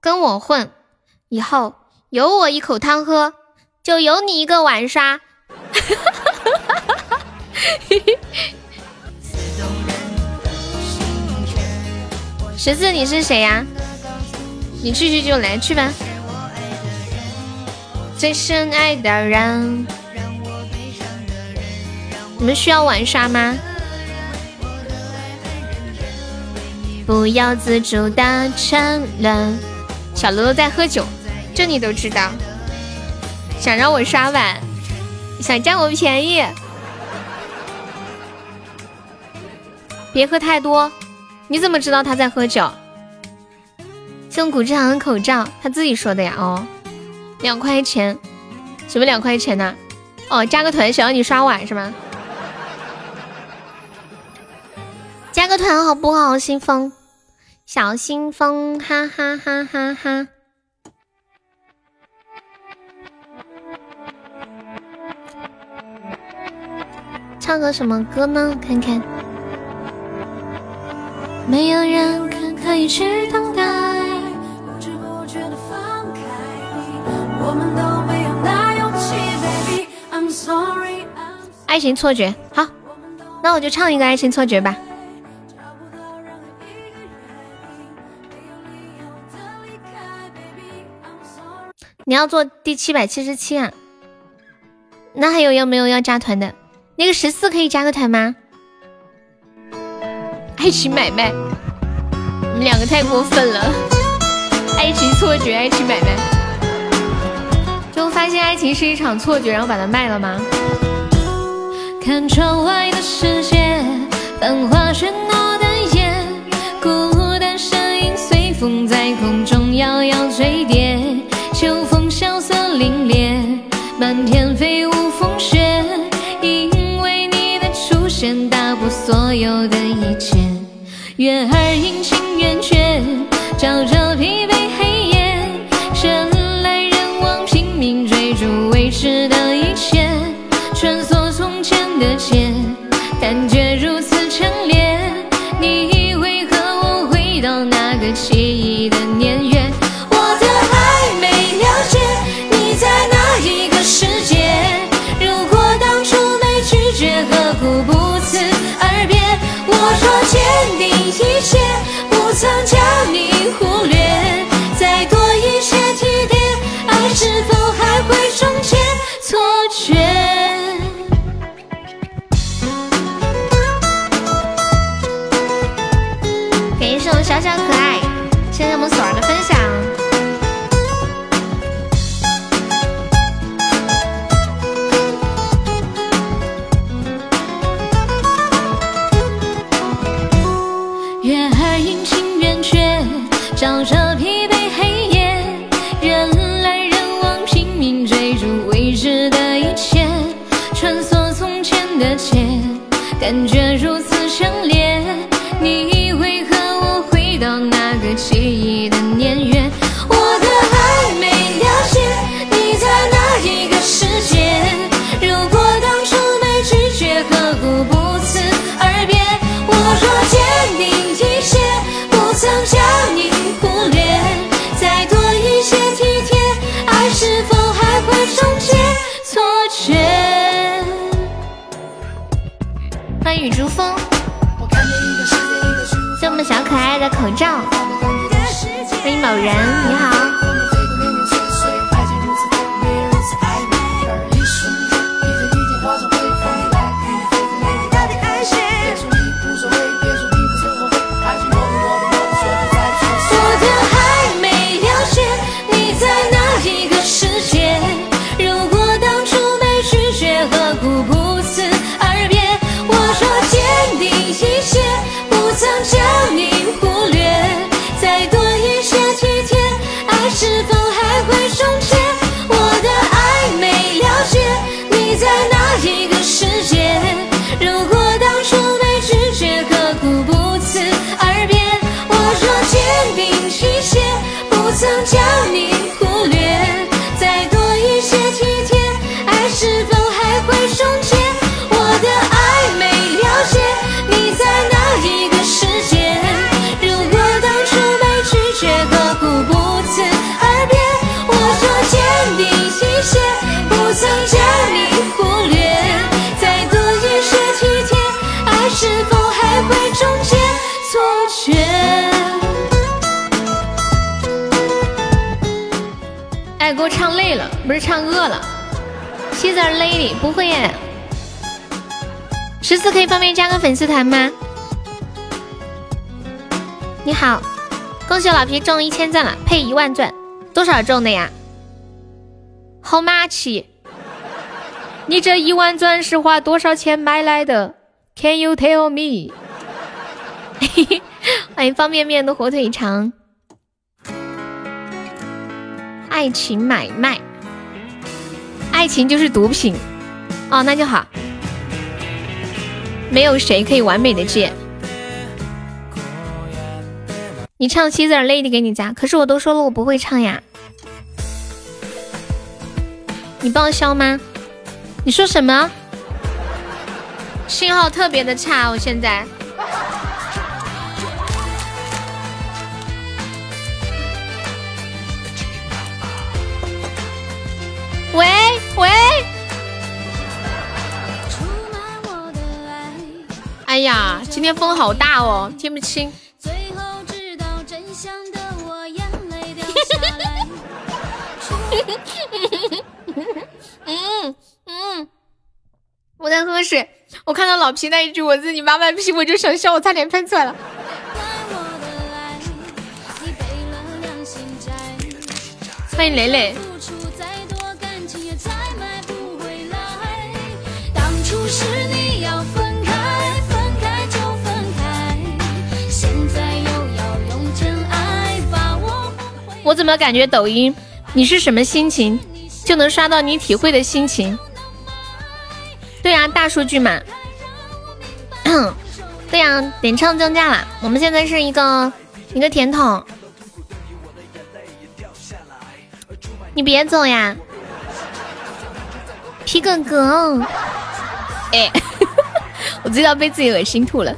Speaker 1: 跟我混，以后有我一口汤喝，就有你一个碗刷。十四，你是谁呀？你去去就来去吧。最深爱的人，你们需要玩耍吗？不要自主的沉沦。小罗罗在喝酒，这你都知道。想让我刷碗，想占我便宜，别喝太多。你怎么知道他在喝酒？送古之堂的口罩，他自己说的呀。哦，两块钱，什么两块钱呢？哦，加个团想要你刷碗是吗？加个团好不好？新风，小新风，哈哈哈哈哈。唱个什么歌呢？看看。没有人可可以去等待，不知不觉的放开，我们都没有那勇气，baby I'm sorry。爱情错觉，好，那我就唱一个爱情错觉吧。你要做第七百七十七啊？那还有要没有要加团的？那个十四可以加个团吗？爱情买卖，你们两个太过分了！爱情错觉，爱情买卖，就发现爱情是一场错觉，然后把它卖了吗？看窗外的世界，繁华喧闹的夜，孤单身影随风在空中摇摇坠跌，秋风萧瑟凛冽，漫天飞所有的一切。月儿阴晴圆缺，照着疲惫感觉如此粉丝团吗？你好，恭喜老皮中一千钻了，配一万钻，多少中的呀？How much？你这一万钻是花多少钱买来的？Can you tell me？欢 *laughs* 迎方便面的火腿肠。爱情买卖，爱情就是毒品哦，那就好。没有谁可以完美的戒。你唱妻子 lady 给你加，可是我都说了我不会唱呀。你报销吗？你说什么？信号特别的差，我现在。呀，今天风好大哦，听不清。嗯嗯，我在喝水。我看到老皮那一句“我自己妈妈屁”，我就想笑，我差点喷出来了。欢迎磊磊。我怎么感觉抖音，你是什么心情，就能刷到你体会的心情？对呀，大数据嘛。*clears throat* 对呀，点唱降价了，我们现在是一个一个甜筒。你别走呀，皮哥哥。哎，*laughs* 我知道被自己恶心吐了。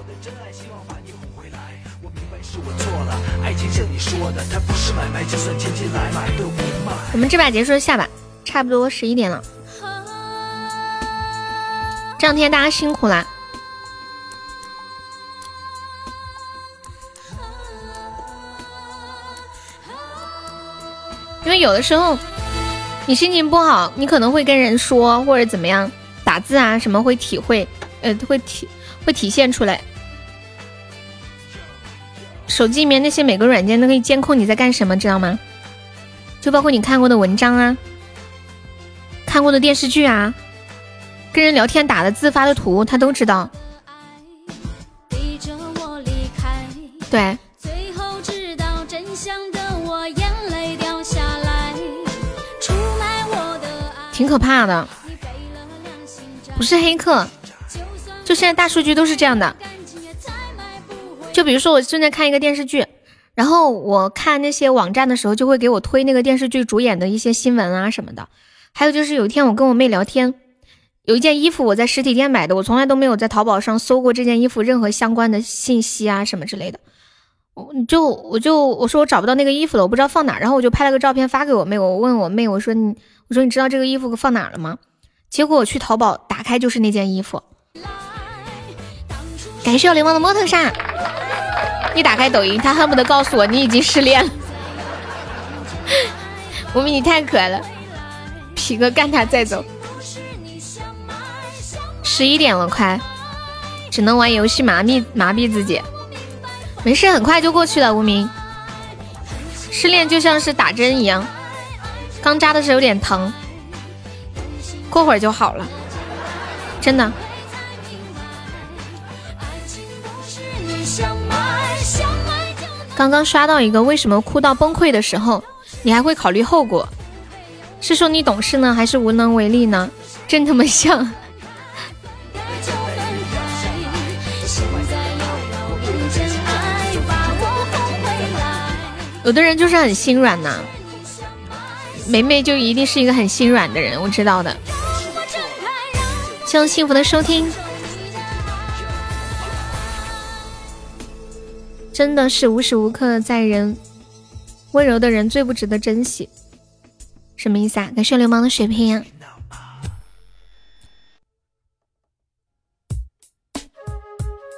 Speaker 2: 买卖就算经济来买都不卖
Speaker 1: 我们这把结束下吧，差不多十一点了。这两天大家辛苦啦。因为有的时候你心情不好，你可能会跟人说或者怎么样。打字啊，什么会体会，呃，会体会体现出来。手机里面那些每个软件都可以监控你在干什么，知道吗？就包括你看过的文章啊，看过的电视剧啊，跟人聊天打的字、发的图，他都知道。对。挺可怕的。不是黑客，就现在大数据都是这样的。就比如说我正在看一个电视剧，然后我看那些网站的时候，就会给我推那个电视剧主演的一些新闻啊什么的。还有就是有一天我跟我妹聊天，有一件衣服我在实体店买的，我从来都没有在淘宝上搜过这件衣服任何相关的信息啊什么之类的。我就我就我说我找不到那个衣服了，我不知道放哪，然后我就拍了个照片发给我妹，我问我妹我说你我说你知道这个衣服放哪了吗？结果我去淘宝打开就是那件衣服。感谢我流氓的摸头杀。一打开抖音，他恨不得告诉我你已经失恋了。无名你太可爱了，皮哥干他再走。十一点了，快，只能玩游戏麻痹麻痹自己。没事，很快就过去了。无名，失恋就像是打针一样，刚扎的时候有点疼，过会儿就好了，真的。刚刚刷到一个，为什么哭到崩溃的时候，你还会考虑后果？是说你懂事呢，还是无能为力呢？真他妈像。有的人就是很心软呐，梅梅就一定是一个很心软的人，我知道的。希望幸福的收听，真的是无时无刻在人温柔的人最不值得珍惜，什么意思啊？感谢流氓的血瓶。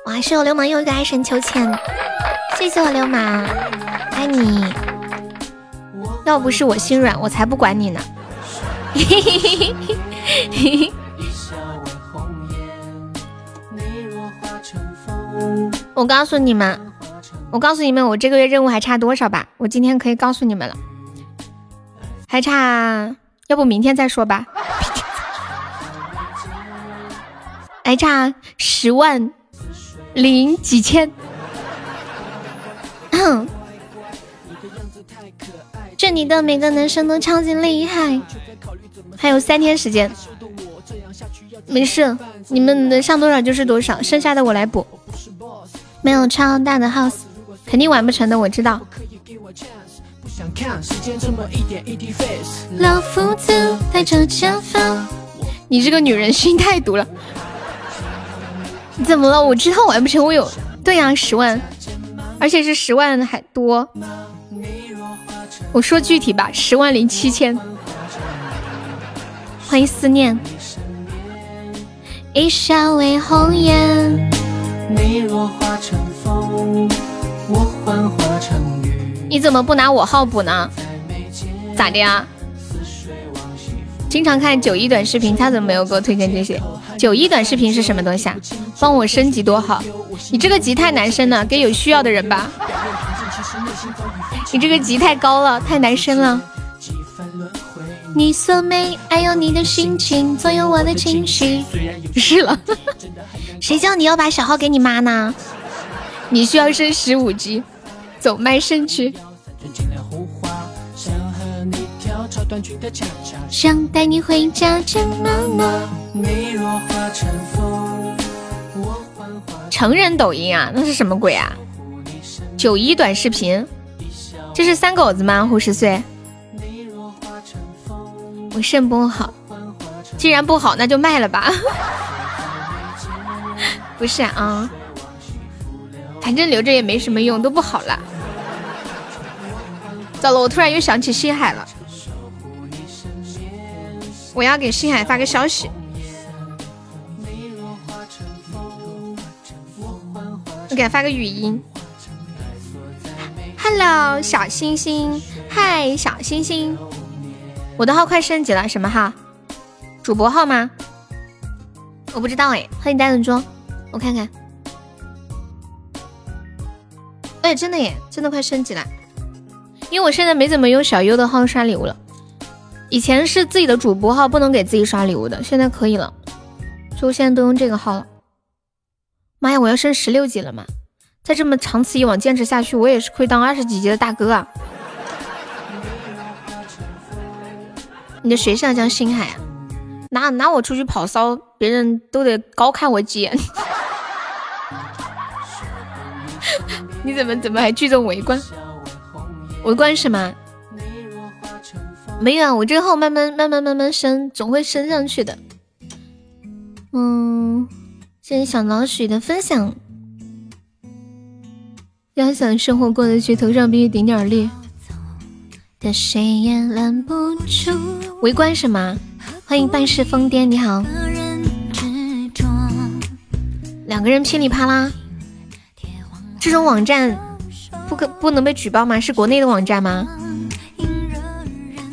Speaker 1: 哇，是我流氓又一个爱神求签，谢谢我流氓。爱你，要不是我心软，我才不管你呢。*laughs* 我告诉你们，我告诉你们，我这个月任务还差多少吧？我今天可以告诉你们了，还差，要不明天再说吧。*laughs* 还差十万零几千。*laughs* 这里的每个男生都超级厉害，还有三天时间，没事，你们能上多少就是多少，剩下的我来补。没有超大的 house，肯定完不成的，我知道。老夫子带着前方，你这个女人心太毒了。怎么了？我知道完不成，我有对呀，十万，而且是十万还多。我说具体吧，十万零七千。欢迎思念。一笑为红颜。你怎么不拿我号补呢？咋的呀？经常看九一短视频，他怎么没有给我推荐这些？九一短视频是什么东西啊？帮我升级多好！你这个级太难升了，给有需要的人吧。你这个级太高了，太难升了。你所美，爱有你的心情左右我的情绪。*laughs* 是了，谁叫你要把小号给你妈呢？你需要升十五级，走麦升去。想带你回家，见妈妈。成人抖音啊，那是什么鬼啊？九一短视频，这是三狗子吗？胡十岁，我肾不好，既然不好，那就卖了吧。*laughs* 不是啊，反正留着也没什么用，都不好了。糟了，我突然又想起星海了，我要给星海发个消息。我给他发个语音。Hello，小星星，嗨，小星星，我的号快升级了，什么号？主播号吗？我不知道哎，欢迎单人桌，我看看。哎，真的耶，真的快升级了，因为我现在没怎么用小优的号刷礼物了。以前是自己的主播号不能给自己刷礼物的，现在可以了，所以我现在都用这个号了。妈呀，我要升十六级了嘛？再这么长此以往坚持下去，我也是会当二十几级的大哥啊！你的学校叫星海啊？拿拿我出去跑骚，别人都得高看我几眼。你怎么怎么还聚众围观？围观什么？没有啊，我这个号慢慢慢慢慢慢升，总会升上去的。嗯，谢谢小老鼠的分享。要想生活过得去，头上必须顶点绿。的谁也拦不住。围观什么？欢迎半世疯癫，你好。两个人噼里啪啦，这种网站不可不能被举报吗？是国内的网站吗？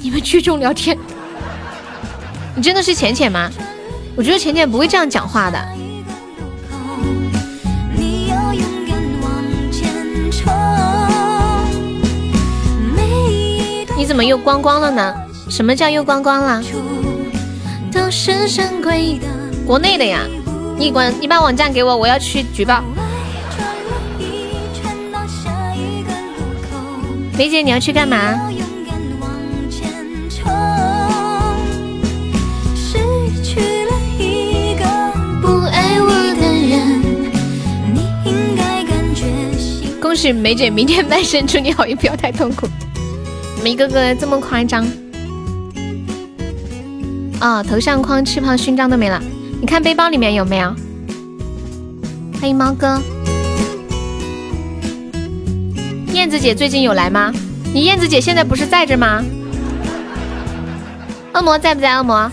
Speaker 1: 你们聚众聊天，你真的是浅浅吗？我觉得浅浅不会这样讲话的。你怎么又光光了呢？什么叫又光光了？国内的呀，你管你把网站给我，我要去举报。梅姐，你要去干嘛？恭喜梅姐，明天卖身，祝你好运，不要太痛苦。一个个这么夸张啊！头像框、翅膀勋章都没了，你看背包里面有没有？欢迎猫哥，燕子姐最近有来吗？你燕子姐现在不是在这吗？恶魔在不在？恶魔，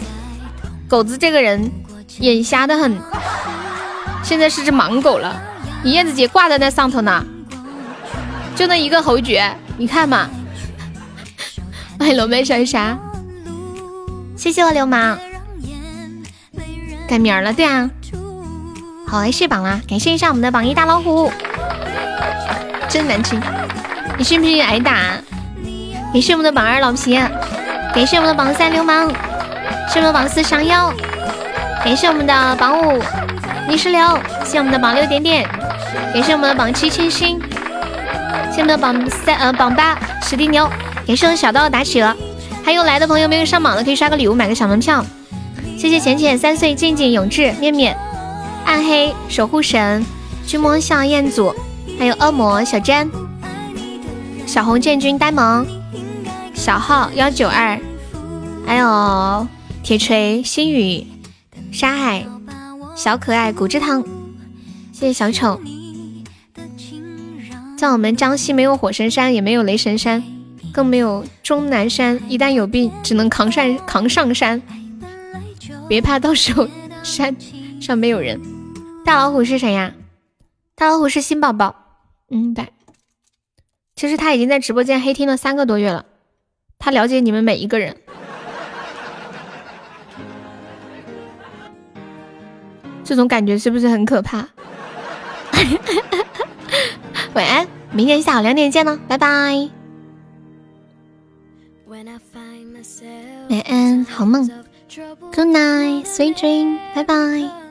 Speaker 1: 狗子这个人眼瞎的很，现在是只盲狗了。你燕子姐挂在那上头呢，就那一个侯爵，你看嘛。欢迎龙妹小啥？谢谢我流氓，改名了，对啊，好来卸榜啦！感谢一下我们的榜一大老虎，真难听，你信不信挨打？感谢我们的榜二老？皮，感谢我们的榜三流氓，谢我们的榜四上妖，感谢我们的榜五泥石流，谢我们的榜六点点，感谢我们的榜七清新，谢我们的榜三呃榜八史蒂牛。感谢我们小刀打企鹅，还有来的朋友没有上榜的可以刷个礼物买个小门票。谢谢浅浅三岁静静永志面面。暗黑守护神君莫笑彦祖，还有恶魔小詹。小红建军呆萌小号幺九二，还有铁锤心雨沙海小可爱骨汁汤，谢谢小丑。在我们江西没有火神山，也没有雷神山。更没有终南山，一旦有病只能扛上扛上山。别怕，到时候山上没有人。大老虎是谁呀？大老虎是新宝宝。嗯，对。其实他已经在直播间黑听了三个多月了，他了解你们每一个人。*laughs* 这种感觉是不是很可怕？*laughs* 晚安，明天下午两点见了，拜拜。晚安，好梦，Good night，sweet dream，拜拜，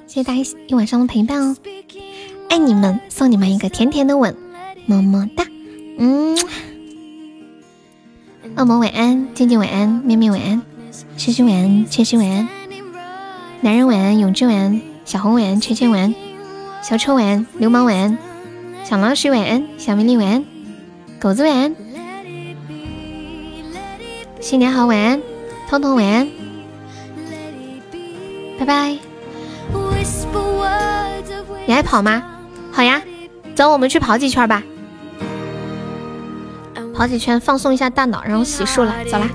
Speaker 1: 谢谢大家一晚上的陪伴哦，爱你们，送你们一个甜甜的吻，么么哒，嗯，恶魔晚安，静静晚安，面面晚安，痴心晚安，千心晚安，男人晚安，永志晚安，小红晚安，圈圈晚安，小丑晚安，流氓晚安，小老鼠晚安，小迷你晚安，狗子晚安。新年好，晚安，彤彤晚安，拜拜。你爱跑吗？好呀，走，我们去跑几圈吧。跑几圈，放松一下大脑，然后洗漱了，走啦。